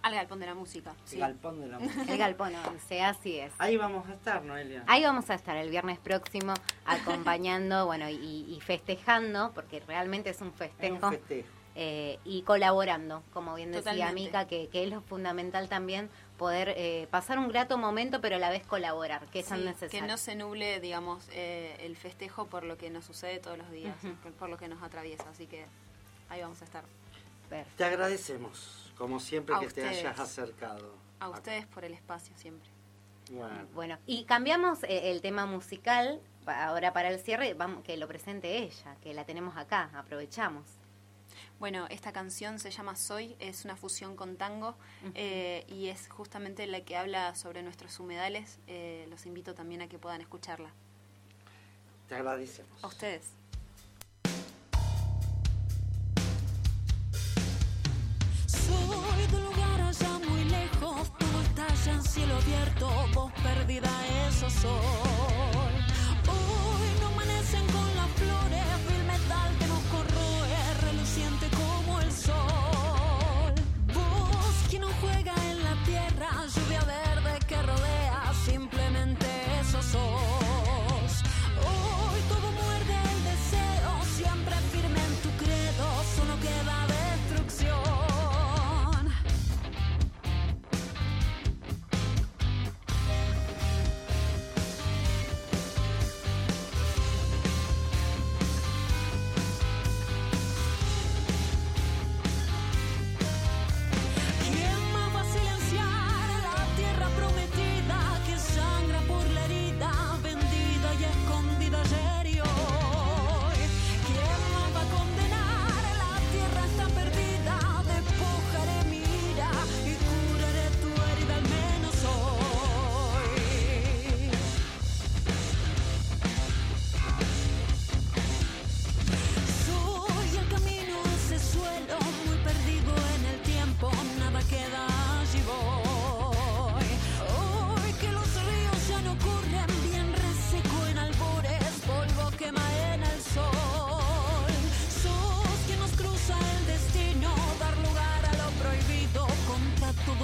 Al Galpón de la Música. El sí. Galpón de la Música. El galpón 11, así es. Ahí vamos a estar, Noelia. Ahí vamos a estar el viernes próximo acompañando, bueno, y, y festejando, porque realmente es un Es festejo. un festejo. eh, y colaborando, como bien decía Totalmente. Mica, que, que es lo fundamental también poder eh, pasar un grato momento, pero a la vez colaborar, que es tan Sí, necesario. que no se nuble, digamos, eh, el festejo por lo que nos sucede todos los días, por- por lo que nos atraviesa. Así que ahí vamos a estar. Te agradecemos, como siempre, A que te hayas acercado. A ustedes por el espacio siempre. Bueno. Bueno, y cambiamos eh, el tema musical ahora para el cierre, vamos, que lo presente ella, que la tenemos acá, aprovechamos. Bueno, esta canción se llama Soy, es una fusión con tango eh, y es justamente la que habla sobre nuestros humedales. Eh, los invito también a que puedan escucharla. Te agradecemos. A ustedes. Soy de un lugar allá muy lejos, todo estalla en cielo abierto, voz perdida, eso soy. Hoy no amanecen con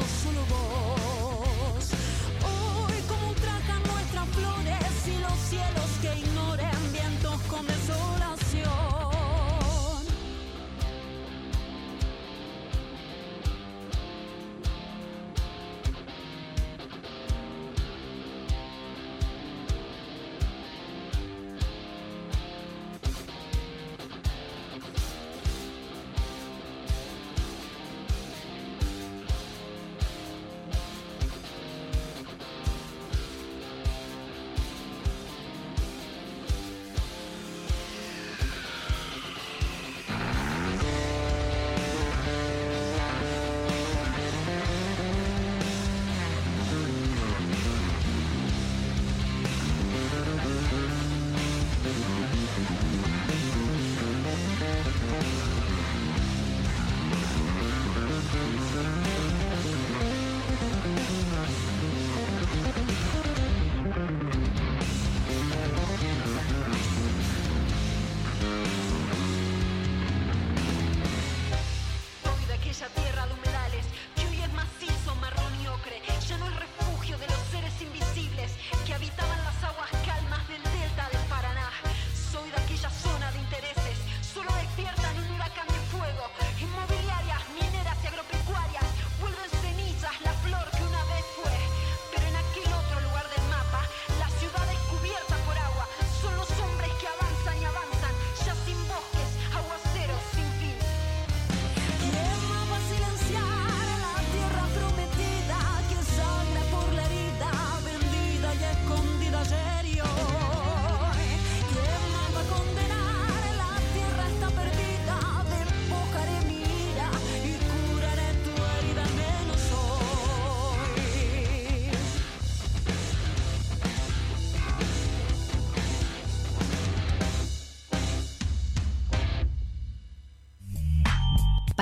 solo vos. Hoy como ultrajan nuestras flores y los cielos.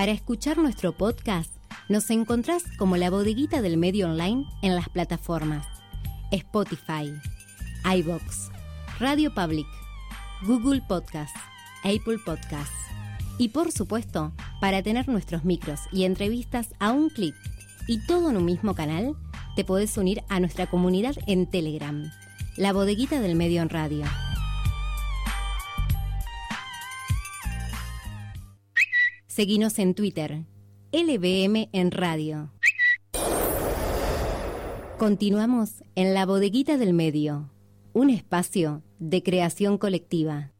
Para escuchar nuestro podcast, nos encontrás como la bodeguita del medio online en las plataformas Spotify, iBox, Radio Public, Google Podcast, Apple Podcasts. Y por supuesto, para tener nuestros micros y entrevistas a un clic y todo en un mismo canal, te podés unir a nuestra comunidad en Telegram, la bodeguita del medio en radio. Seguinos en Twitter, LBM en radio. Continuamos en la bodeguita del medio, un espacio de creación colectiva.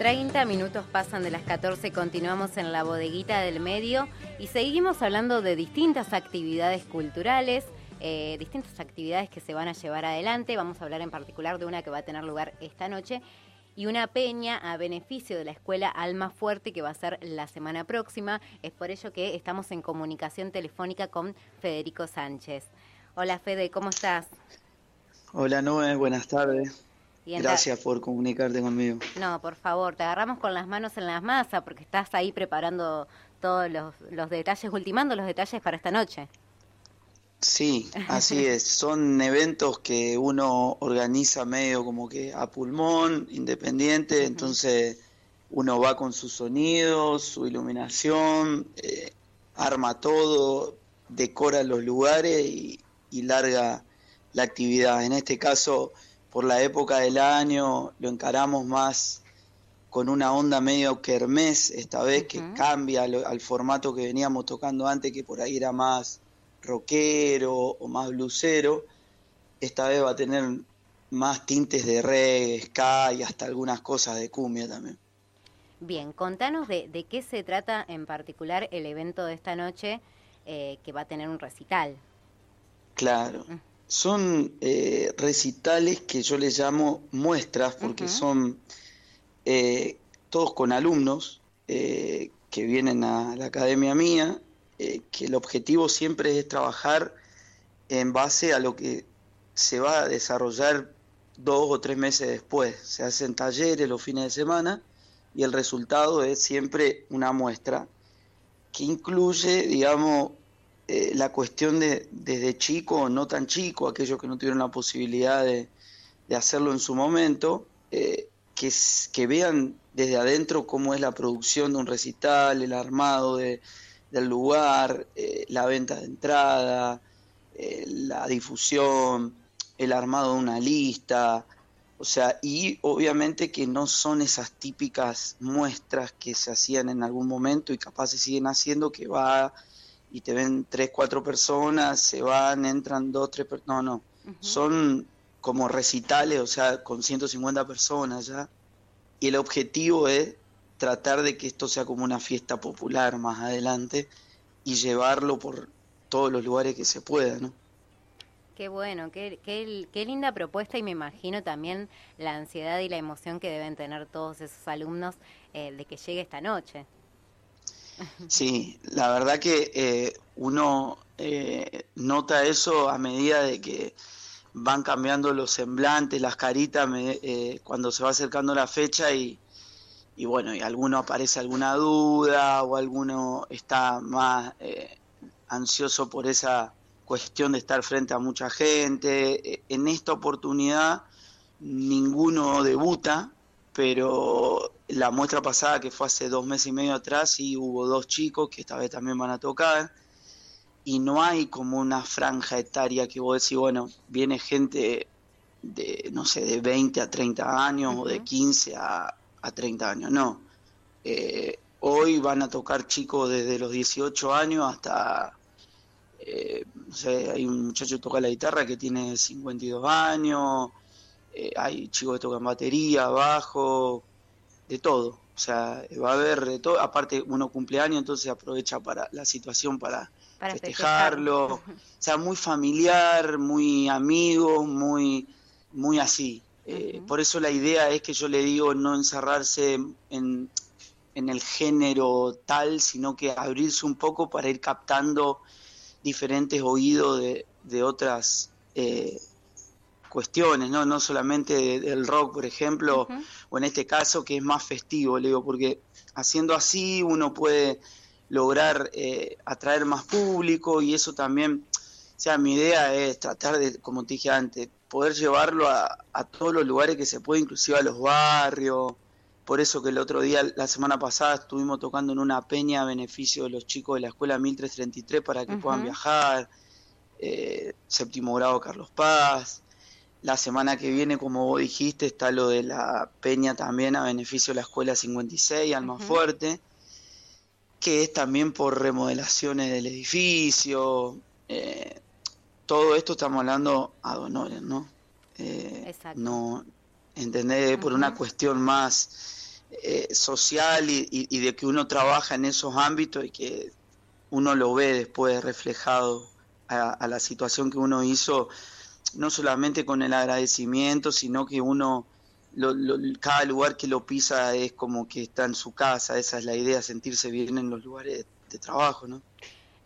30 minutos pasan de las 14, continuamos en la bodeguita del medio y seguimos hablando de distintas actividades culturales, eh, distintas actividades que se van a llevar adelante. Vamos a hablar en particular de una que va a tener lugar esta noche y una peña a beneficio de la escuela Alma Fuerte que va a ser la semana próxima. Es por ello que estamos en comunicación telefónica con Federico Sánchez. Hola Fede, ¿cómo estás? Hola Noé, buenas tardes. Gracias por comunicarte conmigo. No, por favor, te agarramos con las manos en las masas porque estás ahí preparando todos los, los detalles, ultimando los detalles para esta noche. Sí, así es. Son eventos que uno organiza medio como que a pulmón, independiente, entonces uno va con sus sonidos, su iluminación, eh, arma todo, decora los lugares y, y larga la actividad. En este caso, por la época del año, lo encaramos más con una onda medio kermés, esta vez que cambia al formato que veníamos tocando antes, que por ahí era más rockero o más blusero. Esta vez va a tener más tintes de reggae, ska y hasta algunas cosas de cumbia también. Bien, contanos de, de qué se trata en particular el evento de esta noche eh, que va a tener un recital. Claro. Son eh, recitales que yo les llamo muestras porque son eh, todos con alumnos eh, que vienen a la academia mía, eh, que el objetivo siempre es trabajar en base a lo que se va a desarrollar dos o tres meses después. Se hacen talleres los fines de semana y el resultado es siempre una muestra que incluye, digamos, eh, la cuestión de desde chico o no tan chico, aquellos que no tuvieron la posibilidad de, de hacerlo en su momento, eh, que, que vean desde adentro cómo es la producción de un recital, el armado de- del lugar, eh, la venta de entrada, la difusión, el armado de una lista, o sea, y obviamente que no son esas típicas muestras que se hacían en algún momento y capaz se siguen haciendo, que va y te ven tres, cuatro personas, se van, entran dos, tres personas, no, no, son como recitales, o sea, con 150 personas ya, y el objetivo es tratar de que esto sea como una fiesta popular más adelante y llevarlo por todos los lugares que se pueda, ¿no? Qué bueno, qué, qué, qué linda propuesta y me imagino también la ansiedad y la emoción que deben tener todos esos alumnos eh, de que llegue esta noche. Sí, la verdad que eh, uno eh, nota eso a medida de que van cambiando los semblantes, las caritas, eh, cuando se va acercando la fecha y, y bueno, y alguno aparece alguna duda o alguno está más eh, ansioso por esa cuestión de estar frente a mucha gente. Eh, En esta oportunidad ninguno debuta, pero la muestra pasada que fue hace dos meses y medio atrás sí hubo dos chicos que esta vez también van a tocar y no hay como una franja etaria que vos decís, bueno, viene gente de, no sé, de 20 a 30 años o de 15 a, a 30 años, no. Eh, hoy van a tocar chicos desde los 18 años hasta, eh, no sé, hay un muchacho que toca la guitarra que tiene 52 años, eh, hay chicos que tocan batería, bajo, de todo. O sea, va a haber de todo. Aparte, uno cumpleaños, entonces aprovecha para la situación para, Para festejarlo. O sea, muy familiar, muy amigo, muy, muy así. Eh, Por eso la idea es que yo le digo no encerrarse en, en el género tal, sino que abrirse un poco para ir captando diferentes oídos de, de otras eh, cuestiones, ¿no? no solamente de- del rock, por ejemplo, o en este caso que es más festivo, le digo, porque haciendo así uno puede lograr eh, atraer más público y eso también, o sea, mi idea es tratar de, como te dije antes, poder llevarlo a, a todos los lugares que se puede, inclusive a los barrios, por eso que el otro día, la semana pasada, estuvimos tocando en una peña a beneficio de los chicos de la escuela 1333 para que puedan viajar, eh, séptimo grado Carlos Paz. La semana que viene, como vos dijiste, está lo de la peña también a beneficio de la escuela 56, Almafuerte, que es también por remodelaciones del edificio. eh, todo esto estamos hablando a honores, ¿no? Eh, Exacto. no, ¿entendés? Por una cuestión más eh, social y, y- y de que uno trabaja en esos ámbitos y que uno lo ve después reflejado a, a la situación que uno hizo, no solamente con el agradecimiento, sino que uno, lo- lo- cada lugar que lo pisa es como que está en su casa, esa es la idea, sentirse bien en los lugares de trabajo, ¿no?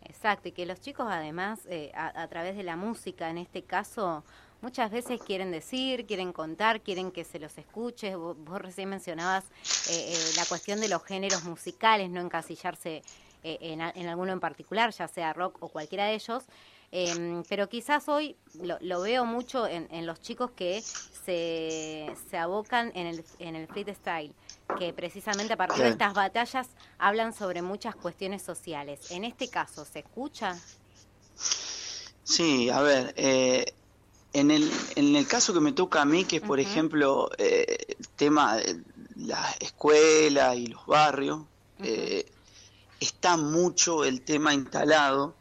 Exacto, y que los chicos además, eh, a, través de la música, en este caso, muchas veces quieren decir, quieren contar, quieren que se los escuche. Vos, vos recién mencionabas eh, eh, la cuestión de los géneros musicales, no encasillarse eh, en, en alguno en particular, ya sea rock o cualquiera de ellos. Em, pero quizás hoy lo, lo veo mucho en, en los chicos que se, se abocan en el, en el freestyle, que precisamente a partir de estas batallas hablan sobre muchas cuestiones sociales. En este caso, ¿se escucha? Sí, a ver, eh, en, el, en el caso que me toca a mí, que es por ejemplo eh, el tema de la escuela y los barrios, eh, está mucho el tema instalado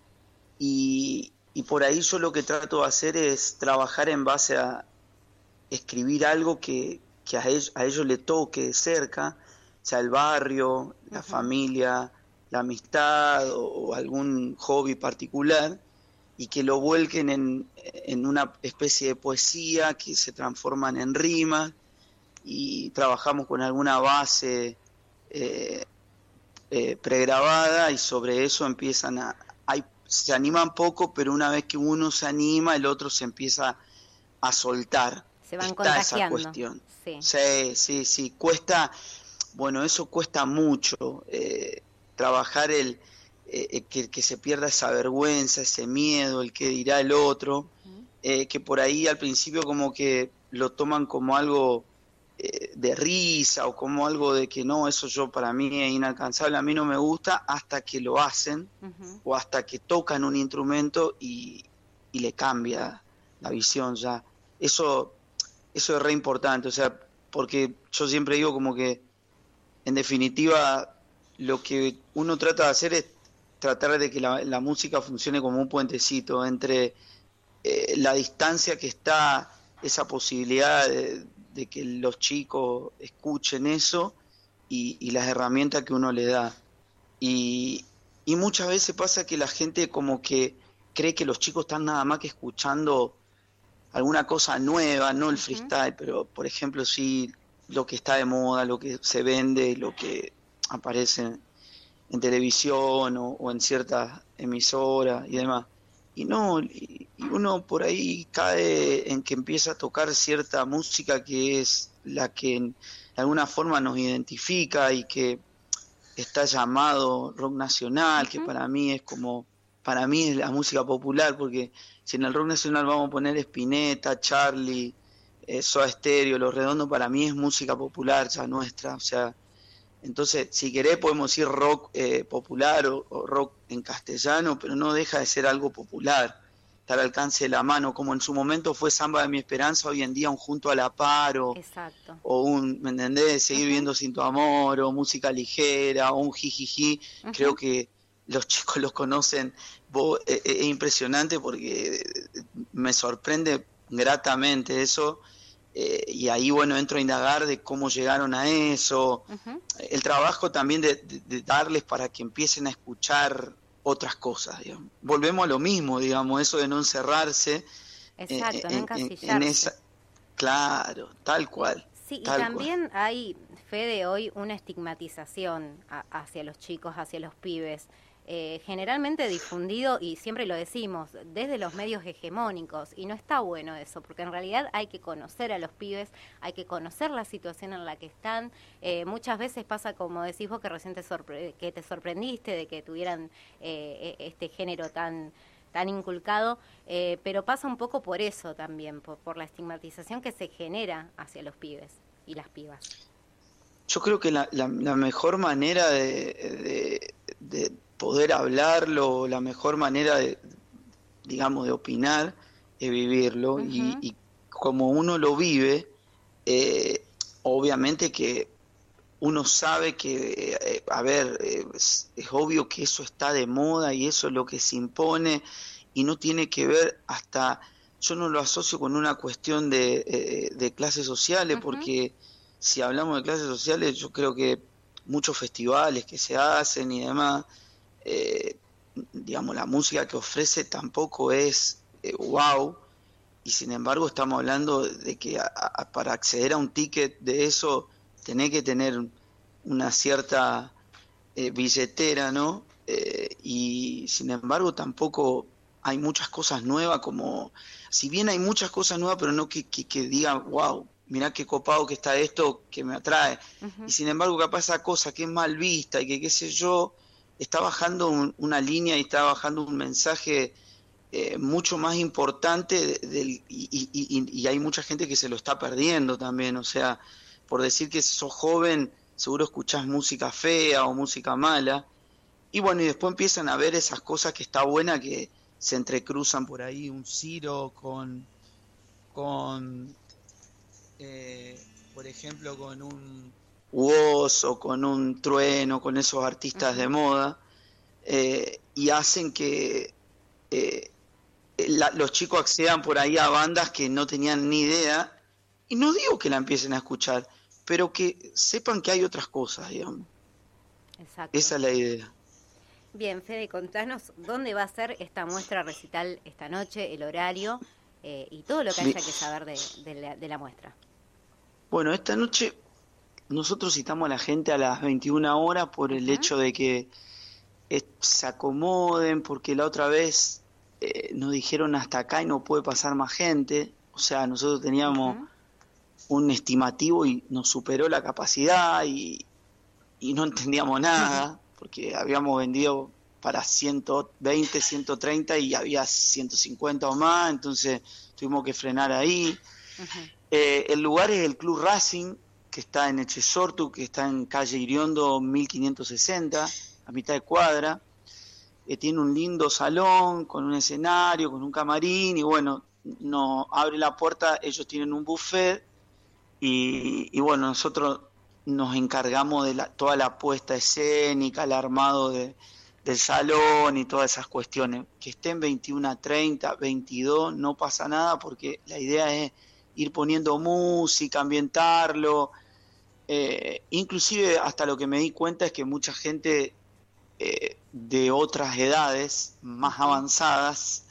y, y por ahí yo lo que trato de hacer es trabajar en base a escribir algo que, que a, ellos, a ellos le toque de cerca, sea el barrio, la familia, la amistad o, o algún hobby particular y que lo vuelquen en, en una especie de poesía que se transforman en rimas y trabajamos con alguna base eh, eh, pregrabada y sobre eso empiezan a... Se animan poco, pero una vez que uno se anima, el otro se empieza a soltar. Se van Está esa cuestión. Sí. Sí, sí, sí, cuesta, bueno, eso cuesta mucho, eh, trabajar el, eh, que, que se pierda esa vergüenza, ese miedo, el que dirá el otro, eh, que por ahí al principio como que lo toman como algo eh, de risa o como algo de que no, eso yo para mí es inalcanzable, a mí no me gusta hasta que lo hacen o hasta que tocan un instrumento y, y le cambia la visión ya. Eso, eso es re importante, o sea, porque yo siempre digo como que en definitiva lo que uno trata de hacer es tratar de que la, la música funcione como un puentecito entre eh, la distancia que está esa posibilidad de, de que los chicos escuchen eso y, y las herramientas que uno le da. Y, y muchas veces pasa que la gente como que cree que los chicos están nada más que escuchando alguna cosa nueva, no el freestyle, pero por ejemplo sí lo que está de moda, lo que se vende, lo que aparece en televisión o, o en ciertas emisoras y demás. Y no, y, uno por ahí cae en que empieza a tocar cierta música que es la que en- de alguna forma nos identifica y que está llamado rock nacional, que para mí es como, para mí es la música popular, porque si en el rock nacional vamos a poner Spinetta, Charlie, eh, Soda Stereo, Los Redondos, para mí es música popular ya nuestra, o sea, entonces si querés podemos decir rock eh, popular o, o rock en castellano, pero no deja de ser algo popular, está al alcance de la mano, como en su momento fue Samba de mi Esperanza, hoy en día un Junto a la Paro, Exacto. o un, ¿me entendés? Seguir viendo sin tu amor, o música ligera, o un jijiji. Creo que los chicos los conocen. Vos, eh, eh, es impresionante porque me sorprende gratamente eso. Eh, y ahí, bueno, entro a indagar de cómo llegaron a eso. El trabajo también de, de- de darles para que empiecen a escuchar otras cosas. digamos. Volvemos a lo mismo, digamos, eso de no encerrarse. eh, Exacto, no en- en- esa- Claro, tal cual. Sí, y tal cual. también hay, Fede, hoy una estigmatización a- hacia los chicos, hacia los pibes, eh, generalmente difundido, y siempre lo decimos, desde los medios hegemónicos, y no está bueno eso, porque en realidad hay que conocer a los pibes, hay que conocer la situación en la que están. Eh, muchas veces pasa, como decís vos, que recién te, sorpre- que te sorprendiste de que tuvieran eh, e- este género tan tan inculcado, pero pasa un poco por eso también, por, la estigmatización que se genera hacia los pibes y las pibas. Yo creo que la, mejor manera de poder hablarlo, la mejor manera de, digamos, de opinar, es vivirlo. y, y como uno lo vive, eh, obviamente que uno sabe que, eh, a ver, eh, es, es obvio que eso está de moda y eso es lo que se impone y no tiene que ver hasta, yo no lo asocio con una cuestión de, eh, de clases sociales, porque si hablamos de clases sociales, yo creo que muchos festivales que se hacen y demás, eh, digamos, la música que ofrece tampoco es eh, wow, y sin embargo estamos hablando de que a- a- para acceder a un ticket de eso tenés que tener una cierta eh, billetera, ¿no? Y sin embargo tampoco hay muchas cosas nuevas como, si bien hay muchas cosas nuevas, pero no que, que, que digan, wow, mirá qué copado que está esto que me atrae. Y sin embargo capaz esa cosa que es mal vista y que qué sé yo, está bajando un- una línea y está bajando un mensaje eh, mucho más importante y hay mucha gente que se lo está perdiendo también, o sea, por decir que sos joven, seguro escuchás música fea o música mala, y bueno, y después empiezan a ver esas cosas que está buena que se entrecruzan por ahí, un Ciro con, con eh, por ejemplo, con un Woz o con un Trueno, con esos artistas de moda, eh, y hacen que eh, la- los chicos accedan por ahí a bandas que no tenían ni idea, y no digo que la empiecen a escuchar, pero que sepan que hay otras cosas, digamos. Exacto. Esa es la idea. Bien, Fede, contanos dónde va a ser esta muestra recital esta noche, el horario eh, y todo lo que haya que saber de, de la, de la muestra. Bueno, esta noche nosotros citamos a la gente a las 21 horas por el hecho de que eh, se acomoden, porque la otra vez eh, nos dijeron hasta acá y no puede pasar más gente. O sea, nosotros teníamos un estimativo y nos superó la capacidad y, y no entendíamos nada, porque habíamos vendido para 120, 130 y había 150 o más, entonces tuvimos que frenar ahí. Eh, el lugar es el Club Racing, que está en Echesortu, que está en calle Iriondo 1560, a mitad de cuadra. Eh, tiene un lindo salón con un escenario, con un camarín, y bueno, nos abre la puerta, ellos tienen un buffet, y, bueno, nosotros nos encargamos de la, toda la puesta escénica, el armado de, del salón y todas esas cuestiones. Que estén 21 a 30, 22, no pasa nada porque la idea es ir poniendo música, ambientarlo. Eh, inclusive hasta lo que me di cuenta es que mucha gente eh, de otras edades más avanzadas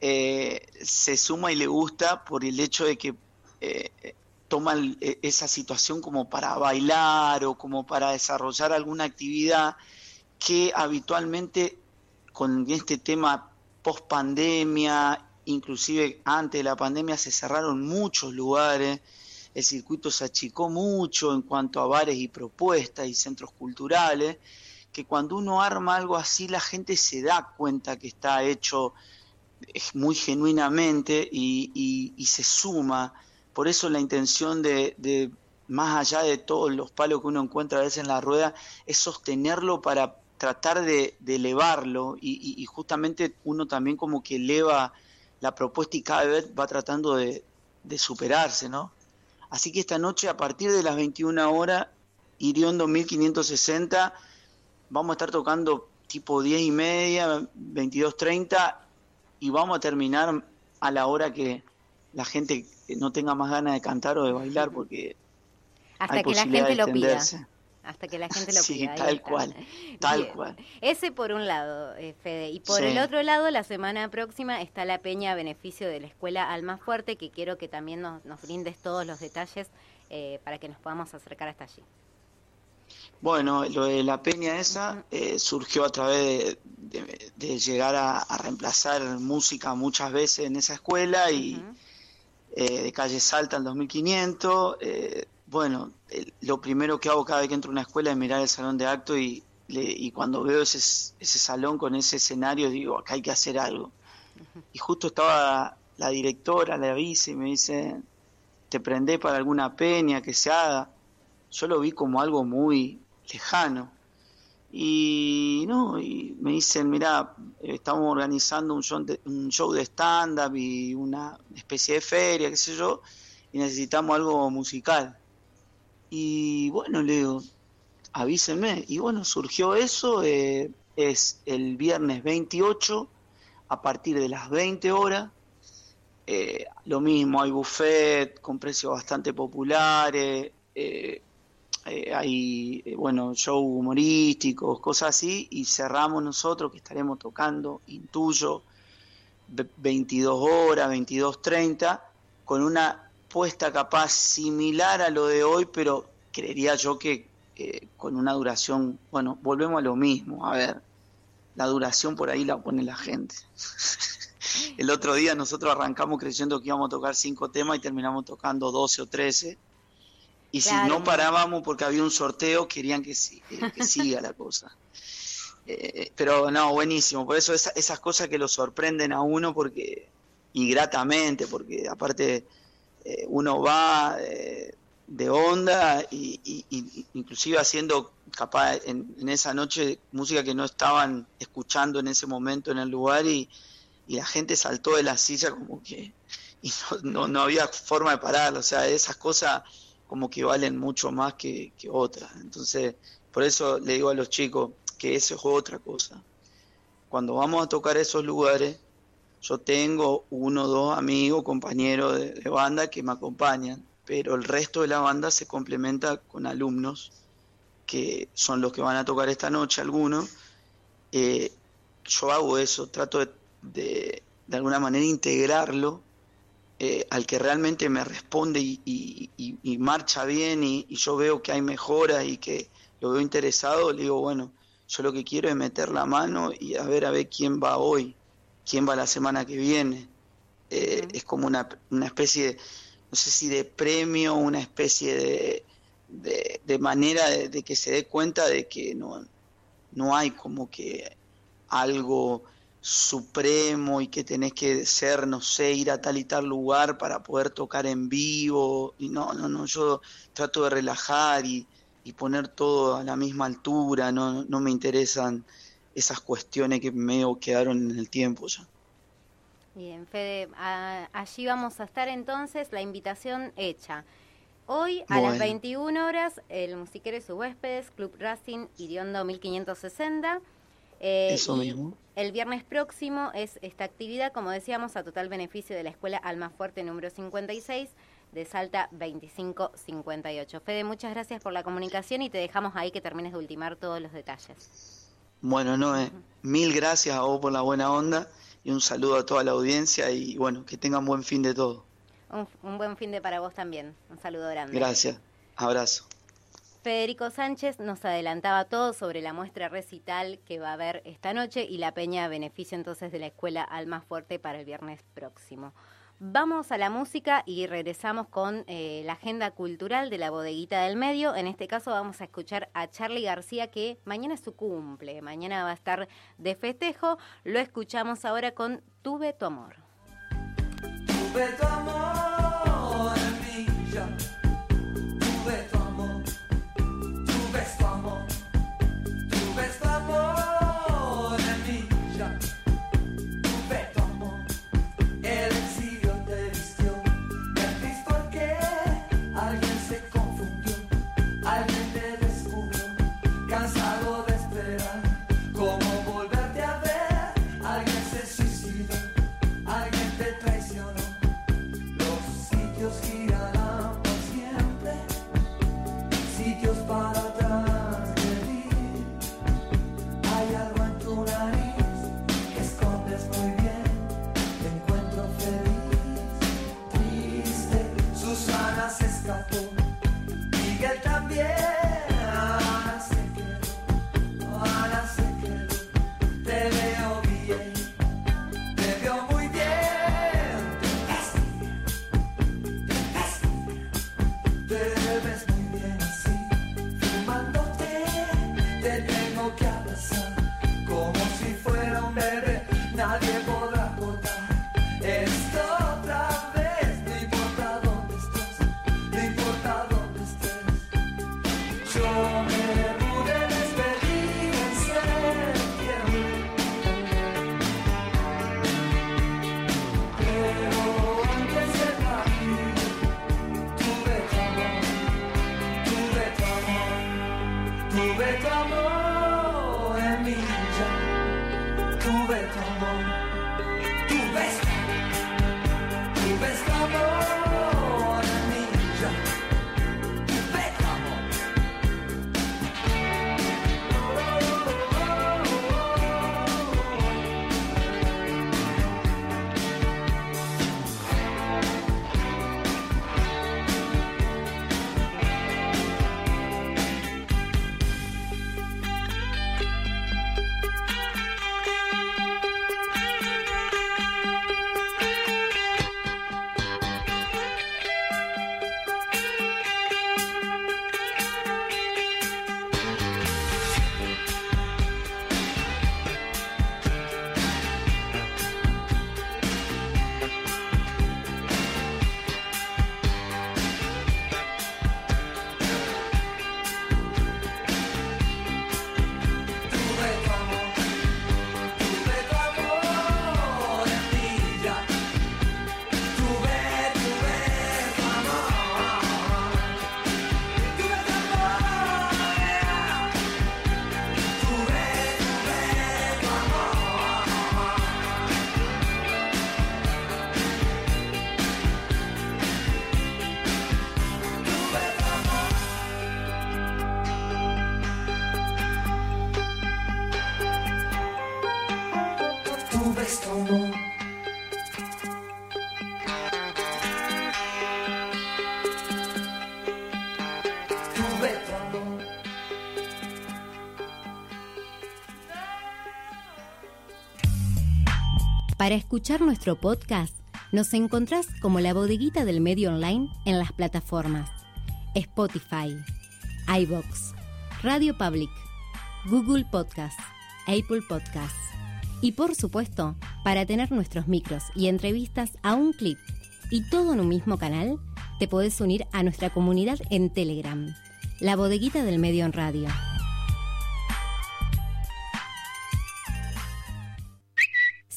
eh, se suma y le gusta por el hecho de que eh, toman esa situación como para bailar o como para desarrollar alguna actividad que habitualmente con este tema post pandemia, inclusive antes de la pandemia se cerraron muchos lugares, el circuito se achicó mucho en cuanto a bares y propuestas y centros culturales, que cuando uno arma algo así la gente se da cuenta que está hecho eh, muy genuinamente y, y- se suma. Por eso la intención de, de, más allá de todos los palos que uno encuentra a veces en la rueda, es sostenerlo para tratar de, elevarlo y, y- y justamente uno también como que eleva la propuesta y cada vez va tratando de, de superarse, ¿no? Así que esta noche a partir de las 21 horas, Iriondo 1560, vamos a estar tocando tipo 10 y media, 22.30 y vamos a terminar a la hora que la gente no tenga más ganas de cantar o de bailar porque Hasta hay que la gente lo pida. Hasta que la gente lo Sí, pida. ahí tal cual, tal Bien. cual. Ese por un lado, eh, Fede. Y por Sí. el otro lado, la semana próxima está la peña a beneficio de la Escuela Alma Fuerte, que quiero que también nos, nos brindes todos los detalles eh, para que nos podamos acercar hasta allí. Bueno, lo de la peña esa eh, surgió a través de, de- de llegar a, a reemplazar música muchas veces en esa escuela y eh, de calle Salta en 2500. eh, bueno, lo primero que hago cada vez que entro a una escuela es mirar el salón de acto y, y cuando veo ese, ese salón con ese escenario digo, acá hay que hacer algo. Y justo estaba la directora, la vice, y me dice, ¿te prendés para alguna peña que se haga? Yo lo vi como algo muy lejano. Y no, y me dicen, mira, estamos organizando un show de, un show de stand-up y una especie de feria, qué sé yo, y necesitamos algo musical. Y bueno, le digo, avísenme. Y bueno, surgió eso, eh, es el viernes 28 a partir de las 20 horas. Eh, lo mismo, hay buffet con precios bastante populares, eh, eh, hay, bueno, show humorísticos, cosas así, y cerramos nosotros que estaremos tocando, intuyo, ve- 22 horas, 22.30, con una puesta capaz similar a lo de hoy, pero creería yo que eh, con una duración, bueno, volvemos a lo mismo, a ver, la duración por ahí la pone la gente. El otro día nosotros arrancamos creyendo que íbamos a tocar cinco temas y terminamos tocando 12 o 13. Y si no parábamos porque había un sorteo, querían que- que siga la cosa. Eh, pero no, buenísimo. Por eso esa- esas cosas que lo sorprenden a uno porque y gratamente, porque aparte eh, uno va eh, de onda y, inclusive haciendo capaz en, esa noche música que no estaban escuchando en ese momento en el lugar y, y la gente saltó de la silla como que y no, no, no había forma de parar, o sea, esas cosas como que valen mucho más que, que otras. Entonces, por eso le digo a los chicos que eso es otra cosa. Cuando vamos a tocar esos lugares, yo tengo uno o dos amigos, compañeros de, banda que me acompañan, pero el resto de la banda se complementa con alumnos que son los que van a tocar esta noche, algunos. Eh, yo hago eso, trato de, de, alguna manera integrarlo eh, al que realmente me responde y, y- y- marcha bien y, y yo veo que hay mejoras y que lo veo interesado, le digo, bueno, yo lo que quiero es meter la mano y a ver a ver quién va hoy, quién va la semana que viene. Eh, Es como una, una especie, de, no sé si de premio, una especie de, de, de manera de, de que se dé cuenta de que no, no hay como que algo supremo y que tenés que ser, no sé, ir a tal y tal lugar para poder tocar en vivo. Y no, no, no, yo trato de relajar y, y poner todo a la misma altura, no, no me interesan esas cuestiones que medio quedaron en el tiempo ya. Bien, Fede, a- allí vamos a estar entonces, la invitación hecha. Hoy a las Bueno. 21 horas, el musiquero y sus huéspedes, Club Racing Iriondo 1560. Eh, Eso mismo. El viernes próximo es esta actividad, como decíamos, a total beneficio de la Escuela Almafuerte número 56 de Salta 2558. Fede, muchas gracias por la comunicación y te dejamos ahí que termines de ultimar todos los detalles. Bueno, Noé, mil gracias a vos por la buena onda y un saludo a toda la audiencia y bueno, que tengan buen fin de todo. Un, un buen fin de para vos también. Un saludo grande. Gracias, abrazo. Federico Sánchez nos adelantaba todo sobre la muestra recital que va a haber esta noche y la peña a beneficio entonces de la escuela Alma Fuerte para el viernes próximo. Vamos a la música y regresamos con eh, la agenda cultural de la bodeguita del medio. En este caso vamos a escuchar a Charlie García que mañana es su cumple, mañana va a estar de festejo. Lo escuchamos ahora con Tuve tu amor. Tuve tu amor Para escuchar nuestro podcast, nos encontrás como la bodeguita del medio online en las plataformas Spotify, iBox, Radio Public, Google Podcasts, Apple Podcasts. Y por supuesto, para tener nuestros micros y entrevistas a un clip y todo en un mismo canal, te podés unir a nuestra comunidad en Telegram, la bodeguita del medio en radio.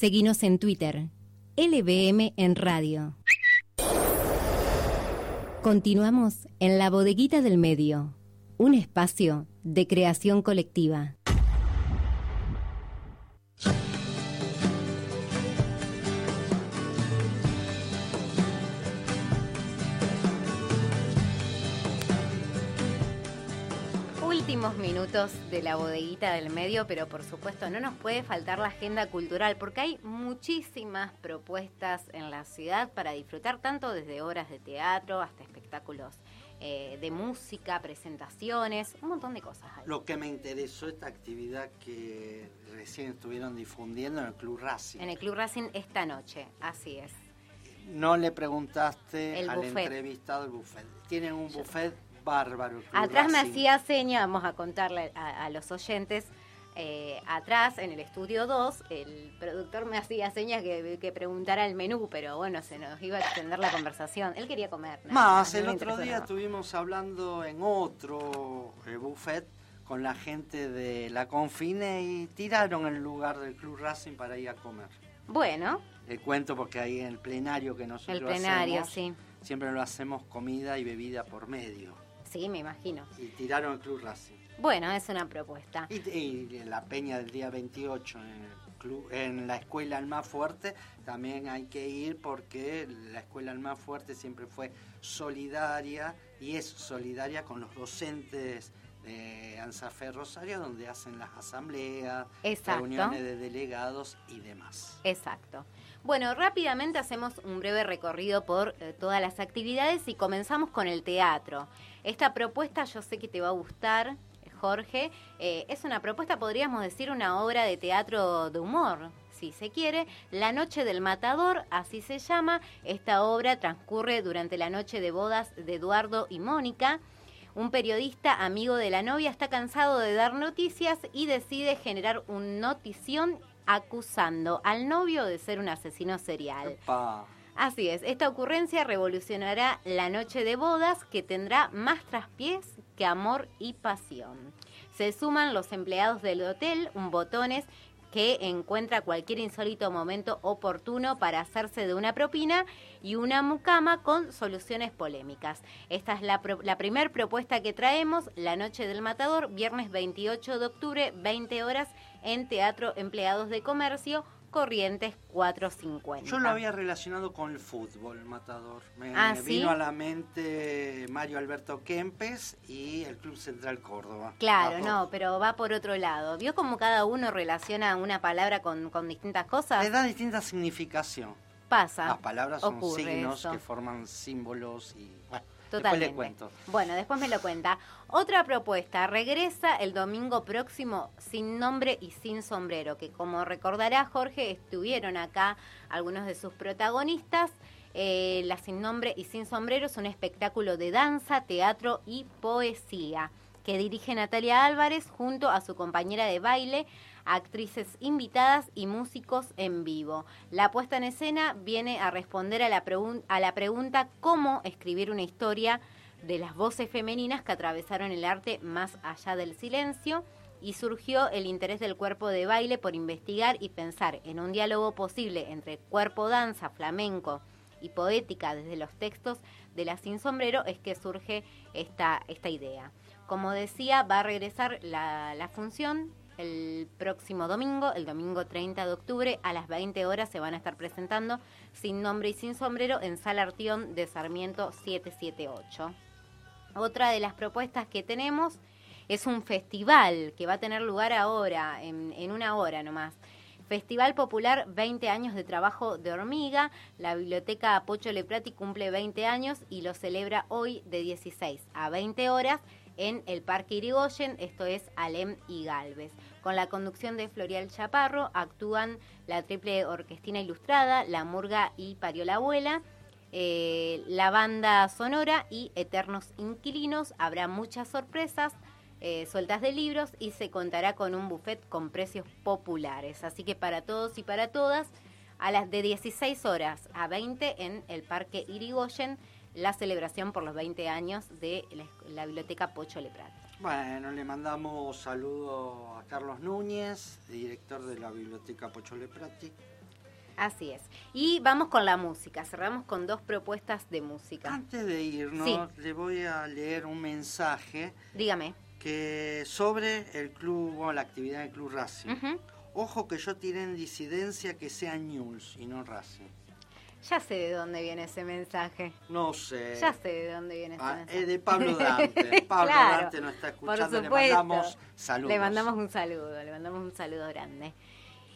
Seguinos en Twitter, LBM en radio. Continuamos en la bodeguita del medio, un espacio de creación colectiva. Minutos de la bodeguita del medio, pero por supuesto no nos puede faltar la agenda cultural porque hay muchísimas propuestas en la ciudad para disfrutar tanto desde obras de teatro hasta espectáculos eh, de música, presentaciones, un montón de cosas. hay. Lo que me interesó esta actividad que recién estuvieron difundiendo en el Club Racing. En el Club Racing esta noche, así es. No le preguntaste El al buffet. entrevistado el buffet. Tienen un buffet bárbaro. Atrás me hacía seña, vamos a contarle a, a los oyentes, eh, atrás en el estudio 2, el productor me hacía señas que, que preguntara el menú, pero bueno, se nos iba a extender la conversación. Él quería comer. nada Más, el otro día nada. estuvimos hablando en otro eh, buffet con la gente de la Confine y tiraron el lugar del Club Racing para ir a comer. Bueno, El cuento porque ahí en el plenario que nosotros el plenario, hacemos, sí. siempre lo hacemos comida y bebida por medio. Sí, me imagino. Y tiraron el Club Racing. Bueno, es una propuesta. Y, y la peña del día 28 en, el club, en la escuela Alma Fuerte también hay que ir porque la escuela Alma Fuerte siempre fue solidaria y es solidaria con los docentes de Anzafe Rosario donde hacen las asambleas, Exacto. reuniones de delegados y demás. Exacto. Bueno, rápidamente hacemos un breve recorrido por eh, todas las actividades y comenzamos con el teatro. Esta propuesta yo sé que te va a gustar, Jorge. Eh, es una propuesta, podríamos decir, una obra de teatro de humor, si se quiere. La Noche del Matador, así se llama. Esta obra transcurre durante la noche de bodas de Eduardo y Mónica. Un periodista amigo de la novia está cansado de dar noticias y decide generar un notición acusando al novio de ser un asesino serial. Pa. Así es, esta ocurrencia revolucionará la noche de bodas que tendrá más traspiés que amor y pasión. Se suman los empleados del hotel, un botones que encuentra cualquier insólito momento oportuno para hacerse de una propina y una mucama con soluciones polémicas. Esta es la, pro- la primer propuesta que traemos, La Noche del Matador, viernes 28 de octubre, 20 horas, en Teatro Empleados de Comercio, Corrientes 450. Yo lo había relacionado con el fútbol, Matador. Me Ah, vino a la mente Mario Alberto Kempes y el Club Central Córdoba. Claro, no, pero va por otro lado. ¿Vio cómo cada uno relaciona una palabra con, con distintas cosas? Le da distinta significación. Pasa. Las palabras son signos eso. que forman símbolos y bueno, Totalmente. después le cuento. Bueno, después me lo cuenta. Otra propuesta, regresa el domingo próximo sin nombre y sin sombrero, que como recordará Jorge, estuvieron acá algunos de sus protagonistas. Eh, la Sin Nombre y Sin Sombrero es un espectáculo de danza, teatro y poesía que dirige Natalia Álvarez junto a su compañera de baile, actrices invitadas y músicos en vivo. La puesta en escena viene a responder a la, pregunta cómo escribir una historia de las voces femeninas que atravesaron el arte más allá del silencio y surgió el interés del cuerpo de baile por investigar y pensar en un diálogo posible entre cuerpo, danza, flamenco y poética desde los textos de la Sin Sombrero es que surge esta, esta idea. Como decía, va a regresar la función el próximo domingo, el domingo 30 de octubre, a las 20 horas se van a estar presentando Sin Nombre y Sin Sombrero en Sala Artión de Sarmiento 778. Otra de las propuestas que tenemos es un festival que va a tener lugar ahora, en, una hora nomás. Festival Popular 20 años de trabajo de hormiga. La Biblioteca Pocho Leprati cumple 20 años y lo celebra hoy de 16 a 20 horas en el Parque Irigoyen, esto es Alem y Galvez. Con la conducción de Florial Chaparro actúan la Triple Orquestina Ilustrada, La Murga y Parió la Abuela. eh, la banda sonora y Eternos Inquilinos. Habrá muchas sorpresas, eh, sueltas de libros y se contará con un buffet con precios populares. Así que para todos y para todas, a las de 16 horas a 20 en el Parque Irigoyen, la celebración por los 20 años de la, la Biblioteca Pocho Leprat. Bueno, le mandamos saludo a Carlos Núñez, director de la Biblioteca Pocho Leprati. Así es. Y vamos con la música. Cerramos con dos propuestas de música. Antes de irnos, Sí. le voy a leer un mensaje Dígame. que sobre el club, bueno, la actividad del Club Racing. Ojo que yo tiré en disidencia que sea News y no Racing. Ya sé de dónde viene ese mensaje. No sé. Ya sé de dónde viene ese Ah, mensaje. es de Pablo Dante. Pablo Claro, Dante nos está escuchando, le mandamos saludos. Le mandamos un saludo, le mandamos un saludo grande.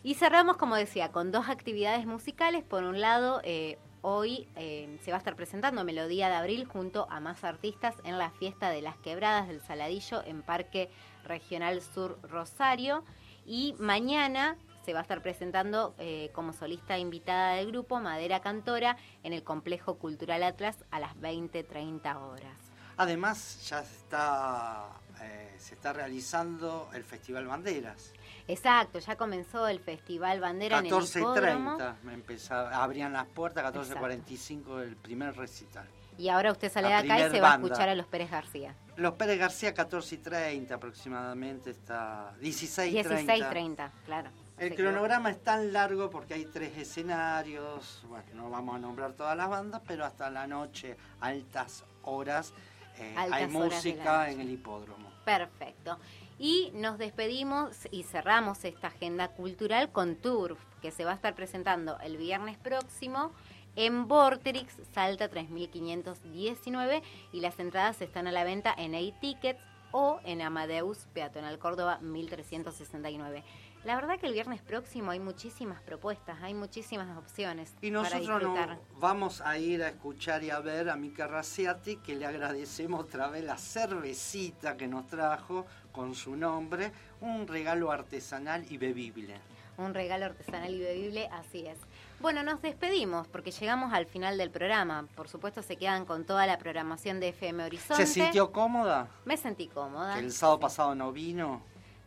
Y cerramos, como decía, con dos actividades musicales. Por un lado, eh, hoy eh, se va a estar presentando Melodía de Abril junto a más artistas en la fiesta de las quebradas del Saladillo en Parque Regional Sur Rosario. Y mañana se va a estar presentando eh, como solista invitada del grupo Madera Cantora en el Complejo Cultural Atlas a las 20-30 horas. Además, ya está, eh, se está realizando el Festival Banderas. Exacto, ya comenzó el Festival Bandera en el 14 y hipódromo. 30 me empezaba, abrían las puertas, 14 y 45 el primer recital. Y ahora usted sale de acá y se va a escuchar a los Pérez García. Los Pérez García 14 y 30 aproximadamente, está 16 y 30. 16, 30, claro. El cronograma es tan largo porque hay tres escenarios, bueno, no vamos a nombrar todas las bandas, pero hasta la noche, altas horas, eh, Altas hay música en el hipódromo. Perfecto. Y nos despedimos y cerramos esta agenda cultural con Turf, que se va a estar presentando el viernes próximo en Vorterix, Salta 3519, y las entradas están a la venta en A-Tickets o en Amadeus Peatonal Córdoba 1369. La verdad que el viernes próximo hay muchísimas propuestas, hay muchísimas opciones Y para nosotros no disfrutar. vamos a ir a escuchar y a ver a Mica Raciati, que le agradecemos otra vez la cervecita que nos trajo con su nombre, un regalo artesanal y bebible. Un regalo artesanal y bebible, así es. Bueno, nos despedimos porque llegamos al final del programa. Por supuesto, se quedan con toda la programación de FM Horizonte. ¿Se sintió cómoda? Me sentí cómoda. Que el sábado pasado no vino.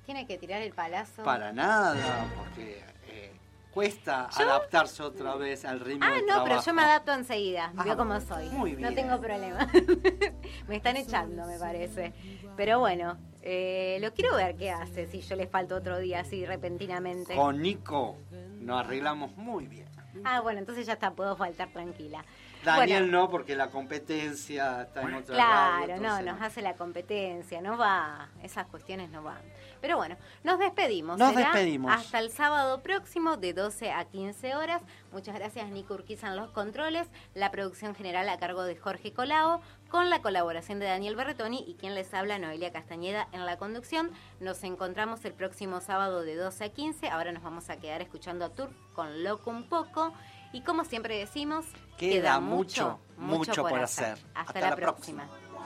Tiene que tirar el palazo. Para nada, porque eh, cuesta ¿Yo? adaptarse otra vez al ritmo Ah, del no, pero yo me adapto enseguida. Ah, Veo cómo soy. muy No bien. tengo problema. me están echando, me parece. Pero bueno, eh, lo quiero ver qué hace si yo le falto otro día así repentinamente. Con Nico nos arreglamos muy bien. Ah, bueno, entonces ya está, puedo faltar tranquila. Daniel Bueno, no, porque la competencia está en otra Claro, radio, no, nos hace la competencia, no va, esas cuestiones no van. Pero bueno, nos despedimos. Nos será despedimos. Hasta el sábado próximo de 12 a 15 horas. Muchas gracias Nico Urquiza en los controles, la producción general a cargo de Jorge Colao, con la colaboración de Daniel Berretoni y quien les habla Noelia Castañeda en la conducción. Nos encontramos el próximo sábado de 12 a 15. Ahora nos vamos a quedar escuchando a Tour con Loco un poco. Y como siempre decimos, Queda mucho, mucho por hacer. Hasta, Hasta la, la próxima. próxima.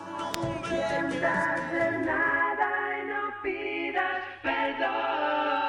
vidas perdón.